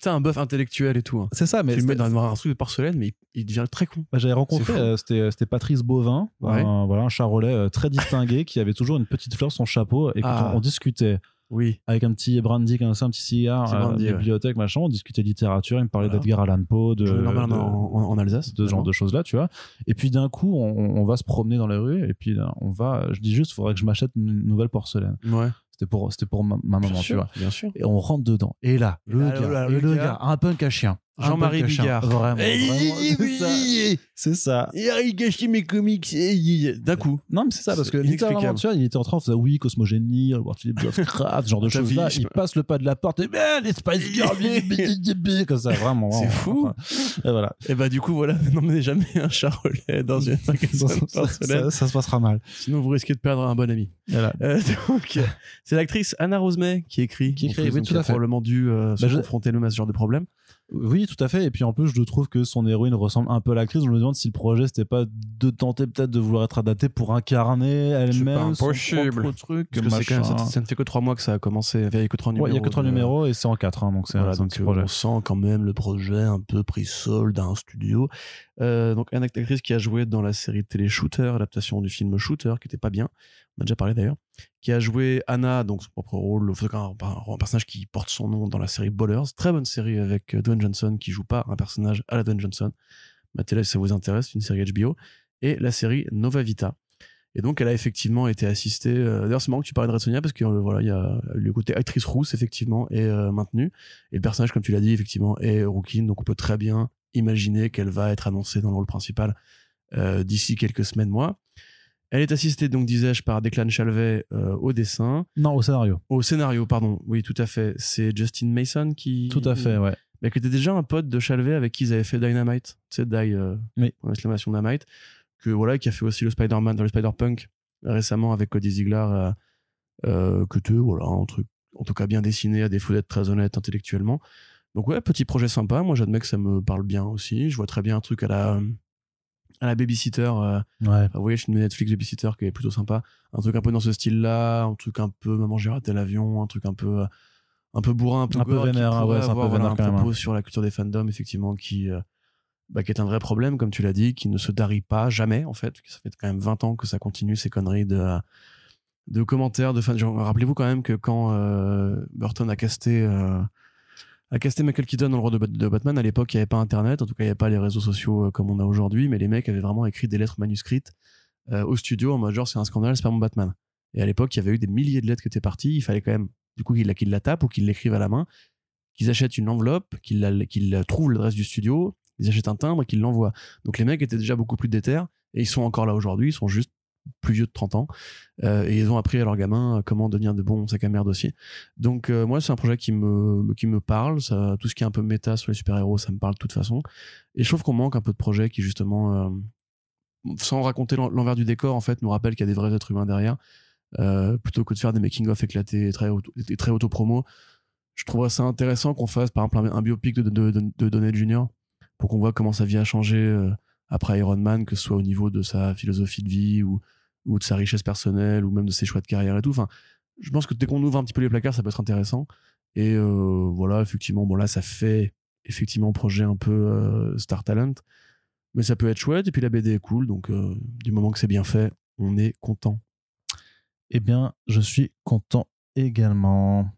Speaker 2: as un buff intellectuel et tout. Hein.
Speaker 1: C'est ça, mais.
Speaker 2: Tu le mets dans un truc de porcelaine, mais il devient très con.
Speaker 1: Bah, J'avais rencontré, euh, c'était Patrice Bovin, un, voilà, un charolais euh, très distingué qui avait toujours une petite fleur sur son chapeau. Et quand ah. on, discutait.
Speaker 2: Oui.
Speaker 1: Avec un petit brandy, un, un petit cigare, à la bibliothèque, machin, on discutait littérature, il me parlait d'Edgar Allan Poe, de,
Speaker 2: en, Alsace,
Speaker 1: de ce genre de choses-là, tu vois. Et puis d'un coup, on, on, va se promener dans les rues, et puis on va, je dis juste, il faudrait que je m'achète une nouvelle porcelaine.
Speaker 2: Ouais.
Speaker 1: C'était pour, c'était pour ma, maman, tu vois.
Speaker 2: Bien sûr.
Speaker 1: Et on rentre dedans. Et là, le, gars, le, gars, un punk à chien.
Speaker 2: Jean-Marie Bigard.
Speaker 1: Vraiment, vraiment c'est ça.
Speaker 2: Et il gâchait mes comics d'un coup.
Speaker 1: Non, mais c'est ça, parce que tu vois, il était en train de faire oui, Cosmogénie, Watch of Craft, ce genre de choses-là. Il passe le pas de la porte et ben, les Spice Girls, comme ça, vraiment.
Speaker 2: C'est fou.
Speaker 1: Et voilà.
Speaker 2: Et bah, du coup, voilà, n'emmenez jamais un charolais dans une
Speaker 1: ça, ça, se passera mal.
Speaker 2: Sinon, vous risquez de perdre un bon ami.
Speaker 1: Voilà.
Speaker 2: Euh, donc, c'est l'actrice Anna Rosemay qui écrit.
Speaker 1: Qui écrit, oui, tout
Speaker 2: à fait. probablement dû euh, se bah, confronter à ce genre de problème.
Speaker 1: Oui, tout à fait. Et puis en plus, je trouve que son héroïne ressemble un peu à l'actrice. Je me demande si le projet c'était pas de tenter peut-être de vouloir être adapté pour incarner elle-même son propre truc.
Speaker 2: ça, ne fait que trois mois que ça a commencé. Il y a que trois numéros.
Speaker 1: il y a que trois numéros et c'est en quatre, hein, donc c'est un, petit projet. On
Speaker 2: sent quand même le projet un peu pris sol d'un studio. Euh, donc une actrice qui a joué dans la série télé Shooter, adaptation du film Shooter, qui était pas bien. On a déjà parlé d'ailleurs. Qui a joué Anna, donc son propre rôle, un, personnage qui porte son nom dans la série Ballers. Très bonne série avec euh, Dwayne Johnson qui joue pas un personnage à la Dwayne Johnson. Matez-la si ça vous intéresse, une série HBO. Et la série Nova Vita. Et donc, elle a effectivement été assistée. Euh, d'ailleurs, c'est marrant que tu parles de Red Sonia parce que voilà, il y a le côté actrice rousse effectivement est maintenu et le personnage, comme tu l'as dit, effectivement est rouquine. Donc, on peut très bien imaginer qu'elle va être annoncée dans le rôle principal euh, d'ici quelques semaines, mois. Elle est assistée, donc disais-je, par Declan Chalvet euh, au dessin.
Speaker 1: Non, au scénario.
Speaker 2: Au scénario, pardon. Oui, tout à fait. C'est Justin Mason qui.
Speaker 1: Tout à fait, ouais.
Speaker 2: Mais qui était déjà un pote de Chalvet avec qui ils avaient fait Dynamite. Tu sais, Die, euh,
Speaker 1: oui.
Speaker 2: l'exclamation Dynamite. Que voilà, qui a fait aussi le Spider-Man, le Spider-Punk récemment avec Cody Ziegler. que tu, voilà, un truc, en tout cas bien dessiné, à défaut d'être très honnête intellectuellement. Donc ouais, petit projet sympa. Moi, j'admets que ça me parle bien aussi. Je vois très bien un truc à la à la babysitter. Euh,
Speaker 1: ouais.
Speaker 2: vous voyez, je suis une Netflix babysitter qui est plutôt sympa. Un truc un peu dans ce style-là, un truc un peu maman j'ai raté l'avion, un truc un peu euh, un peu bourrin, un peu,
Speaker 1: un peu vénère, ouais,
Speaker 2: un
Speaker 1: peu vénère
Speaker 2: un propos sur la culture des fandoms effectivement qui euh, bah, qui est un vrai problème comme tu l'as dit, qui ne se tarit pas jamais en fait. Ça fait quand même 20 ans que ça continue ces conneries de de commentaires de fans. Rappelez-vous quand même que quand Burton a casté a casté Michael Keaton dans le rôle de, Batman. À l'époque, il n'y avait pas Internet, en tout cas, il n'y avait pas les réseaux sociaux euh, comme on a aujourd'hui, mais les mecs avaient vraiment écrit des lettres manuscrites euh, au studio en mode genre c'est un scandale, c'est pas mon Batman. Et à l'époque, il y avait eu des milliers de lettres qui étaient parties. Il fallait quand même, du coup, qu'ils la, la tapent ou qu'ils l'écrivent à la main, qu'ils achètent une enveloppe, qu'ils trouvent l'adresse du studio, ils achètent un timbre et qu'ils l'envoient. Donc les mecs étaient déjà beaucoup plus déter et ils sont encore là aujourd'hui. Ils sont juste plus vieux de 30 ans. Euh, et ils ont appris à leurs gamins comment devenir de bons sacs à merde aussi. Donc euh, moi, c'est un projet qui me, qui me parle. Tout ce qui est un peu méta sur les super-héros, ça me parle de toute façon. Et je trouve qu'on manque un peu de projets qui justement, sans raconter l'envers du décor, en fait, nous rappellent qu'il y a des vrais êtres humains derrière. plutôt que de faire des making-of éclatés et très, auto, très auto-promo. Je trouverais ça intéressant qu'on fasse, par exemple, un, biopic de, de, de, de Donald Junior pour qu'on voit comment sa vie a changé après Iron Man, que ce soit au niveau de sa philosophie de vie ou, ou de sa richesse personnelle ou même de ses choix de carrière et tout. Enfin, je pense que dès qu'on ouvre un petit peu les placards, ça peut être intéressant. Et euh, voilà, effectivement, bon là, ça fait effectivement projet un peu euh, Star Talent, mais ça peut être chouette. Et puis la BD est cool, donc euh, du moment que c'est bien fait, on est content.
Speaker 1: Eh bien, je suis content également.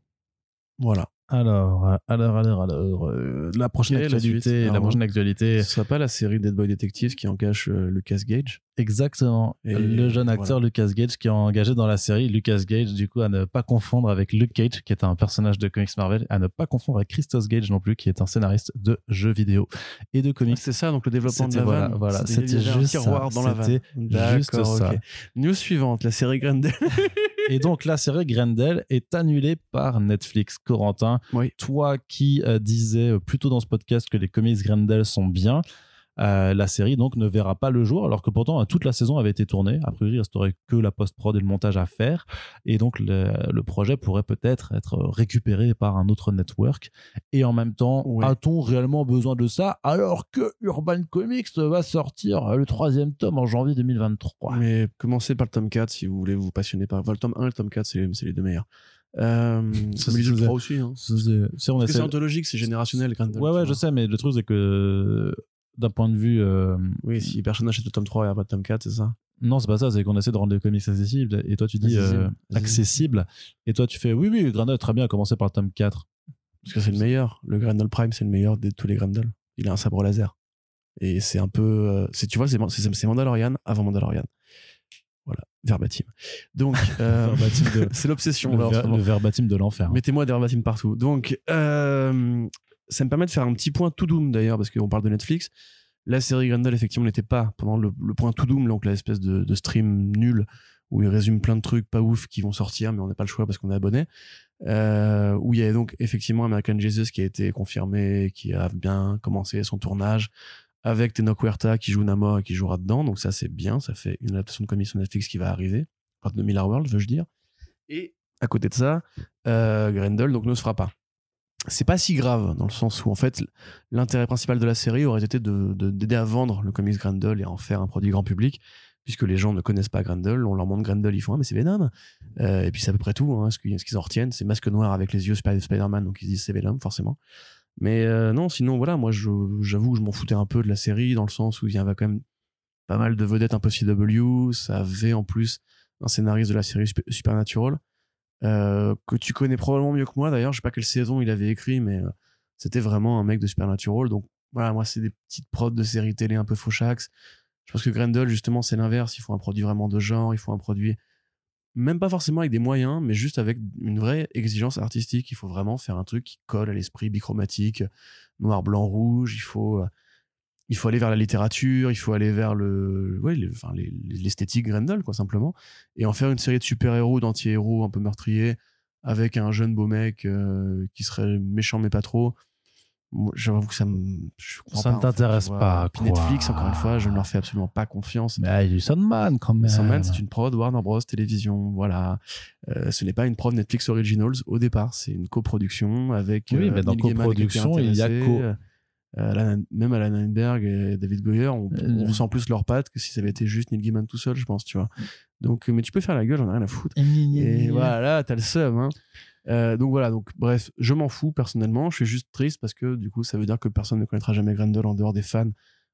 Speaker 2: Voilà.
Speaker 1: Alors, alors, alors, alors, euh, la prochaine actualité, la, prochaine actualité.
Speaker 2: Ce sera pas la série Dead Boy Detective qui engage euh, Lucas Gage
Speaker 1: Exactement. le jeune acteur Lucas Gage qui est engagé dans la série. Lucas Gage, du coup, à ne pas confondre avec Luke Cage, qui est un personnage de comics Marvel, à ne pas confondre avec Christos Gage non plus, qui est un scénariste de jeux vidéo et de comics.
Speaker 2: c'est ça, donc le développement de la
Speaker 1: voilà, Voilà, c'était juste ça. dans la C'était juste ça.
Speaker 2: News suivante, la série Grendel.
Speaker 1: et donc la série Grendel est annulée par Netflix. Corentin, toi qui euh, disais euh, plutôt dans ce podcast que les comics Grendel sont bien, euh, la série donc ne verra pas le jour, alors que pourtant toute la saison avait été tournée. A priori, il resterait que la post-prod et le montage à faire, et donc le, projet pourrait peut-être être récupéré par un autre network. Et en même temps, a-t-on réellement besoin de ça alors que Urban Comics va sortir le troisième tome en janvier 2023
Speaker 2: Mais commencez par le tome 4 si vous voulez vous passionner par. le tome 1 et le tome 4, c'est les deux meilleurs. Euh, ça, mais les aussi. Hein. C'est anthologique, c'est générationnel.
Speaker 1: ouais, ouais, je sais, mais le truc, c'est que d'un point de vue. Euh,
Speaker 2: oui, si personne n'achète le tome 3 et pas de tome 4, c'est ça?
Speaker 1: Non, c'est pas ça, c'est qu'on essaie de rendre les comics accessibles. Et toi, tu dis accessible. Euh, et toi, tu fais oui, oui, Grendel, très bien, à commencer par le tome 4.
Speaker 2: Parce que c'est le meilleur. Le Grendel Prime, c'est le meilleur de tous les Grendel. Il a un sabre laser. Et c'est un peu. Euh, c'est tu vois, c'est Mandalorian avant Mandalorian. Voilà, verbatim. Donc, c'est l'obsession.
Speaker 1: Le, le, verbatim de l'enfer. Hein.
Speaker 2: Mettez-moi des verbatim partout. Donc, ça me permet de faire un petit point tout doom d'ailleurs, parce qu'on parle de Netflix. La série Grendel, effectivement, n'était pas pendant le, point tout doom, donc l'espèce de, de stream nul où il résume plein de trucs pas ouf qui vont sortir, mais on n'a pas le choix parce qu'on est abonné. Euh, où il y avait donc effectivement American Jesus qui a été confirmé, qui a bien commencé son tournage, avec Tenoch Huerta qui joue Namor et qui jouera dedans. Donc ça, c'est bien. Ça fait une adaptation de comics sur Netflix qui va arriver. de Miller World, veux-je dire. Et à côté de ça, euh, Grendel donc ne se fera pas c'est pas si grave dans le sens où en fait l'intérêt principal de la série aurait été de d'aider à vendre le comics Grendel et à en faire un produit grand public puisque les gens ne connaissent pas Grendel on leur montre Grendel ils font ah mais c'est Venom. Euh, et puis c'est à peu près tout hein, ce qu'ils en retiennent. C'est masque noir avec les yeux Spider-Man donc ils disent c'est Venom forcément. Mais euh, non sinon voilà moi j'avoue que je m'en foutais un peu de la série dans le sens où il y avait quand même pas mal de vedettes un peu CW ça avait en plus un scénariste de la série Supernatural euh, que tu connais probablement mieux que moi d'ailleurs. Je sais pas quelle saison il avait écrit, mais euh, c'était vraiment un mec de Supernatural. Donc voilà, moi c'est des petites prods de séries télé un peu fauchax. Je pense que Grendel justement c'est l'inverse. Il faut un produit vraiment de genre. Il faut un produit même pas forcément avec des moyens, mais juste avec une vraie exigence artistique. Il faut vraiment faire un truc qui colle à l'esprit bichromatique, noir, blanc, rouge. Il faut euh, il faut aller vers la littérature, il faut aller vers le, ouais, enfin, l'esthétique Grendel, quoi, simplement, et en faire une série de super-héros, d'anti-héros un peu meurtriers, avec un jeune beau mec euh, qui serait méchant mais pas trop. J'avoue que ça me.
Speaker 1: Ça ne t'intéresse pas. Quoi.
Speaker 2: Netflix, encore une fois, je ne leur fais absolument pas confiance.
Speaker 1: Mais il y a du Sandman quand même.
Speaker 2: Sandman, c'est une prod Warner Bros. Télévision. Voilà. Euh, ce n'est pas une prod Netflix Originals au départ. C'est une coproduction avec.
Speaker 1: Oui, mais euh, dans coproduction, il y a co
Speaker 2: euh, même Alan Heinberg et David Goyer, on, on sent plus leurs pattes que si ça avait été juste Neil Gaiman tout seul, je pense, tu vois. Donc, mais tu peux faire la gueule, j'en ai rien à foutre. et voilà, t'as le seum. Hein. Euh, donc voilà, donc bref, je m'en fous personnellement. Je suis juste triste parce que du coup, ça veut dire que personne ne connaîtra jamais Grendel en dehors des fans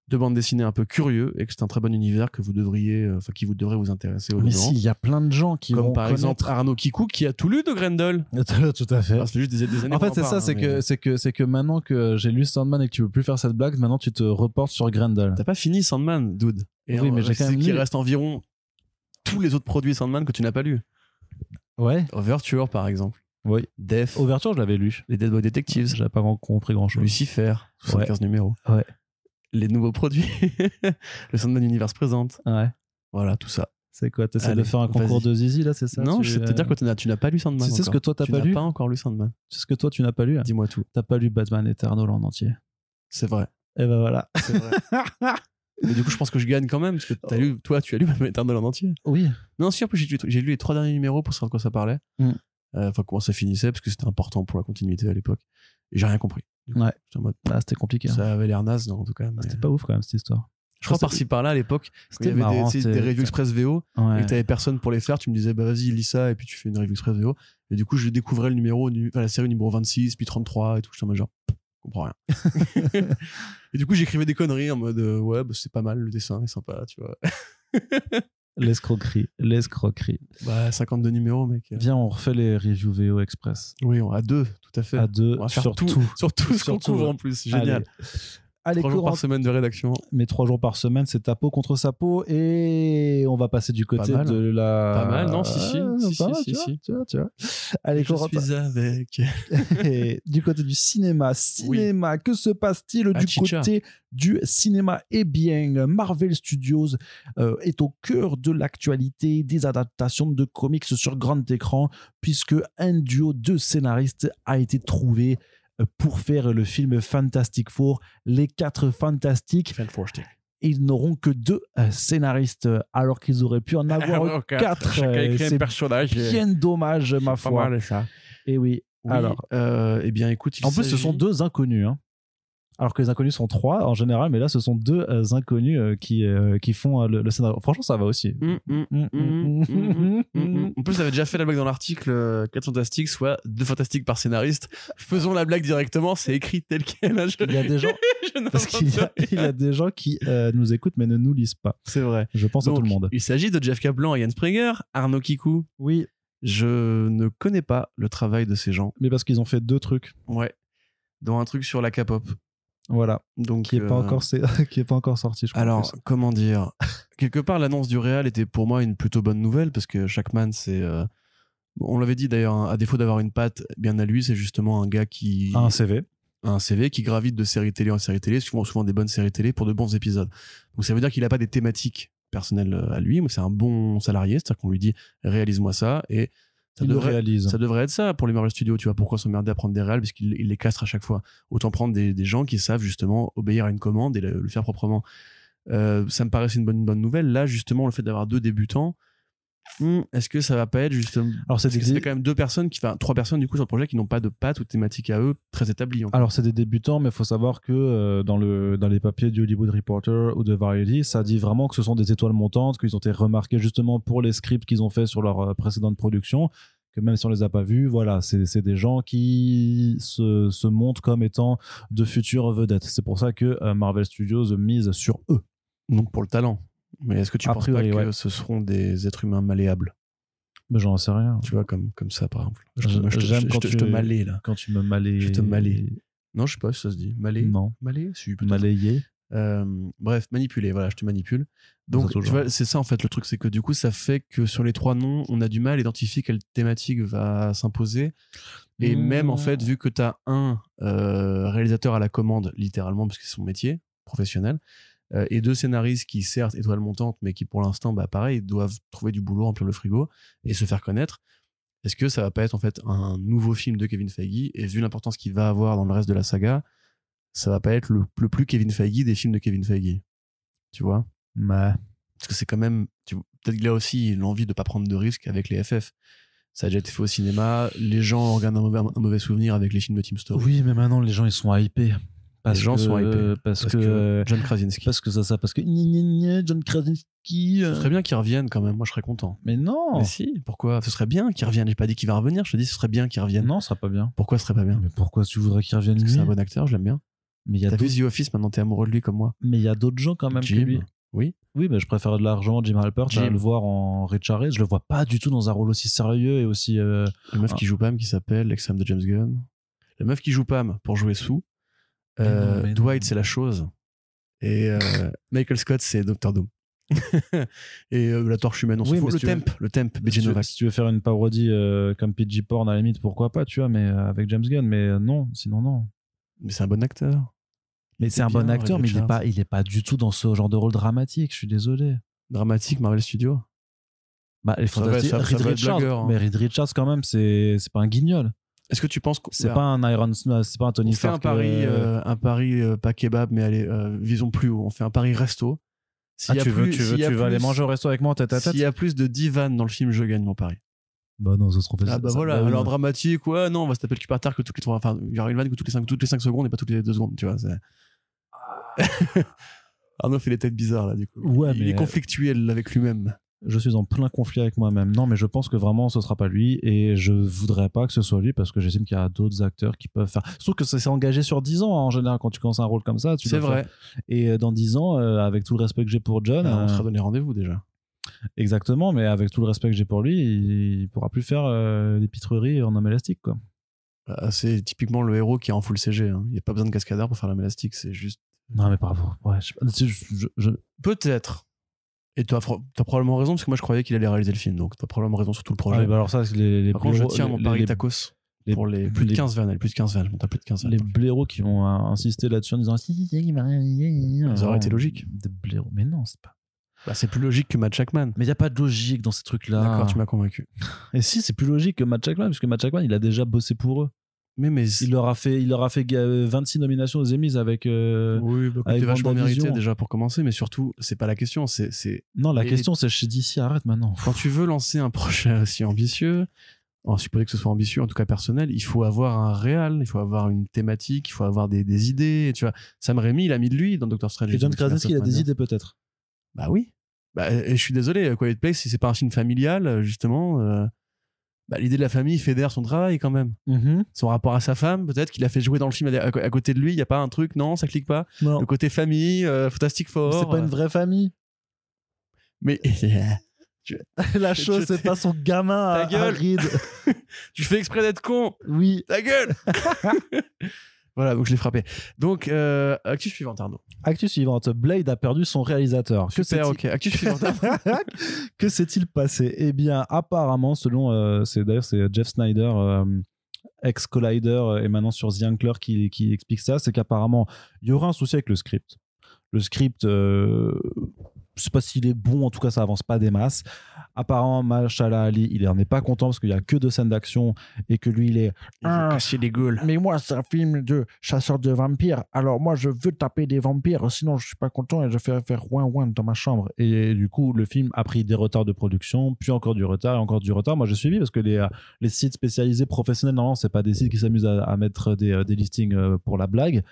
Speaker 2: de bande dessinée un peu curieux et que c'est un très bon univers que vous devriez, euh, enfin qui vous devrait vous intéresser. Au
Speaker 1: Mais si, il y a plein de gens qui
Speaker 2: comme
Speaker 1: vont
Speaker 2: par exemple Arnaud Kikou qui a tout lu de Grendel.
Speaker 1: tout à fait.
Speaker 2: juste des, années
Speaker 1: en fait, c'est ça, c'est que c'est que c'est que maintenant que j'ai lu Sandman et que tu veux plus faire cette blague, maintenant tu te reportes sur Grendel.
Speaker 2: T'as pas fini Sandman, dude.
Speaker 1: Et oui, mais j'ai quand même
Speaker 2: qu'il reste environ tous les autres produits Sandman que tu n'as pas lu.
Speaker 1: Ouais.
Speaker 2: Overture par exemple.
Speaker 1: Oui.
Speaker 2: Def.
Speaker 1: Overture, je l'avais lu.
Speaker 2: Les Dead Boy Detectives.
Speaker 1: J'avais pas compris grand chose.
Speaker 2: Lucifer. 75 numéros.
Speaker 1: Ouais
Speaker 2: les nouveaux produits, le Sandman Universe présente.
Speaker 1: Ouais.
Speaker 2: Voilà, tout ça.
Speaker 1: C'est quoi T'essaies de faire un concours de Zizi là, c'est ça?
Speaker 2: Non,
Speaker 1: Tu-
Speaker 2: je sais te dire que tu n'as- tu n'as pas lu Sandman.
Speaker 1: Tu sais ce que toi, t'as
Speaker 2: Tu
Speaker 1: pas
Speaker 2: n'as
Speaker 1: lu?
Speaker 2: pas encore lu Sandman.
Speaker 1: C'est ce que toi tu n'as pas lu?
Speaker 2: Dis-moi tout.
Speaker 1: T'as pas lu Batman Eternal en entier.
Speaker 2: C'est vrai.
Speaker 1: Et ben voilà.
Speaker 2: C'est vrai. Mais du coup, je pense que je gagne quand même, parce que as lu, toi, tu as lu Batman Eternal en entier.
Speaker 1: Oui.
Speaker 2: Non, si, en plus, j'ai lu, j'ai lu les trois derniers numéros pour savoir de quoi ça parlait.
Speaker 1: Mm.
Speaker 2: Euh, Enfin, comment ça finissait, parce que c'était important pour la continuité à l'époque. Et j'ai rien compris.
Speaker 1: Ouais.
Speaker 2: j'étais en mode,
Speaker 1: Ah, c'était compliqué. hein.
Speaker 2: ça avait l'air naze, non, en tout cas. mais-
Speaker 1: C'était pas ouf quand même cette histoire.
Speaker 2: Je crois par-ci par-là à l'époque, il y
Speaker 1: C'était
Speaker 2: avait
Speaker 1: marrant.
Speaker 2: des, des reviews express VO
Speaker 1: Ouais.
Speaker 2: et que t'avais personne pour les faire, tu me disais bah vas-y lis ça et puis tu fais une review express VO. Et du coup je découvrais le numéro, nu- enfin, la série numéro 26 puis 33 et tout. J'étais en mode genre je comprends rien. et du coup j'écrivais des conneries en mode euh, ouais bah, c'est pas mal le dessin est sympa tu vois.
Speaker 1: L'escroquerie. L'escroquerie.
Speaker 2: Bah 52 numéros mec.
Speaker 1: Viens, on refait les reviews VO Express.
Speaker 2: Oui on à deux tout à fait.
Speaker 1: À deux,
Speaker 2: on va faire
Speaker 1: sur
Speaker 2: tout,
Speaker 1: tout.
Speaker 2: sur tout ce qu'on couvre en plus génial.
Speaker 1: Allez. Allez,
Speaker 2: Trois jours par semaine de rédaction.
Speaker 1: mais trois jours par semaine, c'est ta peau contre sa peau. Et on va passer du côté
Speaker 2: mal.
Speaker 1: de la.
Speaker 2: Pas mal, non, si, si,
Speaker 1: Ah,
Speaker 2: si,
Speaker 1: pas
Speaker 2: si,
Speaker 1: mal,
Speaker 2: si,
Speaker 1: tu vois,
Speaker 2: si.
Speaker 1: Tu vois, tu vois. Allez,
Speaker 2: je suis avec.
Speaker 1: Et du côté du cinéma, cinéma, que se passe-t-il
Speaker 2: Ah,
Speaker 1: du
Speaker 2: chicha.
Speaker 1: côté du cinéma? Eh bien, Marvel Studios euh, est au cœur de l'actualité des adaptations de comics sur grand écran, puisque un duo de scénaristes a été trouvé pour faire le film Fantastic Four, les quatre fantastiques. Ils n'auront que deux euh, scénaristes, euh, alors qu'ils auraient pu en avoir quatre.
Speaker 2: Chacun
Speaker 1: euh,
Speaker 2: écrit un personnage. et-
Speaker 1: bien dommage, ma
Speaker 2: Pas
Speaker 1: foi.
Speaker 2: mal ça.
Speaker 1: Et oui.
Speaker 2: Oui,
Speaker 1: Alors,
Speaker 2: euh, eh bien, écoute,
Speaker 1: En plus, ce sont deux inconnus. hein. Alors que les inconnus sont trois en général, mais là, ce sont deux euh, inconnus euh, qui, euh, qui font euh, le, le scénario. Franchement, ça va aussi.
Speaker 2: Hum, hum, hum. En plus, j'avais déjà fait la blague dans l'article euh, 4 fantastiques, soit deux fantastiques par scénariste. Faisons la blague directement, c'est écrit tel quel. hein, je-
Speaker 1: Il y a des gens, parce qu'il y, a- y des gens qui euh, nous écoutent mais ne nous lisent pas.
Speaker 2: C'est vrai.
Speaker 1: Je pense à tout le monde.
Speaker 2: Il s'agit de Jeff Kaplan et Yann Springer, Arnaud Kikou.
Speaker 1: Oui,
Speaker 2: Je ne connais pas le travail de ces gens.
Speaker 1: mais parce qu'ils ont fait deux trucs.
Speaker 2: Ouais. Dans un truc sur la K-pop.
Speaker 1: Voilà,
Speaker 2: Donc,
Speaker 1: qui est pas
Speaker 2: euh,
Speaker 1: encore qui est pas encore sorti. Je crois,
Speaker 2: Alors, comment dire? Quelque part, l'annonce du Real était pour moi une plutôt bonne nouvelle parce que Shackman, c'est. euh, On l'avait dit d'ailleurs, hein, à défaut d'avoir une patte bien à lui, c'est justement un gars qui.
Speaker 1: un CV.
Speaker 2: un CV qui gravite de série télé en série télé, souvent, souvent des bonnes séries télé pour de bons épisodes. Donc ça veut dire qu'il n'a pas des thématiques personnelles euh, à lui, mais c'est un bon salarié, c'est-à-dire qu'on lui dit réalise-moi ça et ça devrait,
Speaker 1: réalise.
Speaker 2: ça devrait être ça pour les Marvel Studios. Tu vois pourquoi s'emmerder à prendre des réals puisqu'il il les castre à chaque fois. Autant prendre des, des gens qui savent justement obéir à une commande et le, le faire proprement. Euh, ça me paraissait une bonne, bonne nouvelle. Là, justement, le fait d'avoir deux débutants, est-ce que ça va pas être justement.
Speaker 1: Alors, c'est des-
Speaker 2: quand même deux personnes, qui, enfin trois personnes du coup sur le projet qui n'ont pas de patte ou de thématique à eux très établie.
Speaker 1: Alors, c'est des débutants, mais il faut savoir que euh, dans, le, dans les papiers du Hollywood Reporter ou de Variety, ça dit vraiment que ce sont des étoiles montantes, qu'ils ont été remarqués justement pour les scripts qu'ils ont fait sur leur euh, précédente production, que même si on les a pas vus, voilà, c'est c'est des gens qui se, se montrent comme étant de futures vedettes. C'est pour ça que euh, Marvel Studios mise sur eux.
Speaker 2: Donc pour le talent. Mais est-ce que tu penses pas que
Speaker 1: ouais.
Speaker 2: ce seront des êtres humains malléables?
Speaker 1: J'en sais rien.
Speaker 2: Tu vois, comme, comme ça par exemple. Je,
Speaker 1: Je-
Speaker 2: te- je te-
Speaker 1: j'aime
Speaker 2: je
Speaker 1: quand
Speaker 2: te-
Speaker 1: tu-
Speaker 2: je te malais là.
Speaker 1: Quand tu me malais.
Speaker 2: Je te malais. Non, je sais pas si ça se dit. Malais?
Speaker 1: Non.
Speaker 2: Malais? Si.
Speaker 1: Malayé.
Speaker 2: Euh, bref, manipuler, voilà, je te manipule. Donc, tu vois, c'est ça en fait le truc, c'est que du coup, ça fait que sur les trois noms, on a du mal à identifier quelle thématique va s'imposer. Et
Speaker 1: Mmh.
Speaker 2: même en fait, vu que tu as un euh, réalisateur à la commande, littéralement, parce que c'est son métier professionnel, euh, et deux scénaristes qui, certes, étoiles montantes, mais qui pour l'instant, bah, pareil, doivent trouver du boulot, remplir le frigo et se faire connaître. Est-ce que ça va pas être en fait un nouveau film de Kevin Feige Et vu l'importance qu'il va avoir dans le reste de la saga, ça va pas être le, le plus Kevin Feige des films de Kevin Feige. Tu vois?
Speaker 1: Mais
Speaker 2: Parce que c'est quand même. tu- Peut-être qu'il a aussi l'envie de pas prendre de risques avec les FF. Ça a déjà été fait au cinéma. Les gens regardent un mauvais, un mauvais souvenir avec les films de Team Story.
Speaker 1: Oui, mais maintenant les gens ils sont hypés. Parce
Speaker 2: Les gens
Speaker 1: que-
Speaker 2: sont hypés.
Speaker 1: Parce,
Speaker 2: Parce
Speaker 1: que,
Speaker 2: que John Krasinski.
Speaker 1: parce que ça, ça, parce que John Krasinski. euh,
Speaker 2: Ce serait bien qu'il revienne quand même. Moi, je serais content.
Speaker 1: Mais non,
Speaker 2: Mais si, pourquoi? Ce serait bien qu'il revienne. J'ai pas dit qu'il va revenir. Je te dis, ce serait bien qu'il revienne.
Speaker 1: non, ça sera pas bien.
Speaker 2: Pourquoi ce serait pas bien?
Speaker 1: Mais pourquoi tu voudrais qu'il revienne
Speaker 2: Parce que c'est un bon acteur, je l'aime bien.
Speaker 1: Mais il y a
Speaker 2: T'as vu The Office, maintenant t'es amoureux de lui comme moi.
Speaker 1: mais il y a d'autres gens quand même que
Speaker 2: Jim.
Speaker 1: lui.
Speaker 2: Oui.
Speaker 1: Oui, mais je préfère de l'argent Jim Halpert à
Speaker 2: Jim.
Speaker 1: le voir en Richard. Je le vois pas du tout dans un rôle aussi sérieux et aussi. euh,
Speaker 2: La meuf
Speaker 1: Ah.
Speaker 2: qui joue Pam qui s'appelle l'ex-femme de James Gunn. La meuf qui joue Pam pour jouer Sue. Euh,
Speaker 1: non,
Speaker 2: Dwight, c'est la chose. Et euh, Michael Scott, c'est Doctor Doom. et euh, la torche humaine, on s'en
Speaker 1: Oui,
Speaker 2: fout. Le
Speaker 1: si veux-
Speaker 2: temp, le temp,
Speaker 1: si,
Speaker 2: Novak.
Speaker 1: si tu veux faire une parodie comme PG Porn à la limite, pourquoi pas, tu vois, mais avec James Gunn. Mais non, sinon non.
Speaker 2: Mais c'est un bon acteur.
Speaker 1: Mais c'est un bon acteur, mais il est
Speaker 2: Richards.
Speaker 1: pas, il est pas du tout dans ce genre de rôle dramatique. Je suis désolé.
Speaker 2: Dramatique, Marvel Studios.
Speaker 1: Bah, les
Speaker 2: Ça va-
Speaker 1: Fantastiques,
Speaker 2: ça-
Speaker 1: Reed Richards,
Speaker 2: blagueur, hein.
Speaker 1: mais Reed Richards quand même, c'est pas un guignol.
Speaker 2: Est-ce que tu penses que
Speaker 1: C'est pas un Iron, c'est pas un
Speaker 2: on
Speaker 1: Tony
Speaker 2: fait un
Speaker 1: Stark.
Speaker 2: pari,
Speaker 1: euh,
Speaker 2: euh, un pari euh, pas kebab, mais allez, euh, visons plus haut. On fait un pari resto. S'il
Speaker 1: Ah,
Speaker 2: y a
Speaker 1: tu veux,
Speaker 2: plus-
Speaker 1: tu veux, tu veux aller
Speaker 2: plus-
Speaker 1: manger au resto avec moi en tête à tête
Speaker 2: S'il y a plus de 10 vannes dans le film, je gagne mon pari.
Speaker 1: Bah non, ça se trouve.
Speaker 2: Ah bah
Speaker 1: ça-
Speaker 2: voilà,
Speaker 1: oui,
Speaker 2: alors dramatique, ouais, non, on va se taper le cul par terre que toutes les trois. Enfin, il y aura une vanne que toutes les 5, toutes les 5 secondes et pas toutes les 2 secondes, tu vois. c'est- Arnaud fait les têtes bizarres là, du coup.
Speaker 1: Ouais,
Speaker 2: il
Speaker 1: mais-
Speaker 2: est conflictuel avec lui-même.
Speaker 1: Je suis en plein conflit avec moi-même. Non, mais je pense que vraiment ce sera pas lui et je voudrais pas que ce soit lui parce que j'estime qu'il y a d'autres acteurs qui peuvent faire. Sauf que ça s'est engagé sur 10 ans hein, en général quand tu commences un rôle comme ça. tu
Speaker 2: C'est vrai.
Speaker 1: faire- Et euh, dans 10 ans, euh, avec tout le respect que j'ai pour John,
Speaker 2: Ah, on
Speaker 1: euh,
Speaker 2: sera donné rendez-vous déjà.
Speaker 1: exactement, mais avec tout le respect que j'ai pour lui, il, il pourra plus faire euh, des pitreries en homme élastique quoi.
Speaker 2: Ah, c'est typiquement le héros qui est en full CG. hein. Il n'y a pas besoin de cascadeur pour faire la élastique, c'est juste.
Speaker 1: Non, mais bravo. Ouais, je- je- je-
Speaker 2: Peut-être. Et tu as, probablement raison parce que moi je croyais qu'il allait réaliser le film, donc tu as probablement raison sur tout le
Speaker 1: Ah
Speaker 2: projet.
Speaker 1: oui, bah alors ça, c'est les, les
Speaker 2: Par contre, je tiens mon pari
Speaker 1: les-
Speaker 2: tacos
Speaker 1: les-
Speaker 2: pour les plus de
Speaker 1: les-
Speaker 2: 15 vannes. Plus de 15 vannes, je monte à plus de 15 vannes.
Speaker 1: les blaireaux qui vont euh, insister là-dessus en disant si, si, si,
Speaker 2: Ça aurait été logique.
Speaker 1: Des blaireaux. Mais non, c'est pas.
Speaker 2: Bah, c'est plus logique que Matt Jackman.
Speaker 1: Mais il n'y a pas de logique dans ces trucs-là.
Speaker 2: D'accord, tu m'as convaincu.
Speaker 1: Et si, c'est plus logique que Matt Jackman, puisque Matt Jackman, il a déjà bossé pour eux.
Speaker 2: Mais, mais
Speaker 1: Il leur a fait, il leur a fait euh, 26 nominations aux Emmys avec. euh,
Speaker 2: oui, bah,
Speaker 1: avec
Speaker 2: vachement mérité déjà pour commencer, mais surtout, c'est pas la question. C'est, c'est
Speaker 1: Non, la
Speaker 2: Et-
Speaker 1: question, c'est chez DC, arrête maintenant.
Speaker 2: quand tu veux lancer un projet aussi ambitieux, en supposé que ce soit ambitieux, en tout cas personnel, il faut avoir un réal, il faut avoir une thématique, il faut avoir des, des idées. Tu vois, Sam Raimi, il a mis de lui dans Doctor Strange.
Speaker 1: Et John Krasinski, il a des idées peut-être.
Speaker 2: Bah oui. Bah, et je suis désolé, Quiet Place, si c'est pas un film familial, justement, euh, bah, l'idée de la famille fédère son travail quand même. Son rapport à sa femme, peut-être qu'il a fait jouer dans le film à, côté de lui, il y a pas un truc, non, ça clique pas.
Speaker 1: Non,
Speaker 2: Le côté famille, euh, Fantastic Four.
Speaker 1: c'est pas une
Speaker 2: euh,
Speaker 1: vraie famille.
Speaker 2: Mais
Speaker 1: La chose, c'est pas son gamin
Speaker 2: Ta
Speaker 1: à,
Speaker 2: gueule.
Speaker 1: à Reed.
Speaker 2: tu fais exprès d'être con,
Speaker 1: Oui.
Speaker 2: ta gueule Voilà, donc je l'ai frappé. Donc, euh, actu suivante, Arnaud.
Speaker 1: Actu suivante. Blade a perdu son réalisateur. Que
Speaker 2: Super,
Speaker 1: s'est-il-
Speaker 2: ok. Actu suivante.
Speaker 1: que s'est-il passé? Eh bien, apparemment, selon, euh, c'est d'ailleurs c'est Jeff Snyder, euh, ex Collider euh, et maintenant sur The Ankler qui, qui explique ça, c'est qu'apparemment il y aura un souci avec le script. Le script, je sais pas s'il est bon, en tout cas ça avance pas des masses. Apparemment, Mashallah Ali, il en est pas content parce qu'il y a que deux scènes d'action et que lui il est
Speaker 2: Il veut casser les gueules.
Speaker 1: mais moi, c'est un film de chasseur de vampires. Alors moi, je veux taper des vampires, sinon je suis pas content et je fais faire ouin ouin dans ma chambre. Et du coup, le film a pris des retards de production, puis encore du retard et encore du retard. Moi, j'ai suivi parce que les, euh, les sites spécialisés professionnels, normalement, c'est pas des sites qui s'amusent à, à mettre des, euh, des listings euh, pour la blague.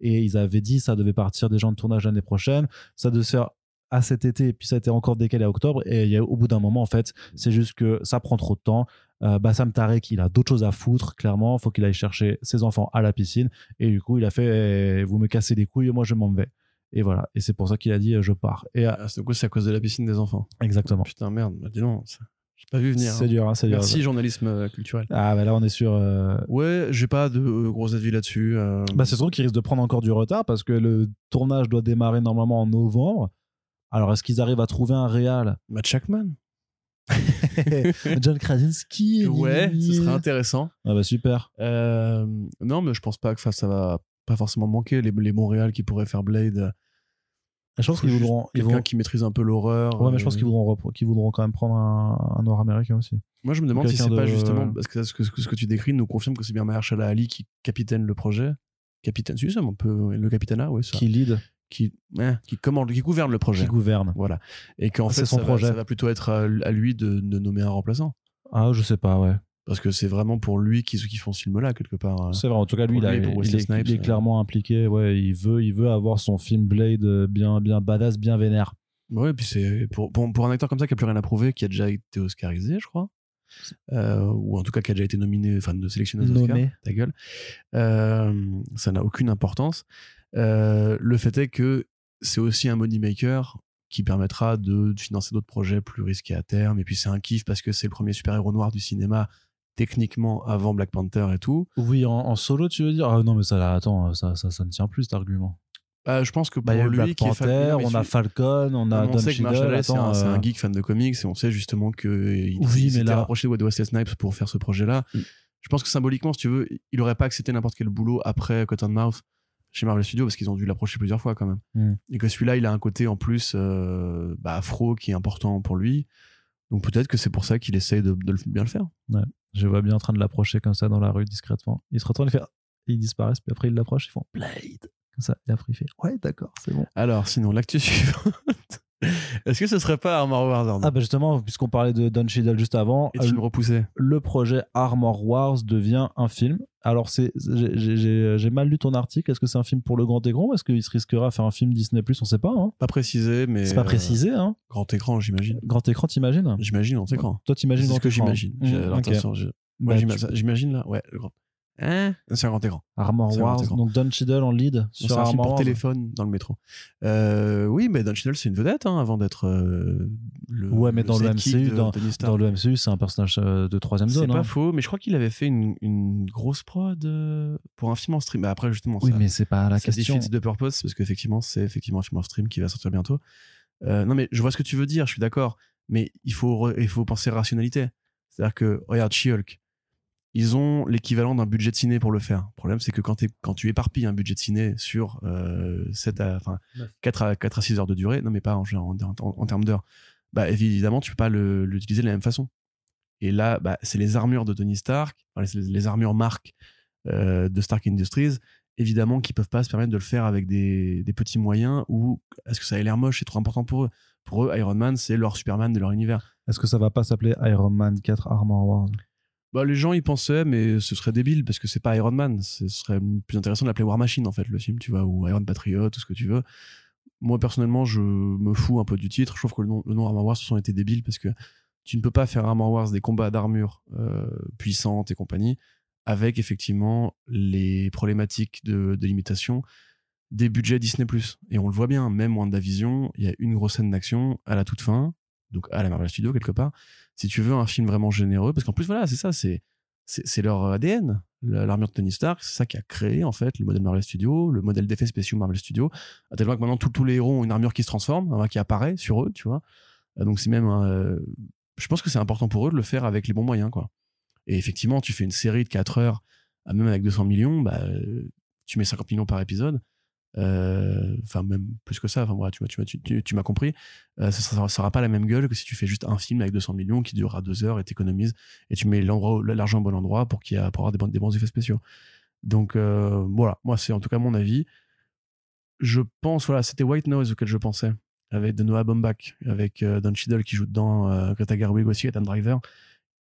Speaker 1: Et ils avaient dit ça devait partir des gens de tournage l'année prochaine, ça devait se faire à cet été, et puis ça a été encore décalé à octobre. Et il y a, au bout d'un moment, en fait, c'est juste que ça prend trop de temps. Euh, Bassam Tarek, il a d'autres choses à foutre, clairement. faut qu'il aille chercher ses enfants à la piscine. Et du coup, il a fait eh, Vous me cassez les couilles, moi je m'en vais. Et voilà. Et c'est pour ça qu'il a dit euh, Je pars. Et euh,
Speaker 2: Ah, c'est- du coup, c'est à cause de la piscine des enfants.
Speaker 1: exactement.
Speaker 2: Putain, merde. Bah, dis donc, ça- j'ai pas vu venir.
Speaker 1: C'est
Speaker 2: hein.
Speaker 1: dur, hein, c'est dur.
Speaker 2: Merci, journalisme euh, culturel.
Speaker 1: Ah, bah là, on est sur. euh,
Speaker 2: Ouais, j'ai pas de euh, gros avis là-dessus. euh.
Speaker 1: Bah, c'est sûr qu'il risque de prendre encore du retard parce que le tournage doit démarrer normalement en novembre. Alors, est-ce qu'ils arrivent à trouver un réal
Speaker 2: Matt Jackman
Speaker 1: John Krasinski
Speaker 2: Ouais, ce serait intéressant.
Speaker 1: Ah bah super.
Speaker 2: Euh, non, mais je pense pas que ça, va pas forcément manquer. Les, les Montréal qui pourraient faire Blade.
Speaker 1: Je pense qu'ils voudront.
Speaker 2: Quelqu'un
Speaker 1: vont...
Speaker 2: qui maîtrise un peu l'horreur.
Speaker 1: Ouais, mais je pense
Speaker 2: euh,
Speaker 1: qu'ils voudront, voudront quand même prendre un, un nord-américain aussi.
Speaker 2: Moi, je me demande si c'est pas justement parce que ce, que ce que tu décris nous confirme que c'est bien Mahershala Ali qui capitaine le projet. Capitaine, si, ça, on peut. Le capitana, oui, ça.
Speaker 1: Qui lead,
Speaker 2: Qui, ouais, qui commande, qui gouverne le projet.
Speaker 1: qui gouverne.
Speaker 2: Voilà. Et qu'en
Speaker 1: Ah,
Speaker 2: fait,
Speaker 1: son
Speaker 2: ça,
Speaker 1: projet.
Speaker 2: Va, ça va plutôt être à, à lui de, de nommer un remplaçant.
Speaker 1: Ah, je sais pas, ouais.
Speaker 2: Parce que c'est vraiment pour lui qu'ils qui font ce film-là, quelque part.
Speaker 1: C'est vrai, en tout cas, lui, il, a- il est,
Speaker 2: Snipes,
Speaker 1: il est
Speaker 2: euh.
Speaker 1: clairement impliqué. Ouais, il veut, il veut avoir son film Blade euh, bien, bien badass, bien vénère.
Speaker 2: Ouais, puis c'est pour, pour, pour un acteur comme ça qui a plus rien à prouver, qui a déjà été Oscarisé, je crois. Euh, ou en tout cas qui a déjà été nominé, enfin de sélectionné aux Oscars, ta gueule. Euh, ça n'a aucune importance. Euh, le fait est que c'est aussi un money maker qui permettra de, financer d'autres projets plus risqués à terme. Et puis c'est un kiff parce que c'est le premier super-héros noir du cinéma techniquement avant Black Panther et tout.
Speaker 1: Oui, en, en solo, tu veux dire? Ah non, mais ça, là, attends, ça, ça, ça ne tient plus cet argument.
Speaker 2: Euh, je pense que pour
Speaker 1: Bah, a eu
Speaker 2: lui
Speaker 1: Black
Speaker 2: qui est
Speaker 1: Panther,
Speaker 2: Non,
Speaker 1: on a Falcon, on a Don
Speaker 2: on sait que
Speaker 1: Cheadle.
Speaker 2: Marshall c'est un, un
Speaker 1: euh,
Speaker 2: geek fan de comics et on sait justement qu'il
Speaker 1: Oui,
Speaker 2: s'était
Speaker 1: là-
Speaker 2: rapproché de Wesley Snipes pour faire ce projet-là.
Speaker 1: Mm.
Speaker 2: Je pense que symboliquement, si tu veux, il aurait pas accepté n'importe quel boulot après Cottonmouth chez Marvel Studios parce qu'ils ont dû l'approcher plusieurs fois quand même.
Speaker 1: Mm.
Speaker 2: Et que celui-là, il a un côté en plus euh, bah, afro qui est important pour lui. Donc peut-être que c'est pour ça qu'il essaye de, bien le faire.
Speaker 1: Je vois bien en train de l'approcher comme ça dans la rue discrètement. Il se retourne, il fait. Ils disparaissent, puis après ils l'approchent, ils font Blade. Comme ça. Et après il fait Ouais, d'accord, c'est bon.
Speaker 2: Alors, sinon, l'actu suivante. Est-ce que ce serait pas Armor Wars Arnaud
Speaker 1: Ah, bah justement, puisqu'on parlait de Don Cheadle juste avant,
Speaker 2: Et tu
Speaker 1: euh,
Speaker 2: me repoussais
Speaker 1: le projet Armor Wars devient un film. Alors, c'est, j'ai- j'ai mal lu ton article. Est-ce que c'est un film pour le grand écran ou est-ce qu'il se risquera à faire un film Disney Plus? On sait pas. Hein.
Speaker 2: Pas précisé, mais.
Speaker 1: C'est pas
Speaker 2: euh,
Speaker 1: précisé. Hein.
Speaker 2: grand écran, j'imagine.
Speaker 1: Grand écran, t'imagines?
Speaker 2: J'imagine grand écran.
Speaker 1: Toi, t'imagines
Speaker 2: C'est
Speaker 1: grand
Speaker 2: ce que j'imagine.
Speaker 1: Mmh, Bah,
Speaker 2: j'imagine là. Ouais, le grand. Hein C'est un grand écran.
Speaker 1: Armor
Speaker 2: c'est
Speaker 1: Wars. Donc Don Cheadle en lead
Speaker 2: C'est
Speaker 1: sur
Speaker 2: un film pour
Speaker 1: Wars.
Speaker 2: téléphone dans le métro. Euh, oui, mais Don Cheadle, c'est une vedette hein, avant d'être euh, le.
Speaker 1: Ouais, mais dans le MCU,
Speaker 2: de
Speaker 1: dans- le MCU, c'est un personnage euh, de troisième
Speaker 2: C'est
Speaker 1: zone.
Speaker 2: pas
Speaker 1: hein.
Speaker 2: faux, mais je crois qu'il avait fait une, une grosse prod euh, pour un film en stream. Mais après, justement,
Speaker 1: Oui,
Speaker 2: ça,
Speaker 1: mais c'est pas la
Speaker 2: ça
Speaker 1: question.
Speaker 2: defeats the purpose parce qu'effectivement, c'est effectivement un film en stream qui va sortir bientôt. Euh, non, mais je vois ce que tu veux dire, je suis d'accord. Mais il faut, il faut penser rationalité. C'est-à-dire que, regarde, She-Hulk, ils ont l'équivalent d'un budget de ciné pour le faire. Le problème, c'est que quand, tu éparpilles un budget de ciné sur euh, 7 à, enfin,
Speaker 1: Neuf.
Speaker 2: 4, à, 4 à 6 heures de durée, non, mais pas en, genre en, en- en termes d'heures, bah, évidemment, tu peux pas l'utiliser de la même façon. Et là, bah, c'est les armures de Tony Stark, enfin, les, les armures marques euh, de Stark Industries, évidemment, qui peuvent pas se permettre de le faire avec des, des petits moyens ou est-ce que ça a l'air moche, c'est trop important pour eux. Pour eux, Iron Man, c'est leur Superman de leur univers.
Speaker 1: Est-ce que ça va pas s'appeler Iron Man 4 Armor Wars?
Speaker 2: Bah, les gens y pensaient, mais ce serait débile parce que c'est pas Iron Man. Ce serait plus intéressant de l'appeler War Machine, en fait, le film, tu vois, ou Iron Patriot, tout ce que tu veux. Moi, personnellement, je me fous un peu du titre. Je trouve que le nom, le nom Armor Wars, ce sont été débile parce que tu ne peux pas faire Armor Wars des combats d'armure euh, puissantes et compagnie avec effectivement les problématiques de, de limitation des budgets Disney+. Et on le voit bien, même WandaVision, il y a une grosse scène d'action à la toute fin, donc à la Marvel Studios quelque part. Si tu veux un film vraiment généreux, parce qu'en plus voilà, c'est ça, c'est c'est leur ADN, la- l'armure de Tony Stark, c'est ça qui a créé en fait le modèle Marvel Studios, le modèle d'effets spéciaux Marvel Studios, à tel point que maintenant tous les héros ont une armure qui se transforme, hein, qui apparaît sur eux, tu vois. Euh, Donc c'est même, euh, je pense que c'est important pour eux de le faire avec les bons moyens, quoi. Et effectivement, tu fais une série de 4 heures, même avec 200 millions, bah, euh, tu mets 50 millions par épisode. Euh, Enfin, même plus que ça. Enfin, voilà, tu, m'as- tu, m'as- compris. Euh, ça sera pas la même gueule que si tu fais juste un film avec 200 millions qui durera 2 heures et t'économises et tu mets l'argent au bon endroit pour, qu'il y a, pour avoir des bons, des effets spéciaux. Donc, euh, voilà. Moi, c'est en tout cas mon avis. Je pense, voilà, c'était White Noise auquel je pensais, avec de Noah Baumbach, avec euh, Don Cheadle qui joue dedans, euh, Greta Gerwig aussi, Adam Driver,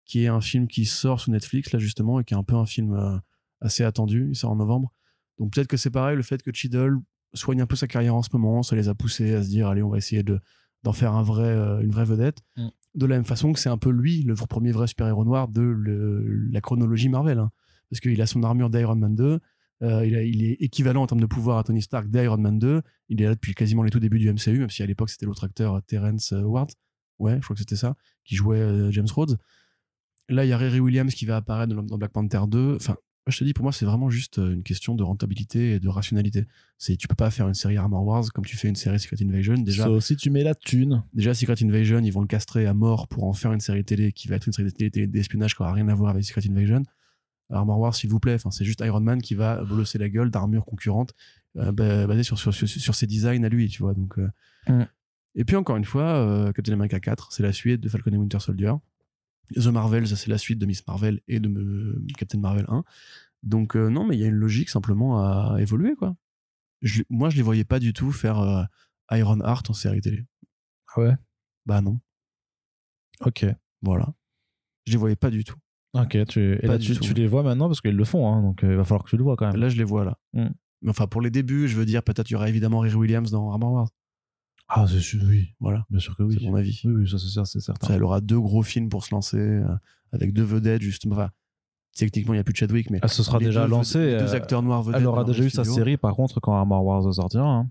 Speaker 2: qui est un film qui sort sur Netflix, là, justement, et qui est un peu un film assez attendu. Il sort en novembre. Donc, peut-être que c'est pareil, le fait que Cheadle soigne un peu sa carrière en ce moment, ça les a poussés à se dire, allez, on va essayer de, d'en faire un vrai, euh, une vraie vedette.
Speaker 1: Mm.
Speaker 2: De la même façon que c'est un peu lui, le premier vrai super-héros noir de le- la chronologie Marvel. hein. Parce qu'il a son armure d'Iron Man 2, euh, il, a- il est équivalent en termes de pouvoir à Tony Stark d'Iron Man 2. Il est là depuis quasiment les tout débuts du MCU, même si à l'époque c'était l'autre acteur euh, Terrence Howard. Ouais, je crois que c'était ça, qui jouait euh, James Rhodes. Là, il y a Riri Williams qui va apparaître dans, dans Black Panther 2. Enfin, moi, je te dis, pour moi, c'est vraiment juste euh, une question de rentabilité et de rationalité. C'est, tu peux pas faire une série Armor Wars comme tu fais une série Secret Invasion. Déjà,
Speaker 1: si tu mets la thune.
Speaker 2: déjà Secret Invasion, ils vont le castrer à mort pour en faire une série télé qui va être une série télé d'espionnage qui aura rien à voir avec Secret Invasion. Armor Wars, s'il vous plaît, enfin, c'est juste Iron Man qui va bolosser la gueule d'armures concurrentes euh, basées sur, sur, sur, sur ses designs à lui, tu vois. Donc, euh.
Speaker 1: Mm.
Speaker 2: Et puis encore une fois, euh, Captain America 4, c'est la suite de Falcon et Winter Soldier. The Marvels, c'est la suite de Miss Marvel et de euh, Captain Marvel 1. Donc euh, non, mais il y a une logique simplement à évoluer, quoi. Je- moi, je les voyais pas du tout faire euh, Iron Heart en série télé.
Speaker 1: Ah ouais?
Speaker 2: Bah non.
Speaker 1: Ok.
Speaker 2: Voilà. Je les voyais pas du tout.
Speaker 1: Ok, tu, et là, tu, tu les vois maintenant parce qu'ils le font, hein, donc il va falloir que tu le vois quand même.
Speaker 2: Là, je les vois là.
Speaker 1: Mm.
Speaker 2: Mais enfin, pour les débuts, je veux dire, peut-être il y aura évidemment Riri Williams dans Armor Wars.
Speaker 1: Ah, c'est sûr, oui.
Speaker 2: Voilà.
Speaker 1: Bien sûr que oui.
Speaker 2: C'est mon avis.
Speaker 1: Oui, oui, ça c'est c'est certain.
Speaker 2: Elle aura deux gros films pour se lancer euh, avec deux vedettes, justement. Enfin, techniquement, il n'y a plus de Chadwick, mais.
Speaker 1: Elle se sera déjà
Speaker 2: deux
Speaker 1: lancée.
Speaker 2: ved- les deux
Speaker 1: euh,
Speaker 2: acteurs noirs vedettes.
Speaker 1: Elle aura déjà eu sa série, par contre, quand Armor Wars sortira. hein.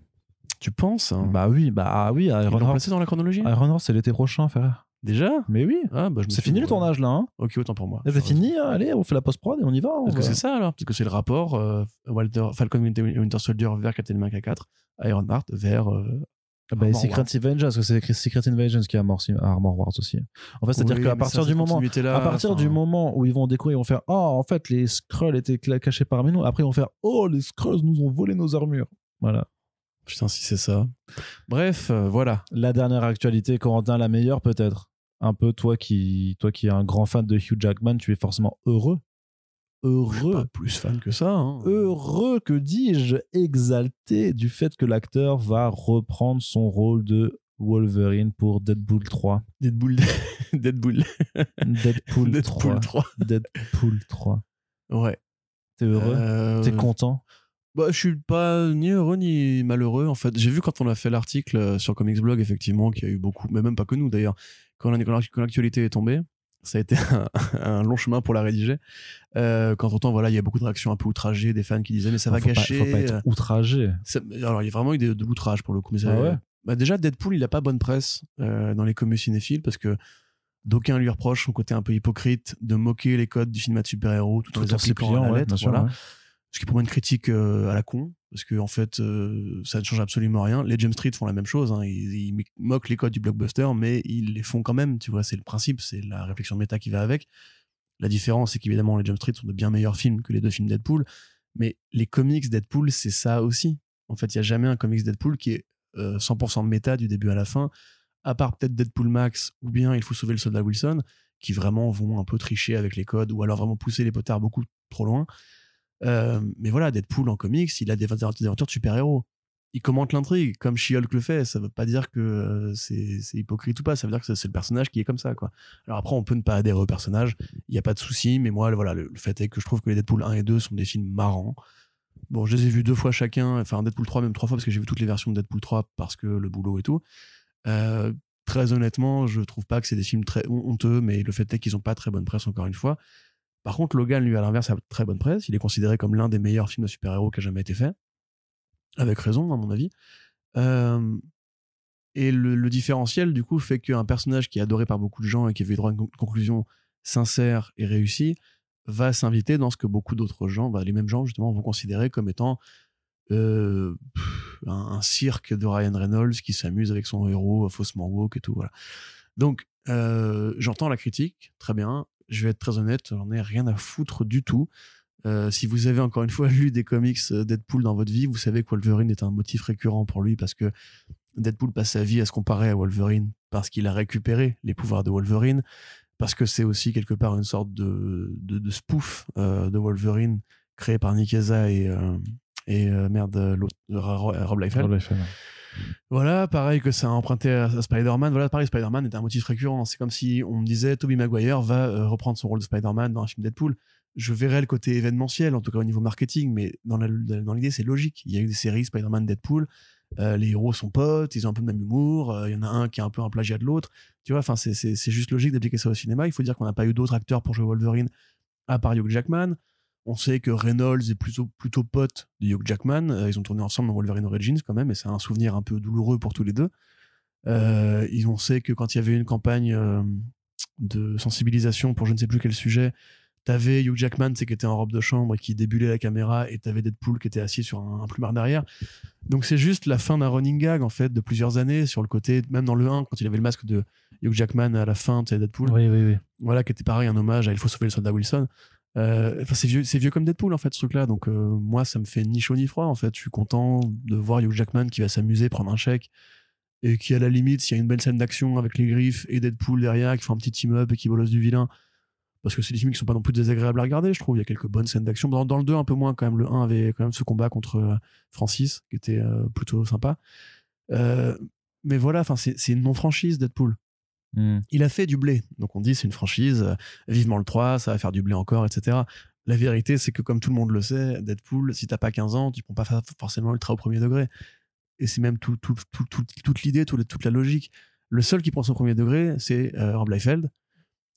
Speaker 2: Tu penses hein?
Speaker 1: Bah oui, bah ah oui, Iron Heart.
Speaker 2: dans la chronologie?
Speaker 1: Iron Heart, c'est l'été prochain, frère.
Speaker 2: Déjà?
Speaker 1: Mais oui.
Speaker 2: Ah, bah,
Speaker 1: C'est fini le tournage là. Hein.
Speaker 2: Ok, autant pour moi.
Speaker 1: C'est
Speaker 2: Enfin,
Speaker 1: fini, hein. allez, on fait la post-prod et on y va.
Speaker 2: Parce que
Speaker 1: va.
Speaker 2: c'est ça alors Parce que c'est le rapport euh, Walter, Falcon Winter, Winter Soldier vers Captain America 4, Iron Heart vers. euh,
Speaker 1: Bah,
Speaker 2: Armor
Speaker 1: Secret Invasion, parce que c'est Secret Invasion qui a Armor, Armor Wars aussi. En fait, c'est-à-dire
Speaker 2: oui,
Speaker 1: qu'à partir du moment, à partir
Speaker 2: enfin,
Speaker 1: du moment où ils vont découvrir, ils vont faire, oh, en fait, les Skrulls étaient cachés parmi nous. Après, ils vont faire, oh, les Skrulls nous ont volé nos armures. Voilà.
Speaker 2: Putain, si c'est ça. Bref, euh, voilà.
Speaker 1: La dernière actualité, Corentin, la meilleure peut-être. un peu toi qui, toi qui es un grand fan de Hugh Jackman, tu es forcément heureux. Heureux.
Speaker 2: Pas plus fan que ça. hein.
Speaker 1: Heureux, que dis-je, exalté du fait que l'acteur va reprendre son rôle de Wolverine pour Deadpool 3.
Speaker 2: Deadpool. Deadpool.
Speaker 1: Deadpool,
Speaker 2: Deadpool
Speaker 1: 3.
Speaker 2: 3.
Speaker 1: Deadpool 3.
Speaker 2: Ouais.
Speaker 1: T'es heureux?
Speaker 2: Euh,
Speaker 1: T'es content?
Speaker 2: Bah, je suis pas ni heureux ni malheureux en fait. J'ai vu quand on a fait l'article euh, sur Comics Blog effectivement qu'il y a eu beaucoup, mais même pas que nous d'ailleurs. Quand, la- quand quand l'actualité est tombée, ça a été un, un long chemin pour la rédiger. Euh, quand on voilà, il y a beaucoup de réactions un peu outragées, des fans qui disaient mais ça va
Speaker 1: faut
Speaker 2: gâcher.
Speaker 1: Pas, faut pas être outragé.
Speaker 2: ça- alors il y a vraiment eu de l'outrage pour le coup. Mais ça-
Speaker 1: Ah ouais?
Speaker 2: bah, déjà Deadpool il a pas bonne presse euh, dans les communes cinéphiles parce que d'aucuns lui reprochent son côté un peu hypocrite de moquer les codes du cinéma de super-héros tout en les
Speaker 1: Tout en s'y
Speaker 2: appliquant à la
Speaker 1: ouais,
Speaker 2: lettre.
Speaker 1: sûr,
Speaker 2: voilà.
Speaker 1: ouais.
Speaker 2: Ce qui est pour moi une critique euh, à la con, parce que en fait, euh, ça ne change absolument rien. Les James Street font la même chose, hein. ils, moquent les codes du blockbuster, mais ils les font quand même, tu vois, c'est le principe, c'est la réflexion méta qui va avec. La différence, c'est qu'évidemment, les James Street sont de bien meilleurs films que les deux films Deadpool, mais les comics Deadpool, c'est ça aussi. En fait, il n'y a jamais un comics Deadpool qui est euh, 100% méta du début à la fin, à part peut-être Deadpool Max, ou bien Il faut sauver le soldat Wilson, qui vraiment vont un peu tricher avec les codes, ou alors vraiment pousser les potards beaucoup trop loin. Euh, mais voilà, Deadpool en comics, il a des, aventures de super-héros. Il commente l'intrigue, comme She-Hulk le fait. Ça veut pas dire que euh, c'est hypocrite ou pas, ça veut dire que c'est le personnage qui est comme ça. Alors après, on peut ne pas adhérer au personnage, il n'y a pas de souci, mais moi, le, fait est que je trouve que les Deadpool 1 et 2 sont des films marrants. Bon, je les ai vus deux fois chacun, enfin Deadpool 3 même trois fois, parce que j'ai vu toutes les versions de Deadpool 3 parce que le boulot et tout. Euh, très honnêtement, je trouve pas que c'est des films très hon- honteux, mais le fait est qu'ils ont pas très bonne presse encore une fois. Par contre, Logan, lui, à l'inverse, a très bonne presse. Il est considéré comme l'un des meilleurs films de super-héros qui a jamais été fait. Avec raison, à mon avis. Euh, et le, différentiel, du coup, fait qu'un personnage qui est adoré par beaucoup de gens et qui avait droit à une con- conclusion sincère et réussie va s'inviter dans ce que beaucoup d'autres gens, bah, les mêmes gens, justement, vont considérer comme étant euh, un, cirque de Ryan Reynolds qui s'amuse avec son héros faussement woke et tout. Voilà. Donc, euh, j'entends la critique, très bien. Je vais être très honnête, j'en ai rien à foutre du tout. Euh, si vous avez encore une fois lu des comics euh, Deadpool dans votre vie, vous savez que Wolverine est un motif récurrent pour lui parce que Deadpool passe sa vie à se comparer à Wolverine parce qu'il a récupéré les pouvoirs de Wolverine, parce que c'est aussi quelque part une sorte de, spoof euh, de Wolverine créé par Nick Eza et, et euh, merde, l'autre, Ro- Rob Liefeld.
Speaker 1: Rob Liefeld.
Speaker 2: Voilà, pareil que ça a emprunté à, à Spider-Man. Voilà, pareil, Spider-Man est un motif récurrent. C'est comme si on me disait Tobey Maguire va euh, reprendre son rôle de Spider-Man dans un film Deadpool. Je verrais le côté événementiel, en tout cas au niveau marketing, mais dans la- dans l'idée, c'est logique. Il y a eu des séries Spider-Man, Deadpool. euh, les héros sont potes, ils ont un peu le même humour. euh, Il y en a un qui est un peu un plagiat de l'autre. Tu vois, enfin, c'est- c'est c'est juste logique d'appliquer ça au cinéma. Il faut dire qu'on n'a pas eu d'autres acteurs pour jouer Wolverine à part Hugh Jackman. On sait que Reynolds est plutôt, plutôt pote de Hugh Jackman. Euh, ils ont tourné ensemble dans Wolverine Origins quand même, et c'est un souvenir un peu douloureux pour tous les deux. Euh, ils ont sait que quand il y avait une campagne euh, de sensibilisation pour je ne sais plus quel sujet, t'avais Hugh Jackman c'est qui était en robe de chambre et qui débulait la caméra, et t'avais Deadpool qui était assis sur un, un plumard derrière. Donc c'est juste la fin d'un running gag en fait de plusieurs années sur le côté, même dans le 1 quand il avait le masque de Hugh Jackman à la fin, tu sais Deadpool
Speaker 1: Oui, oui, oui.
Speaker 2: voilà, qui était pareil, un hommage à Il faut sauver le soldat Wilson. Euh, c'est vieux, comme Deadpool en fait, ce truc-là. Donc, euh, moi, ça me fait ni chaud ni froid en fait. Je suis content de voir Hugh Jackman qui va s'amuser, prendre un chèque et qui, à la limite, s'il y a une belle scène d'action avec les griffes et Deadpool derrière qui fait un petit team-up et qui bolosse du vilain, parce que c'est des films qui sont pas non plus désagréables à regarder, je trouve. Il y a quelques bonnes scènes d'action. Dans, le 2, un peu moins quand même. Le 1 avait quand même ce combat contre euh, Francis qui était plutôt sympa. Mais voilà, enfin, c'est une non-franchise Deadpool
Speaker 1: Hmm.
Speaker 2: il a fait du blé. Donc on dit c'est une franchise, euh, vivement le 3, ça va faire du blé encore, etc. La vérité, c'est que comme tout le monde le sait, Deadpool, si t'as pas 15 ans, tu prends pas forcément ultra au premier degré. Et c'est même tout, tout- tout- tout- toute l'idée, toute la logique. Le seul qui prend son premier degré, c'est euh, Rob Liefeld.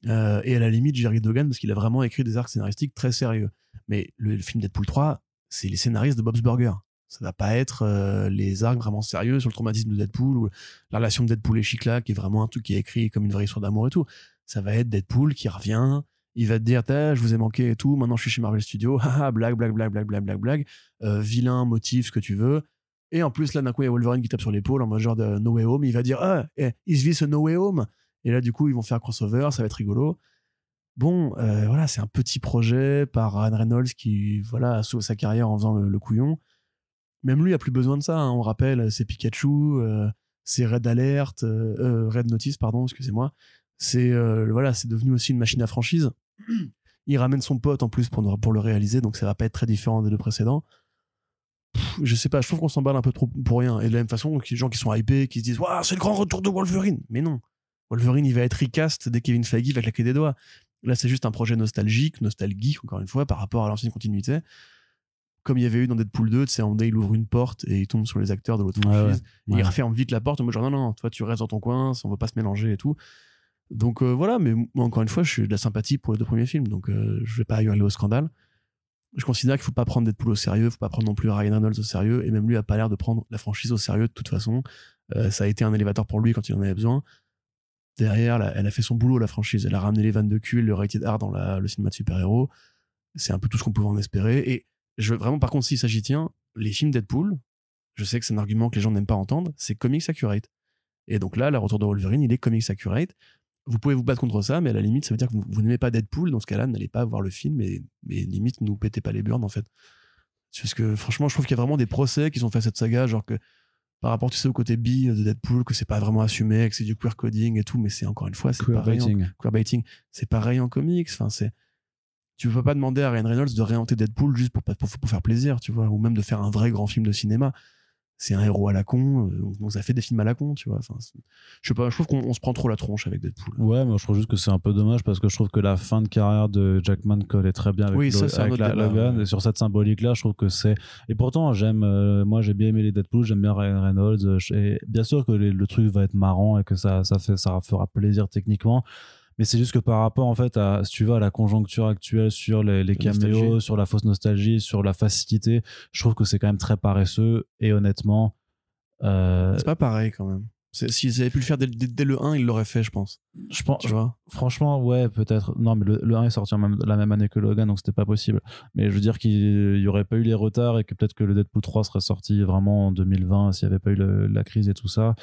Speaker 2: Euh, et à la limite, Jerry Dogan, parce qu'il a vraiment écrit des arcs scénaristiques très sérieux. Mais le, le film Deadpool 3, c'est les scénaristes de Bob's Burger. Ça va pas être euh, les arcs vraiment sérieux sur le traumatisme de Deadpool ou la relation de Deadpool et Chicla, qui est vraiment un truc qui est écrit comme une vraie histoire d'amour et tout. Ça va être Deadpool qui revient, il va te dire, je vous ai manqué et tout, maintenant je suis chez Marvel Studios, blague, blague, blague, blague, blague, blague, blague, euh, vilain, motif, ce que tu veux. Et en plus, là, d'un coup, il y a Wolverine qui tape sur l'épaule en mode genre No Way Home, il va dire, ah, eh, is this a No Way Home? Et là, du coup, ils vont faire crossover, ça va être rigolo. Bon, euh, voilà, c'est un petit projet par Ryan Reynolds qui, voilà, sauve sa carrière en faisant le couillon. Même lui a plus besoin de ça. hein. On rappelle, c'est Pikachu, euh, c'est Red Alert, euh, euh, Red Notice, pardon, excusez-moi. c'est euh, voilà, c'est devenu aussi une machine à franchise. Il ramène son pote en plus pour, pour le réaliser, donc ça va pas être très différent des deux précédents. Pff, je sais pas, je trouve qu'on s'emballe un peu trop pour rien. Et de la même façon, des gens qui sont hypés, qui se disent Waouh, c'est le grand retour de Wolverine. Mais non, Wolverine, il va être recast dès Kevin Feige va claquer des doigts. Là, c'est juste un projet nostalgique, nostalgique, encore une fois, par rapport à l'ancienne continuité. Comme il y avait eu dans Deadpool 2, tu sais, un il ouvre une porte et il tombe sur les acteurs de l'autre
Speaker 1: Ouais,
Speaker 2: franchise.
Speaker 1: ouais.
Speaker 2: Et il referme vite la porte en mode genre non, non, toi, tu restes dans ton coin, on va pas se mélanger et tout. Donc euh, voilà, mais moi, encore une fois, je suis de la sympathie pour les deux premiers films, donc euh, je vais pas aller au scandale. Je considère qu'il faut pas prendre Deadpool au sérieux, faut pas prendre non plus Ryan Reynolds au sérieux, et même lui a pas l'air de prendre la franchise au sérieux de toute façon. Euh, ça a été un élévateur pour lui quand il en avait besoin. Derrière, là, elle a fait son boulot, la franchise. Elle a ramené les vannes de cul le rated R dans la- le cinéma de super-héros. C'est un peu tout ce qu'on pouvait en espérer. Et je vraiment, par contre, s'il s'agit, tiens, les films Deadpool, je sais que c'est un argument que les gens n'aiment pas entendre, c'est comics accurate. Et donc là, le retour de Wolverine, il est comics accurate. Vous pouvez vous battre contre ça, mais à la limite, ça veut dire que vous, vous n'aimez pas Deadpool. Dans ce cas-là, n'allez pas voir le film et, mais limite, nous pétez pas les burnes, en fait. Parce que franchement, je trouve qu'il y a vraiment des procès qui sont faits à cette saga, genre que par rapport, tu sais, au côté bi de Deadpool, que c'est pas vraiment assumé, que c'est du queer coding et tout, mais c'est encore une fois, c'est pareil. en-
Speaker 1: Queerbaiting.
Speaker 2: queerbaiting, c'est pareil en comics. Enfin, c'est tu peux pas demander à Ryan Reynolds de réinventer Deadpool juste pour, pour, pour faire plaisir, tu vois, ou même de faire un vrai grand film de cinéma. C'est un héros à la con, euh, on nous a fait des films à la con, tu vois. Enfin, je sais pas, je trouve qu'on on se prend trop la tronche avec Deadpool.
Speaker 1: Ouais, mais je trouve juste que c'est un peu dommage parce que je trouve que la fin de carrière de Jackman collait très bien avec,
Speaker 2: Oui, ça,
Speaker 1: avec la- Logan.
Speaker 2: ouais.
Speaker 1: Et sur cette symbolique-là, je trouve que c'est. Et pourtant, j'aime. euh, moi, j'ai bien aimé les Deadpool, j'aime bien Ryan Reynolds. euh, Et bien sûr que les- le truc va être marrant et que ça, ça, fait, ça fera plaisir techniquement. Mais c'est juste que par rapport, en fait, à, si tu veux, à la conjoncture actuelle sur les, caméos,
Speaker 2: nostalgie.
Speaker 1: sur la fausse nostalgie, sur la facilité, je trouve que c'est quand même très paresseux. Et honnêtement. euh,
Speaker 2: C'est pas pareil quand même. S'ils avaient pu le faire dès, dès- dès le 1, ils l'auraient fait, je pense.
Speaker 1: je pense,
Speaker 2: Tu vois?
Speaker 1: Franchement, ouais, peut-être. Non, mais le, le 1 est sorti en même, la même année que Logan, donc c'était pas possible. Mais je veux dire qu'il y aurait pas eu les retards et que peut-être que le Deadpool 3 serait sorti vraiment en 2020 s'il y avait pas eu le- la crise et tout ça.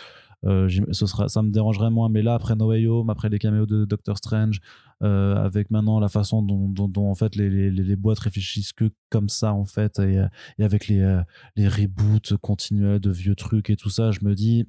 Speaker 1: Euh, ce sera, ça me dérangerait moins. Mais là, après No Way Home, après les caméos de Doctor Strange, euh, avec maintenant la façon dont, en fait les, les, les boîtes réfléchissent que comme ça en fait, et, et avec les, euh, les reboots continuels de vieux trucs et tout ça, je me dis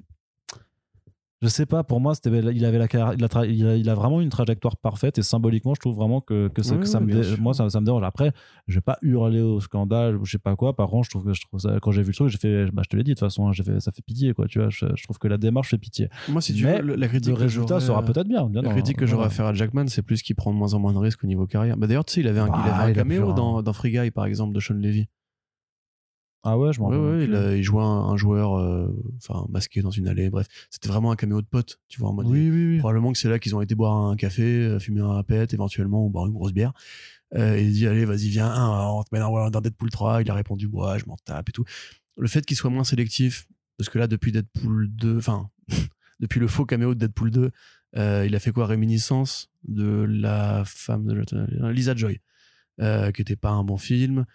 Speaker 1: je sais pas, pour moi, il avait la, il a, il a, il a vraiment une trajectoire parfaite et symboliquement, je trouve vraiment que, que, ça,
Speaker 2: Oui,
Speaker 1: que ça
Speaker 2: oui,
Speaker 1: me, dé- moi, ça, ça me dérange. Après, je vais pas hurler au scandale, ou je sais pas quoi. Par contre, je trouve que je trouve ça, quand j'ai vu le truc, j'ai fait, bah, je te l'ai dit de toute façon, hein, j'ai fait, ça fait pitié, quoi. Tu vois, je, je trouve que la démarche fait pitié.
Speaker 2: Moi, si tu
Speaker 1: Mais
Speaker 2: veux, le- la critique
Speaker 1: Le
Speaker 2: que
Speaker 1: résultat sera
Speaker 2: euh,
Speaker 1: peut-être bien. bien
Speaker 2: La
Speaker 1: non,
Speaker 2: critique que j'aurais à
Speaker 1: voilà.
Speaker 2: faire à Jackman, c'est plus qu'il prend de moins en moins de risques au niveau carrière. Bah, D'ailleurs, tu sais, il avait un, il
Speaker 1: Bah,
Speaker 2: avait un caméo dans, dans Free Guy, par exemple, de Sean Levy.
Speaker 1: Ah ouais, je m'en
Speaker 2: Ouais, il, a- il jouait un, un joueur euh, enfin masqué dans une allée. Bref, c'était vraiment un caméo de pote, tu vois, en mode.
Speaker 1: Oui, oui, oui.
Speaker 2: Probablement que c'est là qu'ils ont été boire un café, euh, fumer un pet éventuellement, ou boire une grosse bière. Euh, et il dit, allez, vas-y, viens, on te met dans, dans Deadpool 3. Il a répondu, ouais, je m'en tape et tout. Le fait qu'il soit moins sélectif, parce que là, depuis Deadpool 2, enfin, depuis le faux caméo de Deadpool 2, euh, il a fait quoi? Réminiscence de la femme de Lisa Joy, euh, qui était pas un bon film.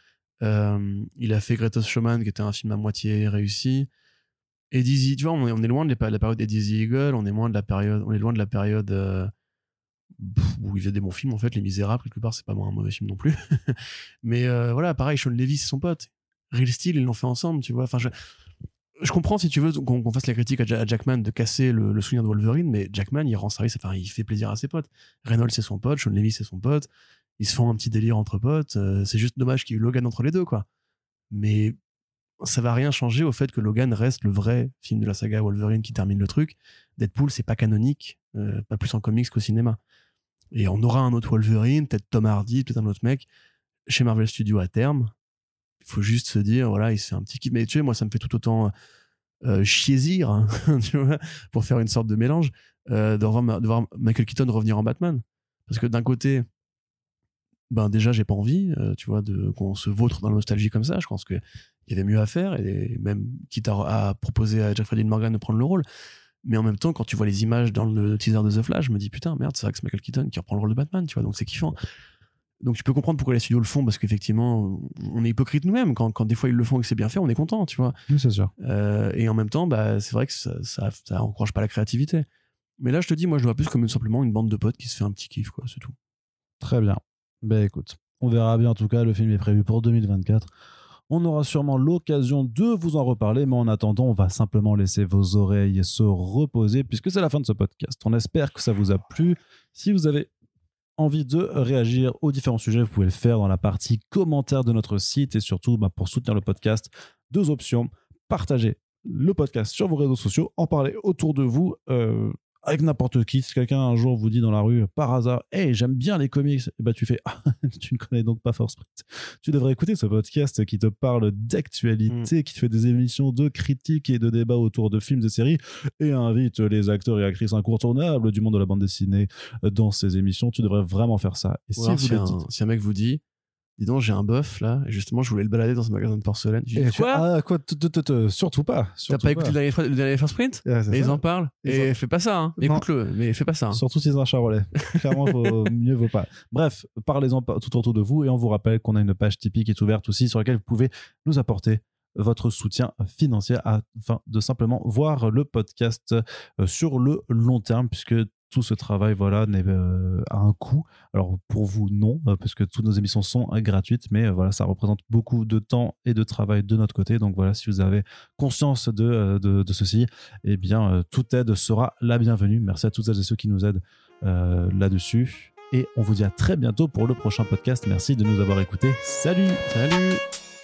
Speaker 2: Euh, il a fait Greatest Showman, qui était un film à moitié réussi. Et Dizzy, tu vois, on est, loin de la période Dizzy Eagle, on est loin de la période, on est loin de la période euh, où il faisait des bons films en fait. Les Misérables, quelque part, c'est pas un mauvais film non plus. Mais euh, voilà, pareil, Sean Levy, c'est son pote. Real Steel, ils l'ont fait ensemble, tu vois. Enfin, je, comprends si tu veux qu'on fasse la critique à Jackman de casser le, le souvenir de Wolverine, mais Jackman, il rend service, enfin, il fait plaisir à ses potes. Reynolds, c'est son pote, Sean Levy, c'est son pote. Ils se font un petit délire entre potes. euh, c'est juste dommage qu'il y ait eu Logan entre les deux, quoi. Mais ça va rien changer au fait que Logan reste le vrai film de la saga Wolverine qui termine le truc. Deadpool, c'est pas canonique, euh, pas plus en comics qu'au cinéma. Et on aura un autre Wolverine, peut-être Tom Hardy, peut-être un autre mec, chez Marvel Studios à terme. Il faut juste se dire, voilà, il se fait un petit kiff. Mais tu sais, moi, ça me fait tout autant euh, chiésir, hein, pour faire une sorte de mélange, euh, de voir Michael Keaton revenir en Batman. Parce que d'un côté, ben déjà, j'ai pas envie, euh, tu vois, de qu'on se vautre dans la nostalgie comme ça. Je pense qu'il y avait mieux à faire, et même quitte à, à proposer à Jeffrey Dean Morgan de prendre le rôle. Mais en même temps, quand tu vois les images dans le teaser de The Flash, je me dis putain, merde, c'est vrai que c'est Michael Keaton qui reprend le rôle de Batman, tu vois, donc c'est kiffant. Donc tu peux comprendre pourquoi les studios le font, parce qu'effectivement, on est hypocrite nous-mêmes. Quand, quand des fois ils le font et que c'est bien fait, on est content, tu vois.
Speaker 1: Oui, c'est sûr.
Speaker 2: Euh, et en même temps, bah, c'est vrai que ça, ça, ça encourage pas la créativité. Mais là, je te dis, moi, je le vois plus comme simplement une bande de potes qui se fait un petit kiff, quoi, c'est tout.
Speaker 1: Très bien. Ben écoute, on verra bien. En tout cas, le film est prévu pour 2024. On aura sûrement l'occasion de vous en reparler, mais en attendant, on va simplement laisser vos oreilles se reposer puisque c'est la fin de ce podcast. On espère que ça vous a plu. Si vous avez envie de réagir aux différents sujets, vous pouvez le faire dans la partie commentaires de notre site et surtout bah, pour soutenir le podcast, deux options. Partagez le podcast sur vos réseaux sociaux, en parler autour de vous. Euh, avec n'importe qui. Si quelqu'un un jour vous dit dans la rue, par hasard, hey, j'aime bien les comics, et bah tu fais, ah, tu ne connais donc pas Force Print. Tu devrais écouter ce podcast qui te parle d'actualité, qui te fait des émissions de critiques et de débats autour de films et séries, et invite les acteurs et actrices incontournables du monde de la bande dessinée dans ses émissions. Tu devrais vraiment faire ça.
Speaker 2: Et si, vous un, si un mec vous dit, dis donc, j'ai un bœuf là, et justement, je voulais le balader dans ce magasin de porcelaine.
Speaker 1: quoi Ah, quoi Surtout pas.
Speaker 2: T'as pas écouté le dernier First Print Et ils en parlent. Et fais pas ça, hein. écoute-le, mais fais pas ça. Hein.
Speaker 1: Surtout si c'est un charolais. Clairement, mieux vaut pas. Bref, parlez-en tout autour de vous, et on vous rappelle qu'on a une page Tipeee qui est ouverte aussi, sur laquelle vous pouvez nous apporter votre soutien financier afin de simplement voir le podcast euh, sur le long terme, puisque tout ce travail voilà euh, a un coût. Alors pour vous non euh, parce que toutes nos émissions sont gratuites mais voilà ça représente beaucoup de temps et de travail de notre côté. Donc voilà si vous avez conscience de, de, ceci eh bien toute aide sera la bienvenue. Merci à toutes celles et ceux qui nous aident là-dessus. Et on vous dit à très bientôt pour le prochain podcast. Merci de nous avoir écoutés. Salut!
Speaker 2: Salut